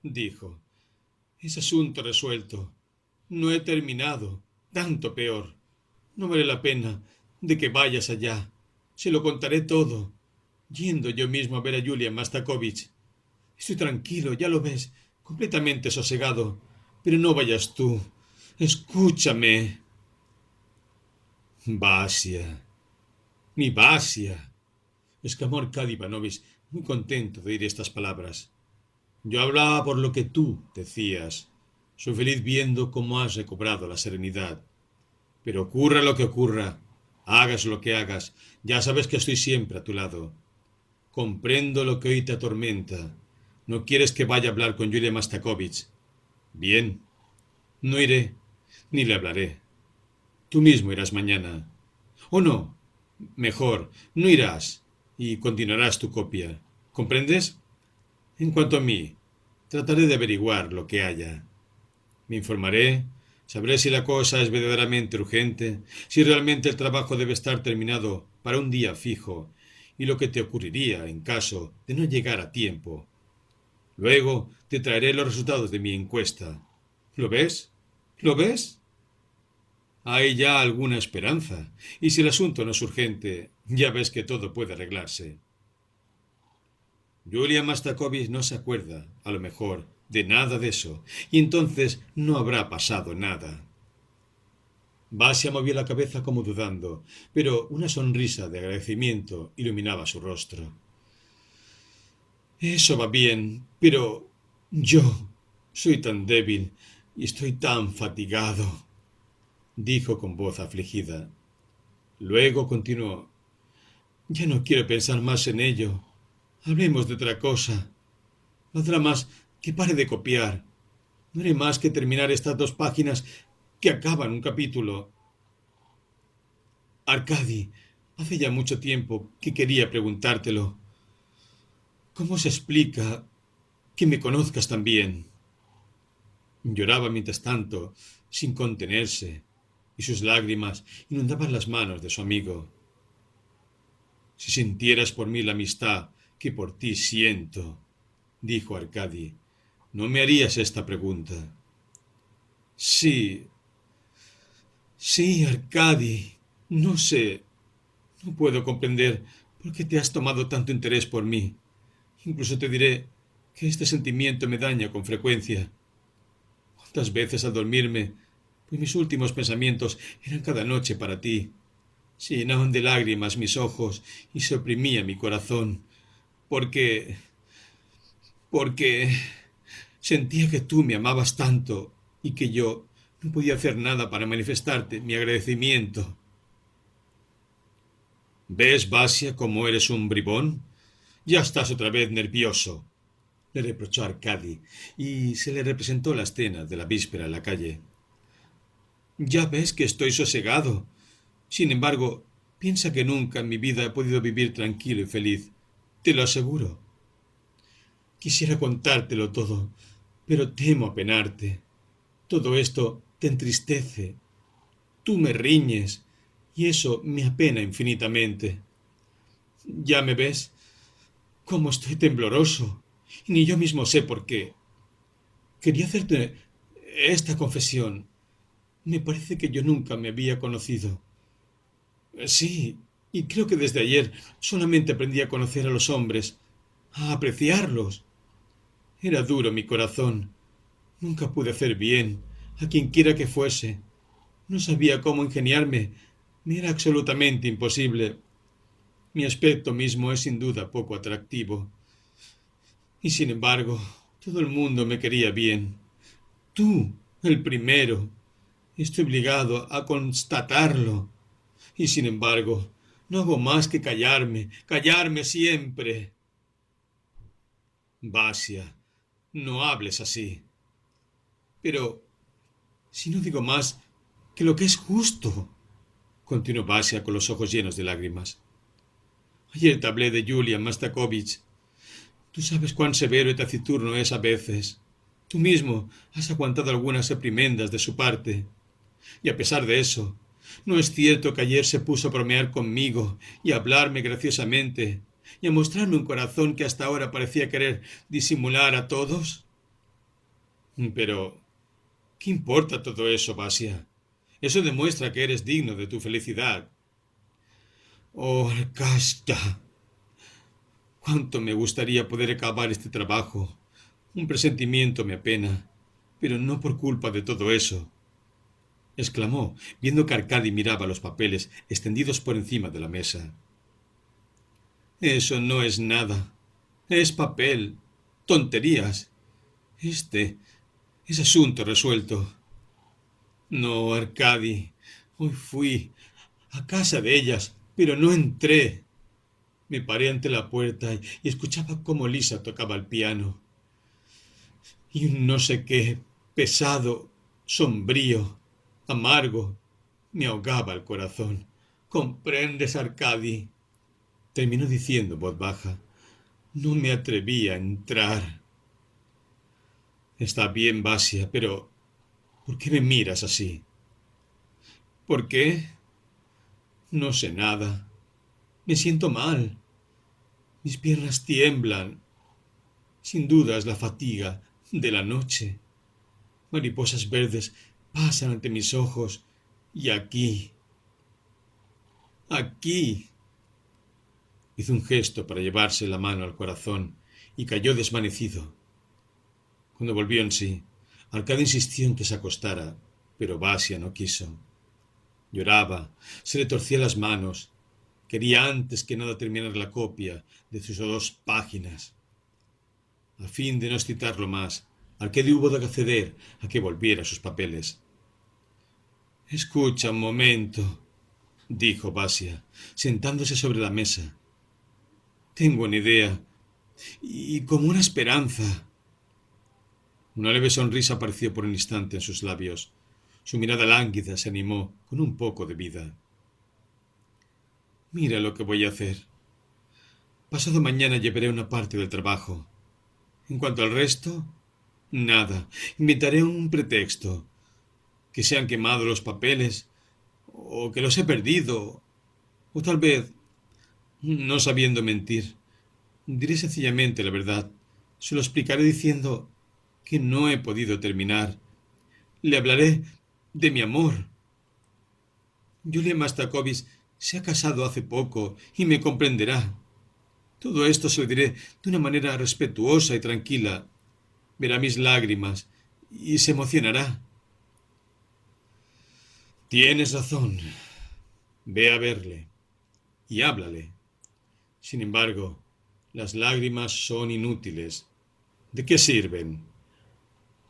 dijo. Es asunto resuelto. No he terminado. Tanto peor. No vale la pena de que vayas allá. Se lo contaré todo. Yendo yo mismo a ver a Julia Mastakovich. Estoy tranquilo, ya lo ves, completamente sosegado. Pero no vayas tú. Escúchame. Basia. Mi Basia exclamó Arkady Ivanovich, muy contento de oír estas palabras. Yo hablaba por lo que tú decías. Soy feliz viendo cómo has recobrado la serenidad. Pero ocurra lo que ocurra, hagas lo que hagas, ya sabes que estoy siempre a tu lado. Comprendo lo que hoy te atormenta. No quieres que vaya a hablar con Yulia Mastakovich. Bien, no iré, ni le hablaré. Tú mismo irás mañana. O no, mejor, no irás y continuarás tu copia. ¿Comprendes? En cuanto a mí, trataré de averiguar lo que haya. Me informaré, sabré si la cosa es verdaderamente urgente, si realmente el trabajo debe estar terminado para un día fijo, y lo que te ocurriría en caso de no llegar a tiempo. Luego te traeré los resultados de mi encuesta. ¿Lo ves? ¿Lo ves? Hay ya alguna esperanza, y si el asunto no es urgente, ya ves que todo puede arreglarse. Julia Mastakovich no se acuerda, a lo mejor, de nada de eso, y entonces no habrá pasado nada. Basia movió la cabeza como dudando, pero una sonrisa de agradecimiento iluminaba su rostro. Eso va bien, pero yo soy tan débil y estoy tan fatigado, dijo con voz afligida. Luego continuó. Ya no quiero pensar más en ello. Hablemos de otra cosa. Que pare de copiar. No haré más que terminar estas dos páginas que acaban un capítulo. Arcadi, hace ya mucho tiempo que quería preguntártelo. ¿Cómo se explica que me conozcas tan bien? Lloraba mientras tanto, sin contenerse, y sus lágrimas inundaban las manos de su amigo. Si sintieras por mí la amistad que por ti siento, dijo Arcadi, no me harías esta pregunta. Sí. Sí, Arcadi. No sé. No puedo comprender por qué te has tomado tanto interés por mí. Incluso te diré que este sentimiento me daña con frecuencia. ¿Cuántas veces al dormirme pues mis últimos pensamientos eran cada noche para ti. Se llenaban de lágrimas mis ojos y se oprimía mi corazón, porque... porque... sentía que tú me amabas tanto y que yo no podía hacer nada para manifestarte mi agradecimiento. ¿Ves, Basia, cómo eres un bribón? Ya estás otra vez nervioso, le reprochó Arcadi, y se le representó la escena de la víspera en la calle. Ya ves que estoy sosegado. Sin embargo, piensa que nunca en mi vida he podido vivir tranquilo y feliz. Te lo aseguro. Quisiera contártelo todo, pero temo apenarte. Todo esto te entristece. Tú me riñes, y eso me apena infinitamente. Ya me ves, cómo estoy tembloroso, y ni yo mismo sé por qué. Quería hacerte esta confesión. Me parece que yo nunca me había conocido. Sí, y creo que desde ayer solamente aprendí a conocer a los hombres, a apreciarlos. Era duro mi corazón. Nunca pude hacer bien, a quien quiera que fuese. No sabía cómo ingeniarme. Me era absolutamente imposible. Mi aspecto mismo es sin duda poco atractivo. Y sin embargo, todo el mundo me quería bien. Tú, el primero. Estoy obligado a constatarlo. Y sin embargo, no hago más que callarme, callarme siempre. Basia, no hables así. Pero, si no digo más que lo que es justo, continuó Basia con los ojos llenos de lágrimas. Ayer te hablé de Julia Mastakovich. Tú sabes cuán severo y taciturno es a veces. Tú mismo has aguantado algunas reprimendas de su parte. Y a pesar de eso, ¿no es cierto que ayer se puso a bromear conmigo y a hablarme graciosamente y a mostrarme un corazón que hasta ahora parecía querer disimular a todos? Pero, ¿qué importa todo eso, Basia? Eso demuestra que eres digno de tu felicidad. Oh, Arcasta. Cuánto me gustaría poder acabar este trabajo. Un presentimiento me apena, pero no por culpa de todo eso. exclamó, viendo que Arcadi miraba los papeles extendidos por encima de la mesa. Eso no es nada. Es papel. Tonterías. Este es asunto resuelto. No, Arcadi. Hoy fui a casa de ellas, pero no entré. Me paré ante la puerta y, escuchaba cómo Lisa tocaba el piano. Y un no sé qué, pesado, sombrío, amargo, me ahogaba el corazón. ¿Comprendes, Arcadi? Terminó diciendo en voz baja. No me atreví a entrar. Está bien, Basia, pero ¿por qué me miras así? ¿Por qué? No sé nada. Me siento mal. Mis piernas tiemblan. Sin duda es la fatiga de la noche. Mariposas verdes pasan ante mis ojos y aquí, aquí. Hizo un gesto para llevarse la mano al corazón y cayó desvanecido. Cuando volvió en sí, Arcada insistió en que se acostara, pero Basia no quiso. Lloraba, se le torcía las manos, Quería antes que nada terminar la copia de sus dos páginas. A fin de no excitarlo más, Arquedio hubo de acceder a que volviera sus papeles. Escucha un momento, dijo Basia, sentándose sobre la mesa. Tengo una idea y como una esperanza. Una leve sonrisa apareció por un instante en sus labios. Su mirada lánguida se animó con un poco de vida. Mira lo que voy a hacer. Pasado mañana llevaré una parte del trabajo. En cuanto al resto, nada. Inventaré un pretexto. Que se han quemado los papeles, o que los he perdido, o tal vez, no sabiendo mentir, diré sencillamente la verdad. Se lo explicaré diciendo que no he podido terminar. Le hablaré de mi amor. Julia Mastakovich se ha casado hace poco y me comprenderá. Todo esto se lo diré de una manera respetuosa y tranquila. Verá mis lágrimas y se emocionará. Tienes razón. Ve a verle y háblale. Sin embargo, las lágrimas son inútiles. ¿De qué sirven?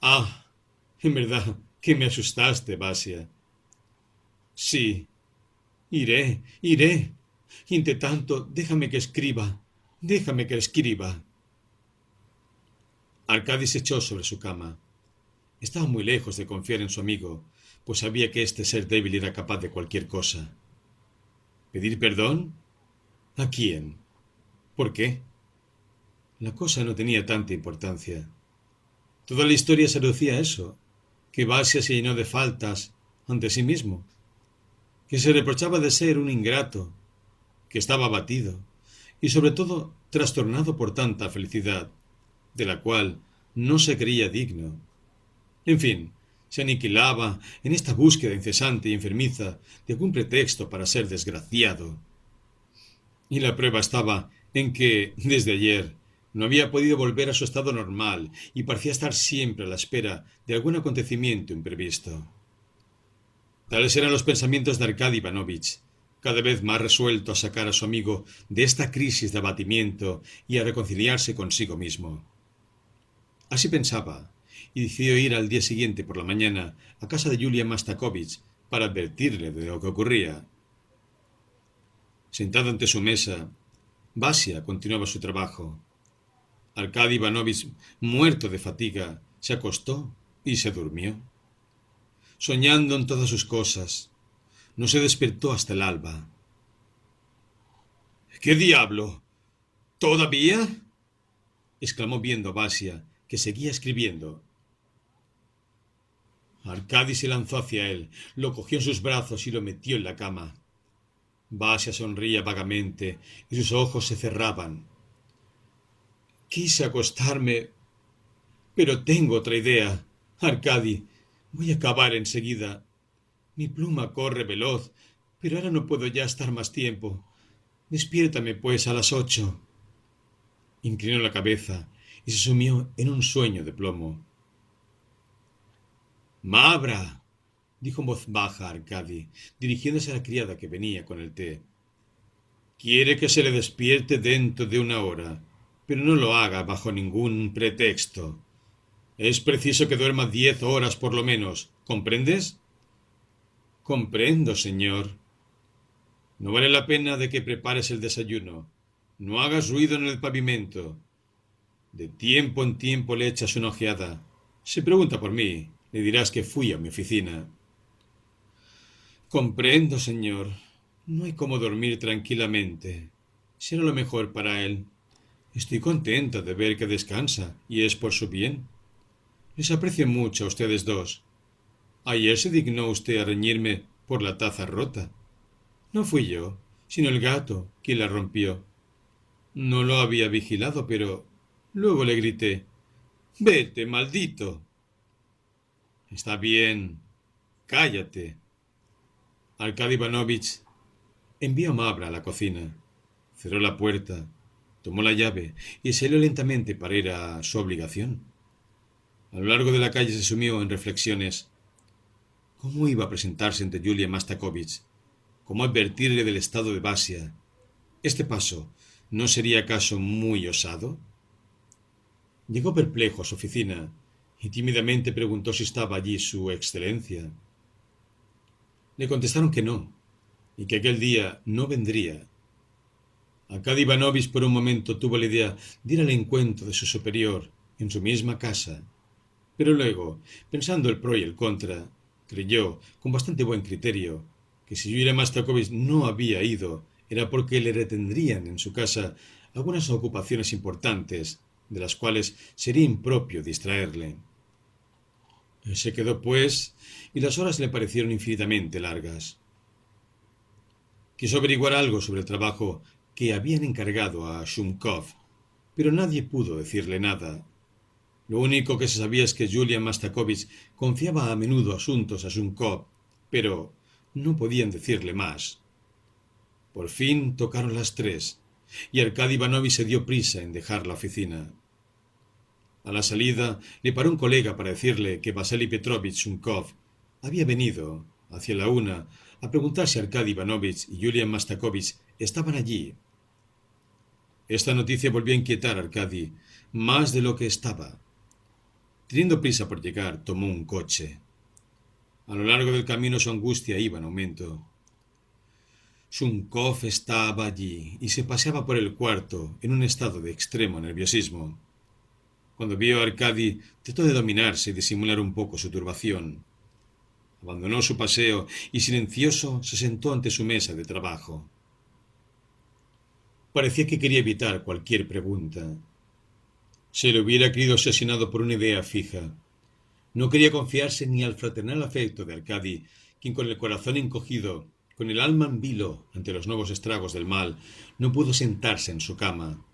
Ah, en verdad que me asustaste, Basia. Sí, Iré, iré. Entre tanto, déjame que escriba, déjame que escriba. Arcadi se echó sobre su cama. Estaba muy lejos de confiar en su amigo, pues sabía que este ser débil era capaz de cualquier cosa. ¿Pedir perdón? ¿A quién? ¿Por qué? La cosa no tenía tanta importancia. Toda la historia se reducía a eso, que Basia se llenó de faltas ante sí mismo, que se reprochaba de ser un ingrato, que estaba abatido y sobre todo trastornado por tanta felicidad, de la cual no se creía digno. En fin, se aniquilaba en esta búsqueda incesante y enfermiza de algún pretexto para ser desgraciado. Y la prueba estaba en que, desde ayer, no había podido volver a su estado normal y parecía estar siempre a la espera de algún acontecimiento imprevisto. Tales eran los pensamientos de Arkady Ivanovich, cada vez más resuelto a sacar a su amigo de esta crisis de abatimiento y a reconciliarse consigo mismo. Así pensaba, y decidió ir al día siguiente por la mañana a casa de Julia Mastakovich para advertirle de lo que ocurría. Sentado ante su mesa, Basia continuaba su trabajo. Arkady Ivanovich, muerto de fatiga, se acostó y se durmió. Soñando en todas sus cosas, no se despertó hasta el alba. ¿Qué diablo? ¿Todavía? exclamó viendo a Basia, que seguía escribiendo. Arcadi se lanzó hacia él, lo cogió en sus brazos y lo metió en la cama. Basia sonría vagamente y sus ojos se cerraban. Quise acostarme, pero tengo otra idea. Arcadi, voy a acabar enseguida. Mi pluma corre veloz, pero ahora no puedo ya estar más tiempo. Despiértame, pues, a las ocho. Inclinó la cabeza y se sumió en un sueño de plomo. Mabra, dijo en voz baja Arcadi, dirigiéndose a la criada que venía con el té. Quiere que se le despierte dentro de una hora, pero no lo haga bajo ningún pretexto. Es preciso que duerma diez horas por lo menos. ¿Comprendes? Comprendo, señor. No vale la pena de que prepares el desayuno. No hagas ruido en el pavimento. De tiempo en tiempo le echas una ojeada. Se pregunta por mí le dirás que fui a mi oficina. Comprendo, señor. No hay cómo dormir tranquilamente. Será lo mejor para él. Estoy contenta de ver que descansa, y es por su bien. Les aprecio mucho a ustedes dos. Ayer se dignó usted a reñirme por la taza rota. No fui yo, sino el gato quien la rompió. No lo había vigilado, pero luego le grité Vete, maldito. Está bien. Cállate. Arkady Ivanovich envió a Mabra a la cocina. Cerró la puerta, tomó la llave y salió lentamente para ir a su obligación. A lo largo de la calle se sumió en reflexiones. ¿Cómo iba a presentarse ante Julia Mastakovich? ¿Cómo advertirle del estado de Basia? ¿Este paso no sería acaso muy osado? Llegó perplejo a su oficina y tímidamente preguntó si estaba allí su excelencia. Le contestaron que no, y que aquel día no vendría. Arkady Ivanovich por un momento tuvo la idea de ir al encuentro de su superior en su misma casa, pero luego, pensando el pro y el contra, creyó, con bastante buen criterio, que si Yulia Mastakovich no había ido, era porque le retendrían en su casa algunas ocupaciones importantes, de las cuales sería impropio distraerle. Se quedó, pues, y las horas le parecieron infinitamente largas. Quiso averiguar algo sobre el trabajo que habían encargado a Shumkov, pero nadie pudo decirle nada. Lo único que se sabía es que Julia Mastakovich confiaba a menudo asuntos a Shumkov, pero no podían decirle más. Por fin tocaron las tres, y Arkady Ivanovich se dio prisa en dejar la oficina. A la salida le paró un colega para decirle que Vasily Petrovich Shumkov había venido, hacia la una, a preguntar si Arkady Ivanovich y Julian Mastakovich estaban allí. Esta noticia volvió a inquietar a Arkady más de lo que estaba. Teniendo prisa por llegar, tomó un coche. A lo largo del camino su angustia iba en aumento. Shumkov estaba allí y se paseaba por el cuarto en un estado de extremo nerviosismo. Cuando vio a Arcadi, trató de dominarse y disimular un poco su turbación. abandonó su paseo y silencioso se sentó ante su mesa de trabajo. Parecía que quería evitar cualquier pregunta. Se le hubiera querido asesinado por una idea fija. No quería confiarse ni al fraternal afecto de Arcadi, quien con el corazón encogido, con el alma en vilo ante los nuevos estragos del mal, no pudo sentarse en su cama,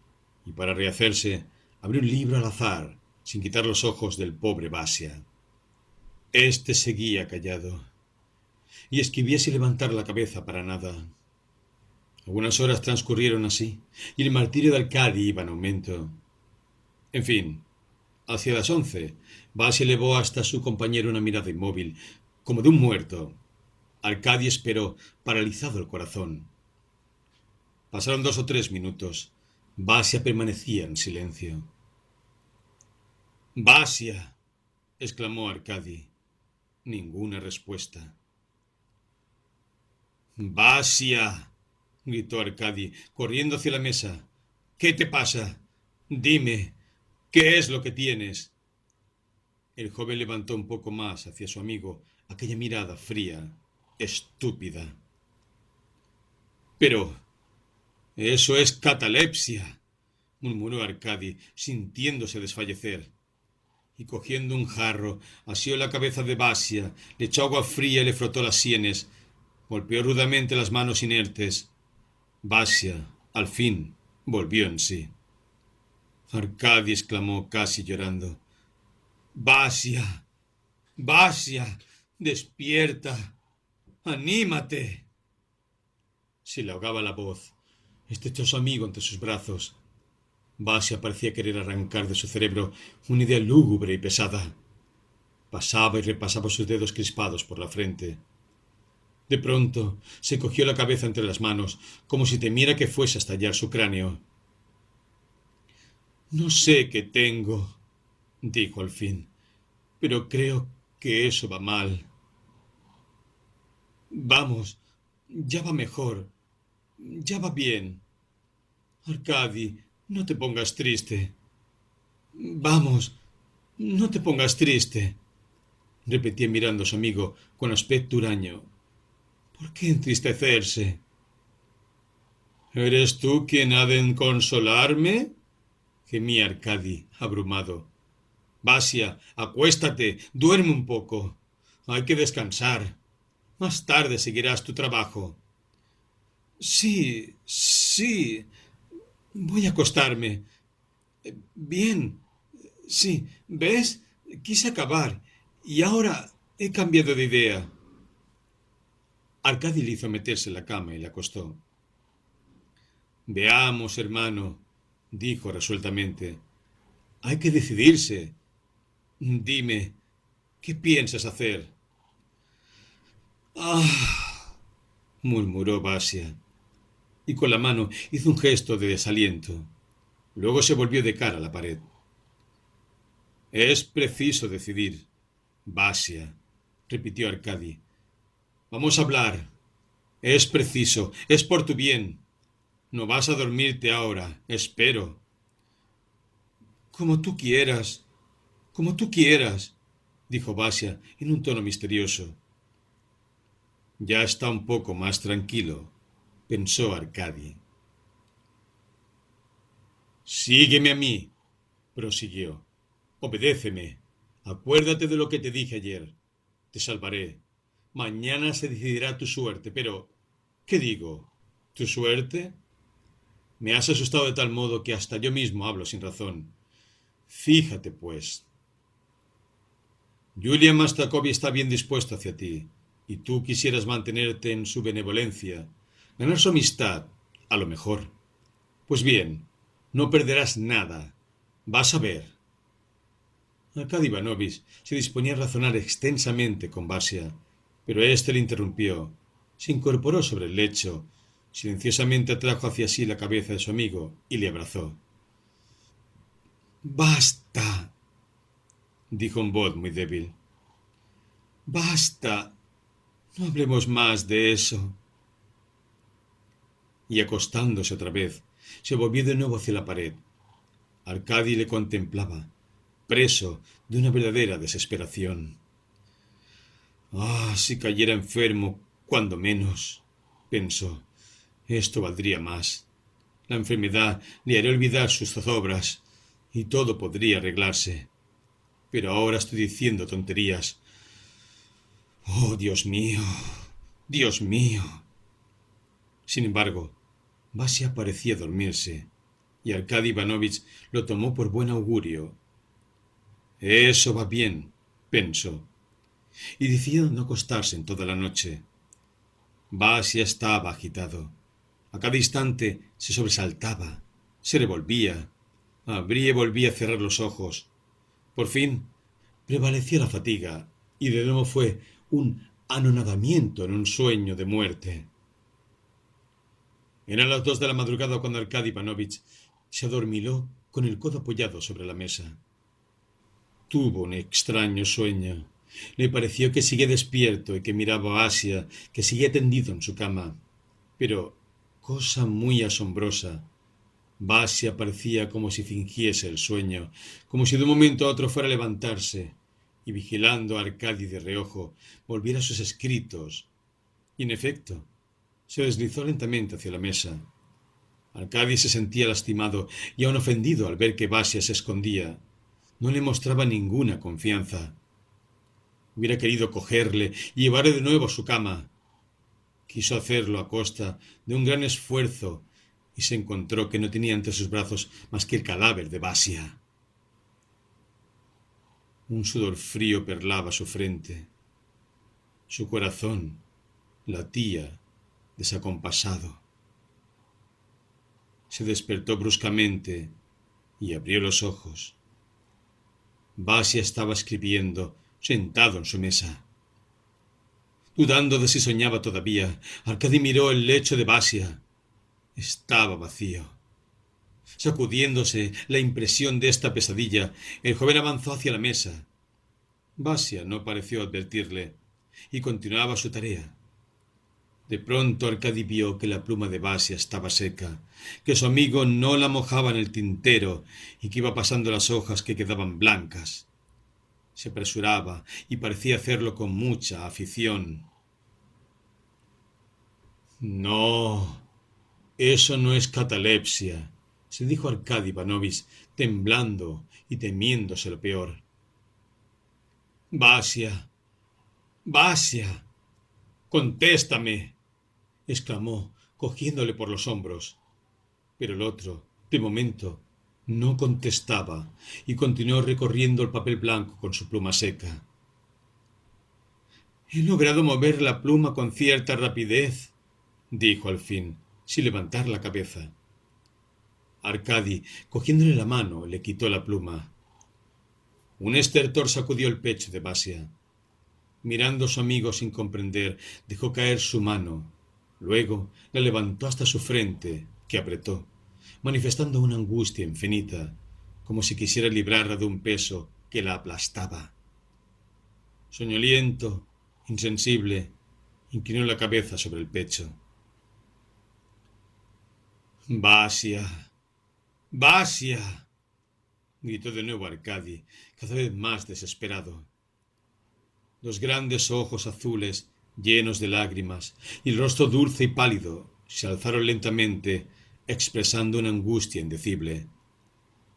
y para rehacerse abrió un libro al azar, sin quitar los ojos del pobre Basia. Este seguía callado, y escribía sin levantar la cabeza para nada. Algunas horas transcurrieron así, y el martirio de Arcadi iba en aumento. En fin, hacia las once, Basi elevó hasta su compañero una mirada inmóvil, como de un muerto. Arcadi esperó, paralizado el corazón. Pasaron dos o tres minutos. Basia permanecía en silencio. Basia, exclamó Arcadi. Ninguna respuesta. Basia, gritó Arcadi, corriendo hacia la mesa. ¿Qué te pasa? Dime, ¿qué es lo que tienes? El joven levantó un poco más hacia su amigo aquella mirada fría, estúpida. Pero eso es catalepsia, murmuró Arcadi, sintiéndose desfallecer. Y cogiendo un jarro, asió la cabeza de Basia, le echó agua fría y le frotó las sienes. Golpeó rudamente las manos inertes. Basia, al fin, volvió en sí. Arcadi exclamó casi llorando. Basia, Basia, despierta, anímate. Se le ahogaba la voz. Estrechó su amigo entre sus brazos. Basia parecía querer arrancar de su cerebro una idea lúgubre y pesada. Pasaba y repasaba sus dedos crispados por la frente. De pronto se cogió la cabeza entre las manos, como si temiera que fuese a estallar su cráneo. No sé qué tengo, dijo al fin, pero creo que eso va mal. Vamos, ya va mejor, ya va bien. Arcadi, no te pongas triste. Vamos, no te pongas triste, repetía mirando a su amigo con aspecto huraño. ¿Por qué entristecerse? ¿Eres tú quien ha de consolarme? gemía Arcadi, abrumado. Basia, acuéstate, duerme un poco. Hay que descansar. Más tarde seguirás tu trabajo. Sí, sí. Voy a acostarme. Bien. Sí, ¿ves? Quise acabar. Y ahora he cambiado de idea. Arcadi hizo meterse en la cama y le acostó. Veamos, hermano, dijo resueltamente. Hay que decidirse. Dime, ¿qué piensas hacer? Ah, murmuró Basia, y con la mano hizo un gesto de desaliento. Luego se volvió de cara a la pared. Es preciso decidir, Basia, repitió Arcadi. Vamos a hablar. Es preciso, es por tu bien. No vas a dormirte ahora, espero. Como tú quieras, como tú quieras, dijo Basia en un tono misterioso. Ya está un poco más tranquilo, pensó Arcadi. Sígueme a mí, prosiguió. Obedéceme. Acuérdate de lo que te dije ayer. Te salvaré. Mañana se decidirá tu suerte, pero... ¿Qué digo? ¿Tu suerte? Me has asustado de tal modo que hasta yo mismo hablo sin razón. Fíjate, pues. Julia Mastakovi está bien dispuesto hacia ti, y tú quisieras mantenerte en su benevolencia, ganar su amistad, a lo mejor. Pues bien, no perderás nada. Vas a ver. Arkady Ivanovich se disponía a razonar extensamente con Basia, pero éste le interrumpió. Se incorporó sobre el lecho, silenciosamente atrajo hacia sí la cabeza de su amigo y le abrazó. Basta, dijo en voz muy débil. Basta. No hablemos más de eso. Y acostándose otra vez, se volvió de nuevo hacia la pared. Arcadi le contemplaba, preso de una verdadera desesperación. Ah, si cayera enfermo, cuando menos, pensó. Esto valdría más. La enfermedad le haré olvidar sus zozobras y todo podría arreglarse. Pero ahora estoy diciendo tonterías. Oh, Dios mío, Dios mío. Sin embargo, Vasia parecía dormirse, y Arkady Ivanovich lo tomó por buen augurio. Eso va bien, pensó, y decidió no acostarse en toda la noche. Vasia estaba agitado. A cada instante se sobresaltaba, se revolvía, abría y volvía a cerrar los ojos. Por fin prevaleció la fatiga y de nuevo fue un anonadamiento en un sueño de muerte. Eran las dos de la madrugada cuando Arkady Ivanovich se adormiló con el codo apoyado sobre la mesa. Tuvo un extraño sueño. Le pareció que seguía despierto y que miraba a Asia, que seguía tendido en su cama. Pero, cosa muy asombrosa, Basia parecía como si fingiese el sueño, como si de un momento a otro fuera a levantarse, y vigilando a Arcadi de reojo, volviera a sus escritos. Y en efecto, se deslizó lentamente hacia la mesa. Arcadi se sentía lastimado y aun ofendido al ver que Basia se escondía. No le mostraba ninguna confianza. Hubiera querido cogerle y llevarle de nuevo a su cama. Quiso hacerlo a costa de un gran esfuerzo y se encontró que no tenía entre sus brazos más que el cadáver de Basia. Un sudor frío perlaba su frente. Su corazón latía desacompasado. Se despertó bruscamente y abrió los ojos. Basia estaba escribiendo, sentado en su mesa. Dudando de si soñaba todavía, Arcadi miró el lecho de Basia. Estaba vacío. Sacudiéndose la impresión de esta pesadilla, el joven avanzó hacia la mesa. Basia no pareció advertirle y continuaba su tarea. De pronto Arcadi vio que la pluma de Basia estaba seca, que su amigo no la mojaba en el tintero y que iba pasando las hojas que quedaban blancas. Se apresuraba y parecía hacerlo con mucha afición. No, eso no es catalepsia, se dijo Arkady Ivanovich, temblando y temiéndose lo peor. Basia, Basia, contéstame exclamó, cogiéndole por los hombros. Pero el otro, de momento, no contestaba y continuó recorriendo el papel blanco con su pluma seca. He logrado mover la pluma con cierta rapidez, dijo al fin, sin levantar la cabeza. Arcadi, cogiéndole la mano, le quitó la pluma. Un estertor sacudió el pecho de Basia. Mirando a su amigo sin comprender, dejó caer su mano Luego la levantó hasta su frente, que apretó, manifestando una angustia infinita, como si quisiera librarla de un peso que la aplastaba. Soñoliento, insensible, inclinó la cabeza sobre el pecho. Basia, Basia, gritó de nuevo Arcadi, cada vez más desesperado. Los grandes ojos azules llenos de lágrimas, y el rostro dulce y pálido se alzaron lentamente, expresando una angustia indecible.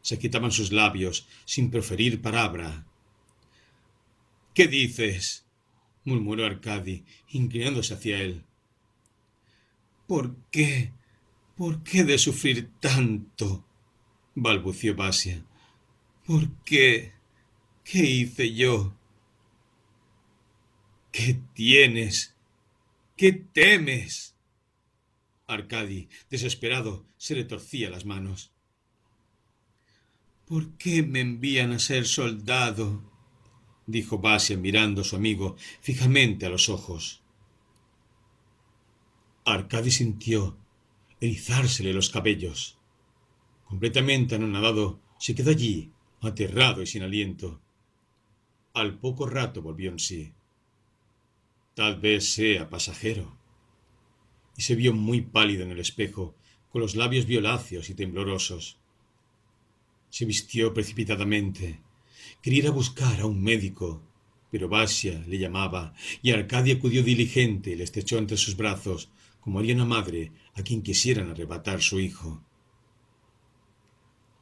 Se quitaban sus labios sin proferir palabra. ¿Qué dices? murmuró Arcadi, inclinándose hacia él. ¿Por qué? ¿Por qué de sufrir tanto? balbució Basia. ¿Por qué? ¿Qué hice yo? ¿Qué tienes? ¿Qué temes? Arcadi, desesperado, se le torcía las manos. ¿Por qué me envían a ser soldado? dijo Basia mirando a su amigo fijamente a los ojos. Arcadi sintió erizársele los cabellos. Completamente anonadado, se quedó allí, aterrado y sin aliento. Al poco rato volvió en sí. Tal vez sea pasajero. Y se vio muy pálido en el espejo, con los labios violáceos y temblorosos. Se vistió precipitadamente. Quería ir a buscar a un médico, Pero Basia le llamaba, y Arcadia acudió diligente y le estrechó entre sus brazos, como haría una madre a quien quisieran arrebatar su hijo.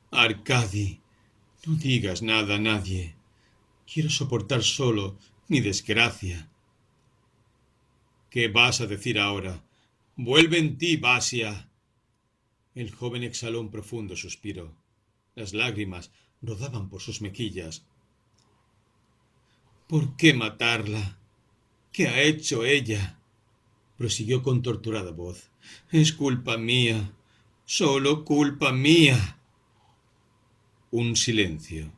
Arcadi, no digas nada a nadie. Quiero soportar solo mi desgracia. ¿Qué vas a decir ahora? Vuelve en ti, Basia. El joven exhaló un profundo suspiro. Las lágrimas rodaban por sus mejillas. ¿Por qué matarla? ¿Qué ha hecho ella? prosiguió con torturada voz. Es culpa mía, solo culpa mía. Un silencio.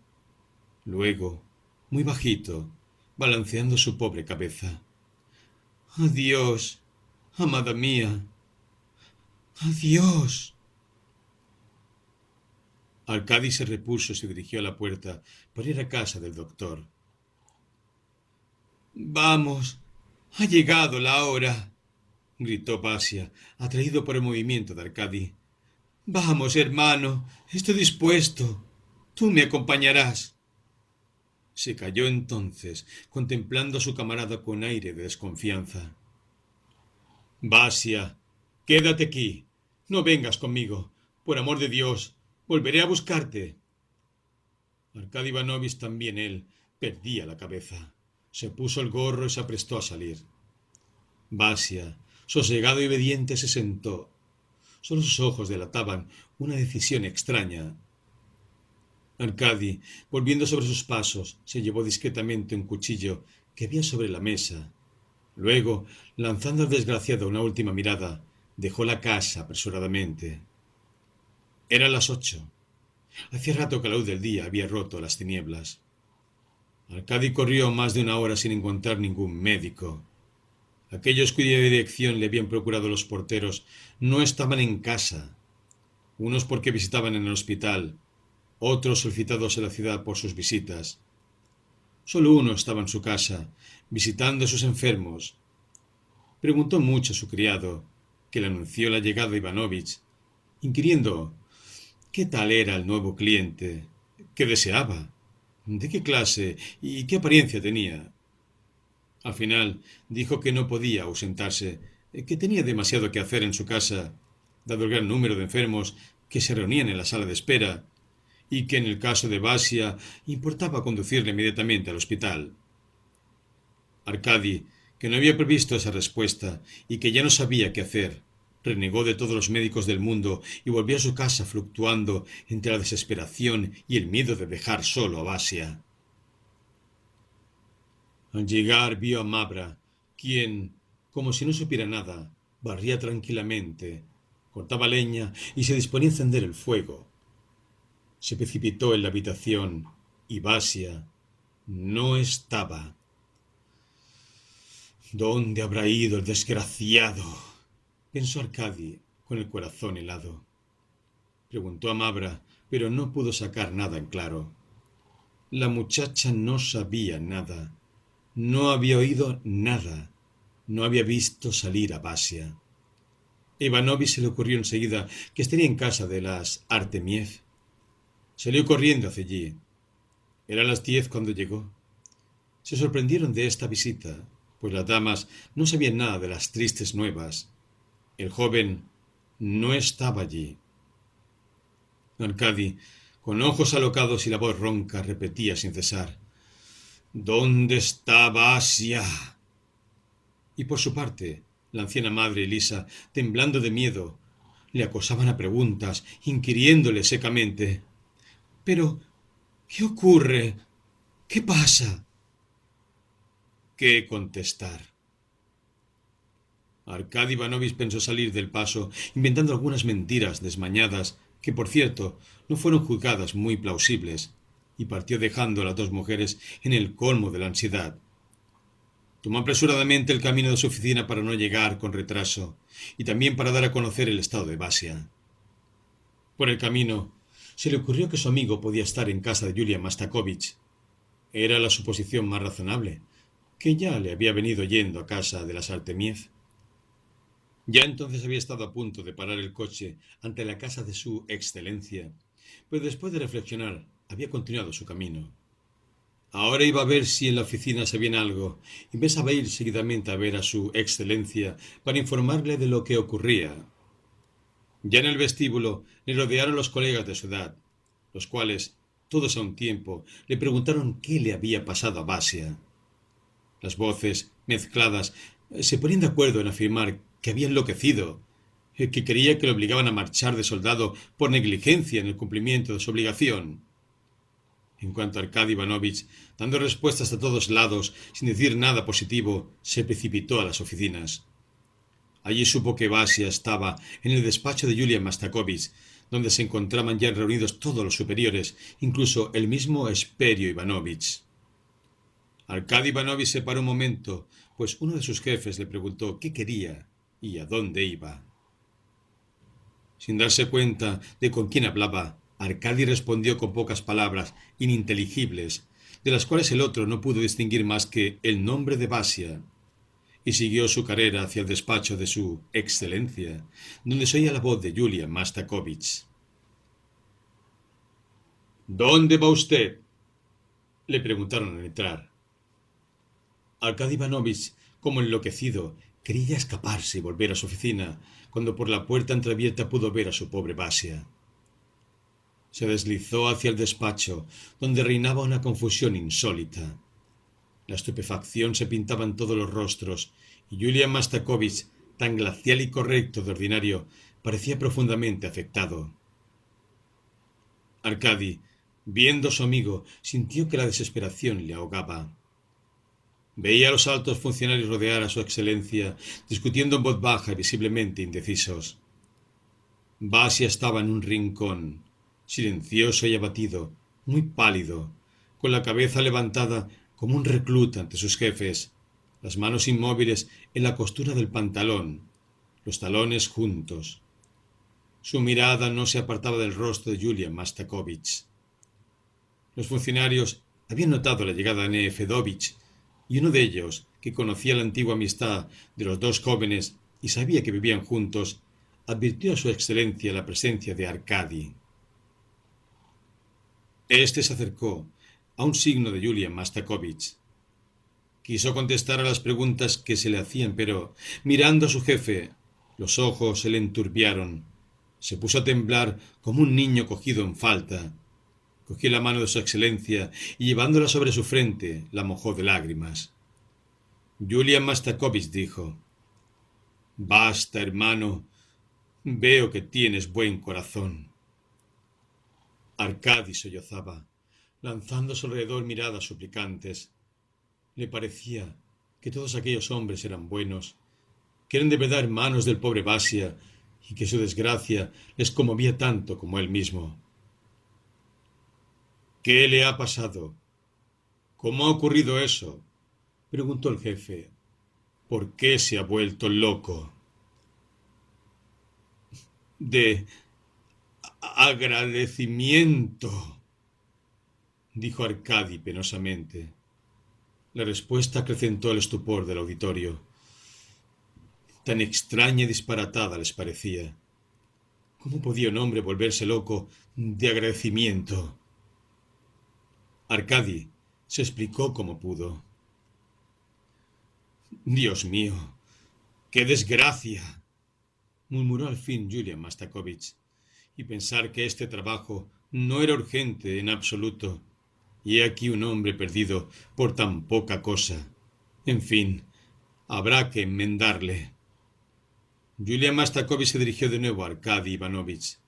Luego, muy bajito, balanceando su pobre cabeza. Adiós, amada mía. Adiós. Arcadi se repuso y se dirigió a la puerta para ir a casa del doctor. Vamos, ha llegado la hora, gritó Basia, atraído por el movimiento de Arcadi. Vamos, hermano, estoy dispuesto. Tú me acompañarás. Se calló entonces, contemplando a su camarada con aire de desconfianza. Basia, quédate aquí. No vengas conmigo. Por amor de Dios, volveré a buscarte. Arkady Ivanovich también él perdía la cabeza. Se puso el gorro y se aprestó a salir. Basia, sosegado y obediente, se sentó. Solo sus ojos delataban una decisión extraña Arcadi, volviendo sobre sus pasos, se llevó discretamente un cuchillo que había sobre la mesa. Luego, lanzando al desgraciado una última mirada, dejó la casa apresuradamente. Eran las ocho. Hacía rato que la luz del día había roto las tinieblas. Arcadi corrió más de una hora sin encontrar ningún médico. Aquellos cuya dirección le habían procurado los porteros no estaban en casa. Unos porque visitaban en el hospital, otros solicitados en la ciudad por sus visitas. Solo uno estaba en su casa, visitando a sus enfermos. Preguntó mucho a su criado, que le anunció la llegada de Ivanovich, inquiriendo qué tal era el nuevo cliente, qué deseaba, de qué clase y qué apariencia tenía. Al final dijo que no podía ausentarse, que tenía demasiado que hacer en su casa, dado el gran número de enfermos que se reunían en la sala de espera, y que en el caso de Basia importaba conducirle inmediatamente al hospital. Arcadi, que no había previsto esa respuesta y que ya no sabía qué hacer, renegó de todos los médicos del mundo y volvió a su casa fluctuando entre la desesperación y el miedo de dejar solo a Basia. Al llegar vio a Mabra, quien, como si no supiera nada, barría tranquilamente, cortaba leña y se disponía a encender el fuego se precipitó en la habitación y Basia no estaba. ¿Dónde habrá ido el desgraciado? pensó Arcadi con el corazón helado. Preguntó a Mabra, pero no pudo sacar nada en claro. La muchacha no sabía nada, no había oído nada, no había visto salir a Basia. Ivanovi se le ocurrió enseguida que estaría en casa de las Artemiev Salió corriendo hacia allí. Eran las diez cuando llegó. Se sorprendieron de esta visita, pues las damas no sabían nada de las tristes nuevas. El joven no estaba allí. Arcadi, con ojos alocados y la voz ronca, repetía sin cesar ¿Dónde está Basia? Y por su parte, la anciana madre Elisa, temblando de miedo, le acosaban a preguntas, inquiriéndole secamente pero, ¿qué ocurre? ¿Qué pasa? ¿Qué contestar? Arkady Ivanovich pensó salir del paso, inventando algunas mentiras desmañadas, que por cierto no fueron juzgadas muy plausibles, y partió dejando a las dos mujeres en el colmo de la ansiedad. Tomó apresuradamente el camino de su oficina para no llegar con retraso, y también para dar a conocer el estado de Basia. Por el camino se le ocurrió que su amigo podía estar en casa de Julia Mastakovich. Era la suposición más razonable, que ya le había venido yendo a casa de las Artemiev. Ya entonces había estado a punto de parar el coche ante la casa de su excelencia, pero después de reflexionar había continuado su camino. Ahora iba a ver si en la oficina sabían algo, y pensaba ir seguidamente a ver a su excelencia para informarle de lo que ocurría. Ya en el vestíbulo le rodearon los colegas de su edad, los cuales, todos a un tiempo, le preguntaron qué le había pasado a Basia. Las voces, mezcladas, se ponían de acuerdo en afirmar que había enloquecido, que quería que le obligaban a marchar de soldado por negligencia en el cumplimiento de su obligación. En cuanto a Arkady Ivanovich, dando respuestas a todos lados, sin decir nada positivo, se precipitó a las oficinas. Allí supo que Basia estaba en el despacho de Yulia Mastakovich, donde se encontraban ya reunidos todos los superiores, incluso el mismo Esperio Ivanovich. Arkady Ivanovich se paró un momento, pues uno de sus jefes le preguntó qué quería y a dónde iba. Sin darse cuenta de con quién hablaba, Arcadi respondió con pocas palabras, ininteligibles, de las cuales el otro no pudo distinguir más que el nombre de Basia, y siguió su carrera hacia el despacho de su excelencia, donde se oía la voz de Julia Mastakovich. ¿Dónde va usted? le preguntaron al entrar. Arkady Ivanovich, como enloquecido, quería escaparse y volver a su oficina, cuando por la puerta entreabierta pudo ver a su pobre Basia. Se deslizó hacia el despacho, donde reinaba una confusión insólita. La estupefacción se pintaba en todos los rostros, y Julian Mastakovich, tan glacial y correcto de ordinario, parecía profundamente afectado. Arkady, viendo a su amigo, sintió que la desesperación le ahogaba. Veía a los altos funcionarios rodear a su excelencia, discutiendo en voz baja y visiblemente indecisos. Basia estaba en un rincón, silencioso y abatido, muy pálido, con la cabeza levantada como un recluta ante sus jefes, las manos inmóviles en la costura del pantalón, los talones juntos. Su mirada no se apartaba del rostro de Julia Mastakovich. Los funcionarios habían notado la llegada de Nefedovich, y uno de ellos, que conocía la antigua amistad de los dos jóvenes y sabía que vivían juntos, advirtió a su excelencia la presencia de Arkady. Este se acercó a un signo de Julia Mastakovich. Quiso contestar a las preguntas que se le hacían, pero, mirando a su jefe, los ojos se le enturbiaron. Se puso a temblar como un niño cogido en falta. Cogió la mano de su excelencia y llevándola sobre su frente, la mojó de lágrimas. Julia Mastakovich dijo, Basta, hermano, veo que tienes buen corazón. Arcadi sollozaba, lanzando a su alrededor miradas suplicantes. Le parecía que todos aquellos hombres eran buenos, que eran de verdad hermanos del pobre Basia, y que su desgracia les conmovía tanto como él mismo. ¿Qué le ha pasado? ¿Cómo ha ocurrido eso? preguntó el jefe. ¿Por qué se ha vuelto loco? De agradecimiento, dijo Arcadi penosamente. La respuesta acrecentó el estupor del auditorio. Tan extraña y disparatada les parecía. ¿Cómo podía un hombre volverse loco de agradecimiento? Arcadi se explicó como pudo. Dios mío, qué desgracia, murmuró al fin Julian Mastakovich y pensar que este trabajo no era urgente en absoluto. Y he aquí un hombre perdido por tan poca cosa. En fin, habrá que enmendarle. Julia Mastakovich se dirigió de nuevo a Arkady Ivanovich.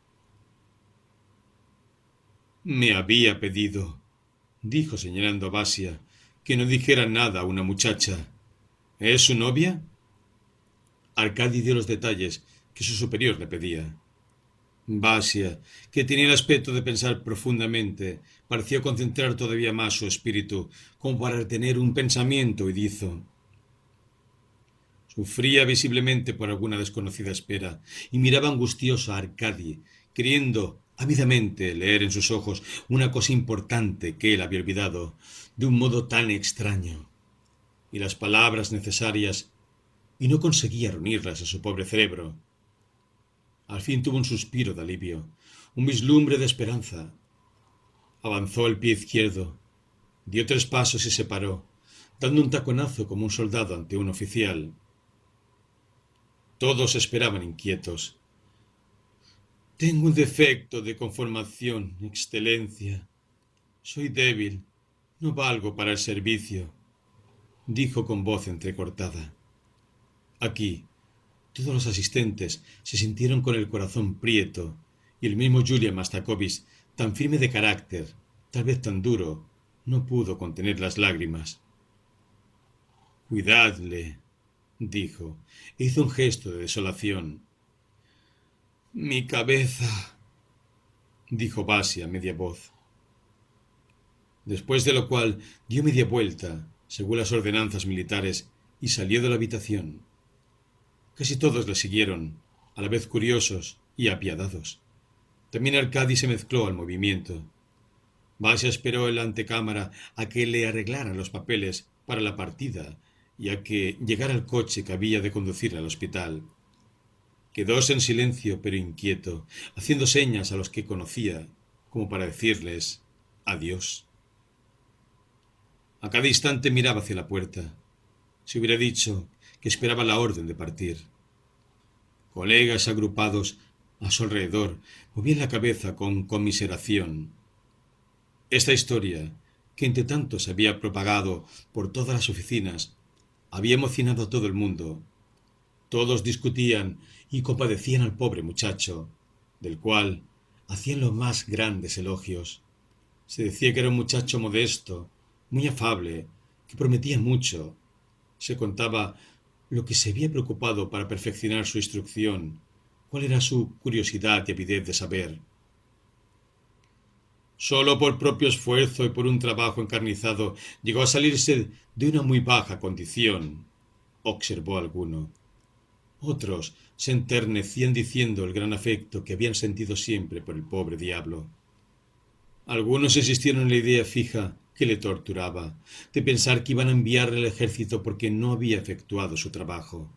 Me había pedido, dijo señalando a Basia, que no dijera nada a una muchacha. ¿Es su novia? Arkady dio los detalles que su superior le pedía. Basia, que tenía el aspecto de pensar profundamente, pareció concentrar todavía más su espíritu, como para tener un pensamiento dizo. Sufría visiblemente por alguna desconocida espera, y miraba angustioso a Arcadi, queriendo ávidamente leer en sus ojos una cosa importante que él había olvidado, de un modo tan extraño, y las palabras necesarias, y no conseguía reunirlas a su pobre cerebro. Al fin tuvo un suspiro de alivio, un vislumbre de esperanza. Avanzó el pie izquierdo, Dio tres pasos y se paró, dando un taconazo como un soldado ante un oficial. Todos esperaban inquietos. Tengo un defecto de conformación, excelencia. Soy débil, no valgo para el servicio, dijo con voz entrecortada. Aquí, todos los asistentes se sintieron con el corazón prieto, y el mismo Julia Mastakovich, tan firme de carácter, tal vez tan duro, no pudo contener las lágrimas. Cuidadle, dijo, e hizo un gesto de desolación. Mi cabeza, dijo Basia a media voz. Después de lo cual dio media vuelta, según las ordenanzas militares, y salió de la habitación. Casi todos le siguieron, a la vez curiosos y apiadados. También Arcadi se mezcló al movimiento. Basia esperó en la antecámara a que le arreglaran los papeles para la partida y a que llegara el coche que había de conducir al hospital. Quedóse en silencio pero inquieto, haciendo señas a los que conocía, como para decirles adiós. A cada instante miraba hacia la puerta. Se hubiera dicho que esperaba la orden de partir. Colegas agrupados a su alrededor movían la cabeza con conmiseración. Esta historia, que entre tanto se había propagado por todas las oficinas, había emocionado a todo el mundo. Todos discutían y compadecían al pobre muchacho, del cual hacían los más grandes elogios. Se decía que era un muchacho modesto, muy afable, que prometía mucho. Se contaba lo que se había preocupado para perfeccionar su instrucción, cuál era su curiosidad y avidez de saber. Solo por propio esfuerzo y por un trabajo encarnizado llegó a salirse de una muy baja condición, observó alguno. Otros se enternecían diciendo el gran afecto que habían sentido siempre por el pobre diablo. Algunos insistieron en la idea fija que le torturaba, de pensar que iban a enviarle al ejército porque no había efectuado su trabajo.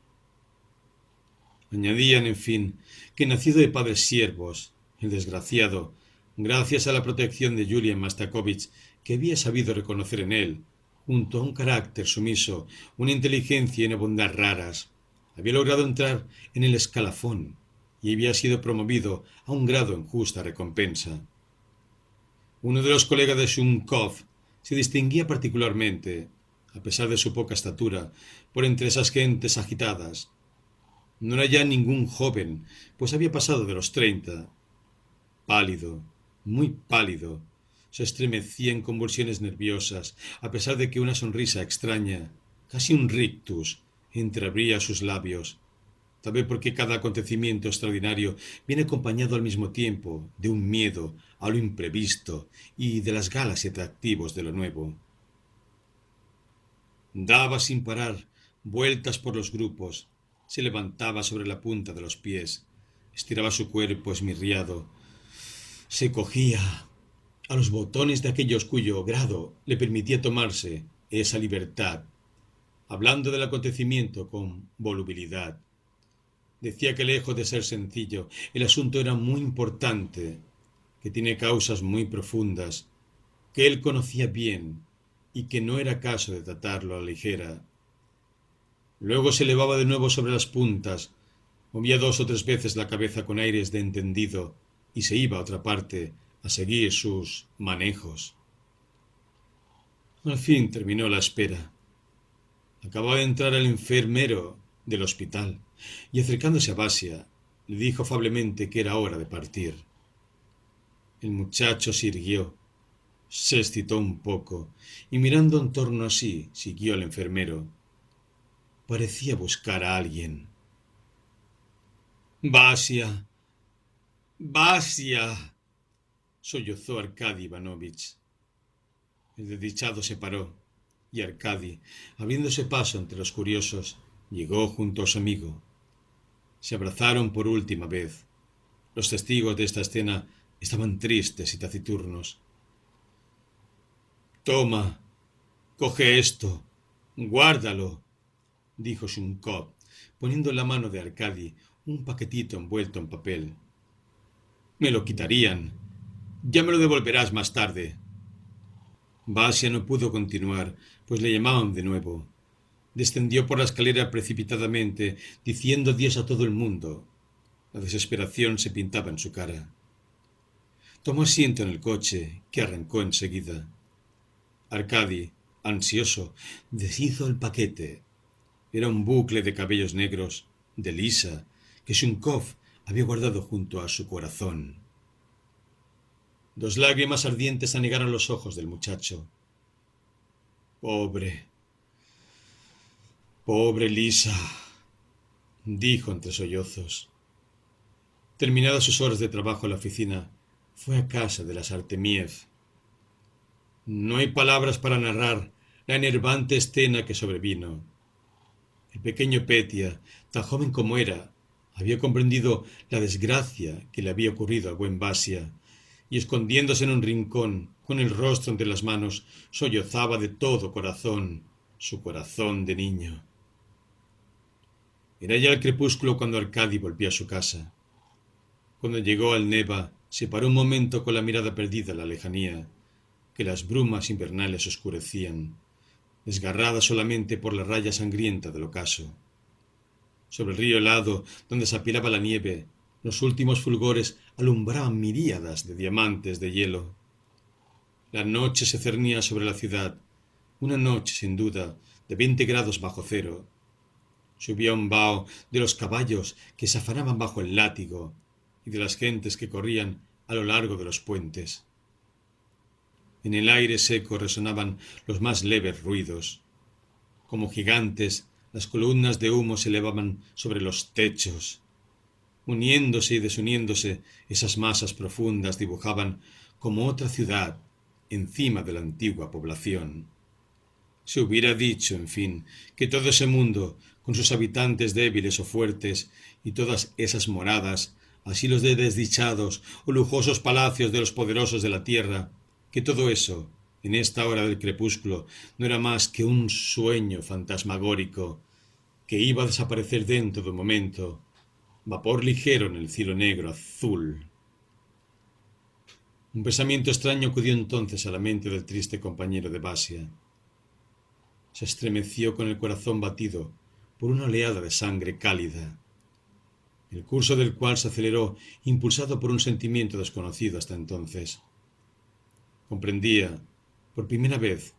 Añadían, en fin, que nacido de padres siervos, el desgraciado gracias a la protección de Julian Mastakovich, que había sabido reconocer en él, junto a un carácter sumiso, una inteligencia y una bondad raras, había logrado entrar en el escalafón y había sido promovido a un grado en justa recompensa. Uno de los colegas de Shumkov se distinguía particularmente, a pesar de su poca estatura, por entre esas gentes agitadas. No era ya ningún joven, pues había pasado de los treinta. Pálido, muy pálido. Se estremecía en convulsiones nerviosas, a pesar de que una sonrisa extraña, casi un rictus, entreabría sus labios. Tal vez porque cada acontecimiento extraordinario viene acompañado al mismo tiempo de un miedo a lo imprevisto y de las galas y atractivos de lo nuevo. Daba sin parar vueltas por los grupos, se levantaba sobre la punta de los pies, estiraba su cuerpo esmirriado, se cogía a los botones de aquellos cuyo grado le permitía tomarse esa libertad, hablando del acontecimiento con volubilidad. Decía que lejos de ser sencillo, el asunto era muy importante, que tiene causas muy profundas, que él conocía bien y que no era caso de tratarlo a la ligera. Luego se elevaba de nuevo sobre las puntas, movía dos o tres veces la cabeza con aires de entendido, y se iba a otra parte a seguir sus manejos. Al fin terminó la espera. Acababa de entrar el enfermero del hospital y acercándose a Basia le dijo afablemente que era hora de partir. El muchacho se irguió, se excitó un poco y mirando en torno a sí siguió al enfermero. Parecía buscar a alguien. Basia, Basia. sollozó Arkady Ivanovich. El desdichado se paró, y Arkady, abriéndose paso entre los curiosos, llegó junto a su amigo. Se abrazaron por última vez. Los testigos de esta escena estaban tristes y taciturnos. Toma, coge esto, guárdalo, dijo Shumkov, poniendo en la mano de Arkady un paquetito envuelto en papel. Me lo quitarían. Ya me lo devolverás más tarde. Basia no pudo continuar, pues le llamaban de nuevo. Descendió por la escalera precipitadamente, diciendo adiós a todo el mundo. La desesperación se pintaba en su cara. Tomó asiento en el coche, que arrancó enseguida. Arcadi, ansioso, deshizo el paquete. Era un bucle de cabellos negros, de Lisa, que Shunkov había guardado junto a su corazón. Dos lágrimas ardientes anegaron los ojos del muchacho. Pobre, pobre Lisa, dijo entre sollozos. Terminadas sus horas de trabajo en la oficina, fue a casa de las Artemiev. No hay palabras para narrar la enervante escena que sobrevino. El pequeño Petia, tan joven como era, había comprendido la desgracia que le había ocurrido al buen Basia y escondiéndose en un rincón, con el rostro entre las manos, sollozaba de todo corazón, su corazón de niño. Era ya el crepúsculo cuando Arcadi volvió a su casa. Cuando llegó al Neva, se paró un momento con la mirada perdida en la lejanía, que las brumas invernales oscurecían, desgarrada solamente por la raya sangrienta del ocaso. Sobre el río helado, donde se apilaba la nieve, los últimos fulgores alumbraban miríadas de diamantes de hielo. La noche se cernía sobre la ciudad, una noche sin duda de veinte grados bajo cero. Subía un vaho de los caballos que se afanaban bajo el látigo y de las gentes que corrían a lo largo de los puentes. En el aire seco resonaban los más leves ruidos. Como gigantes, las columnas de humo se elevaban sobre los techos, Uniéndose y desuniéndose, esas masas profundas dibujaban como otra ciudad encima de la antigua población. Se hubiera dicho, en fin, que todo ese mundo, con sus habitantes débiles o fuertes, y todas esas moradas, asilos de desdichados o lujosos palacios de los poderosos de la tierra, que todo eso, en esta hora del crepúsculo, no era más que un sueño fantasmagórico, que iba a desaparecer dentro de un momento, vapor ligero en el cielo negro azul. Un pensamiento extraño acudió entonces a la mente del triste compañero de Basia. Se estremeció con el corazón batido por una oleada de sangre cálida, el curso del cual se aceleró impulsado por un sentimiento desconocido hasta entonces. Comprendía, por primera vez,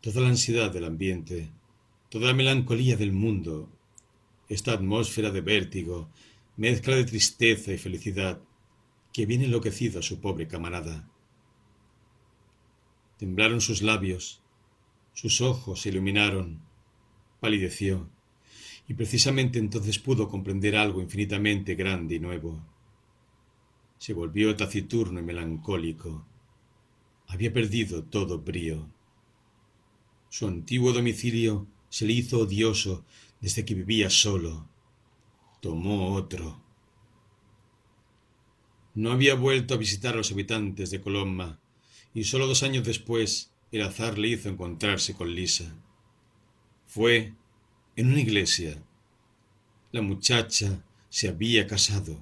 toda la ansiedad del ambiente, toda la melancolía del mundo, esta atmósfera de vértigo, mezcla de tristeza y felicidad, que viene enloquecido a su pobre camarada. Temblaron sus labios, sus ojos se iluminaron, palideció, y precisamente entonces pudo comprender algo infinitamente grande y nuevo. Se volvió taciturno y melancólico. Había perdido todo brío. Su antiguo domicilio se le hizo odioso desde que vivía solo, tomó otro. No había vuelto a visitar a los habitantes de Colomba, y solo dos años después el azar le hizo encontrarse con Lisa. Fue en una iglesia. La muchacha se había casado.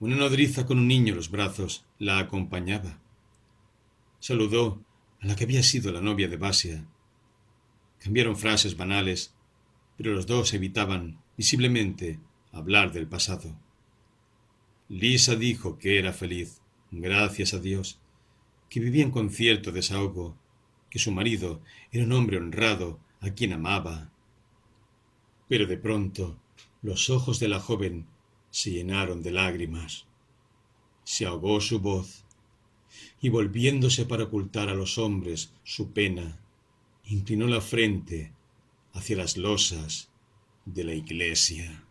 Una nodriza con un niño en los brazos la acompañaba. Saludó a la que había sido la novia de Basia. Cambiaron frases banales, pero los dos evitaban visiblemente hablar del pasado. Lisa dijo que era feliz, gracias a Dios, que vivía con cierto desahogo, que su marido era un hombre honrado a quien amaba. Pero de pronto los ojos de la joven se llenaron de lágrimas. Se ahogó su voz y volviéndose para ocultar a los hombres su pena, inclinó la frente hacia las losas de la iglesia.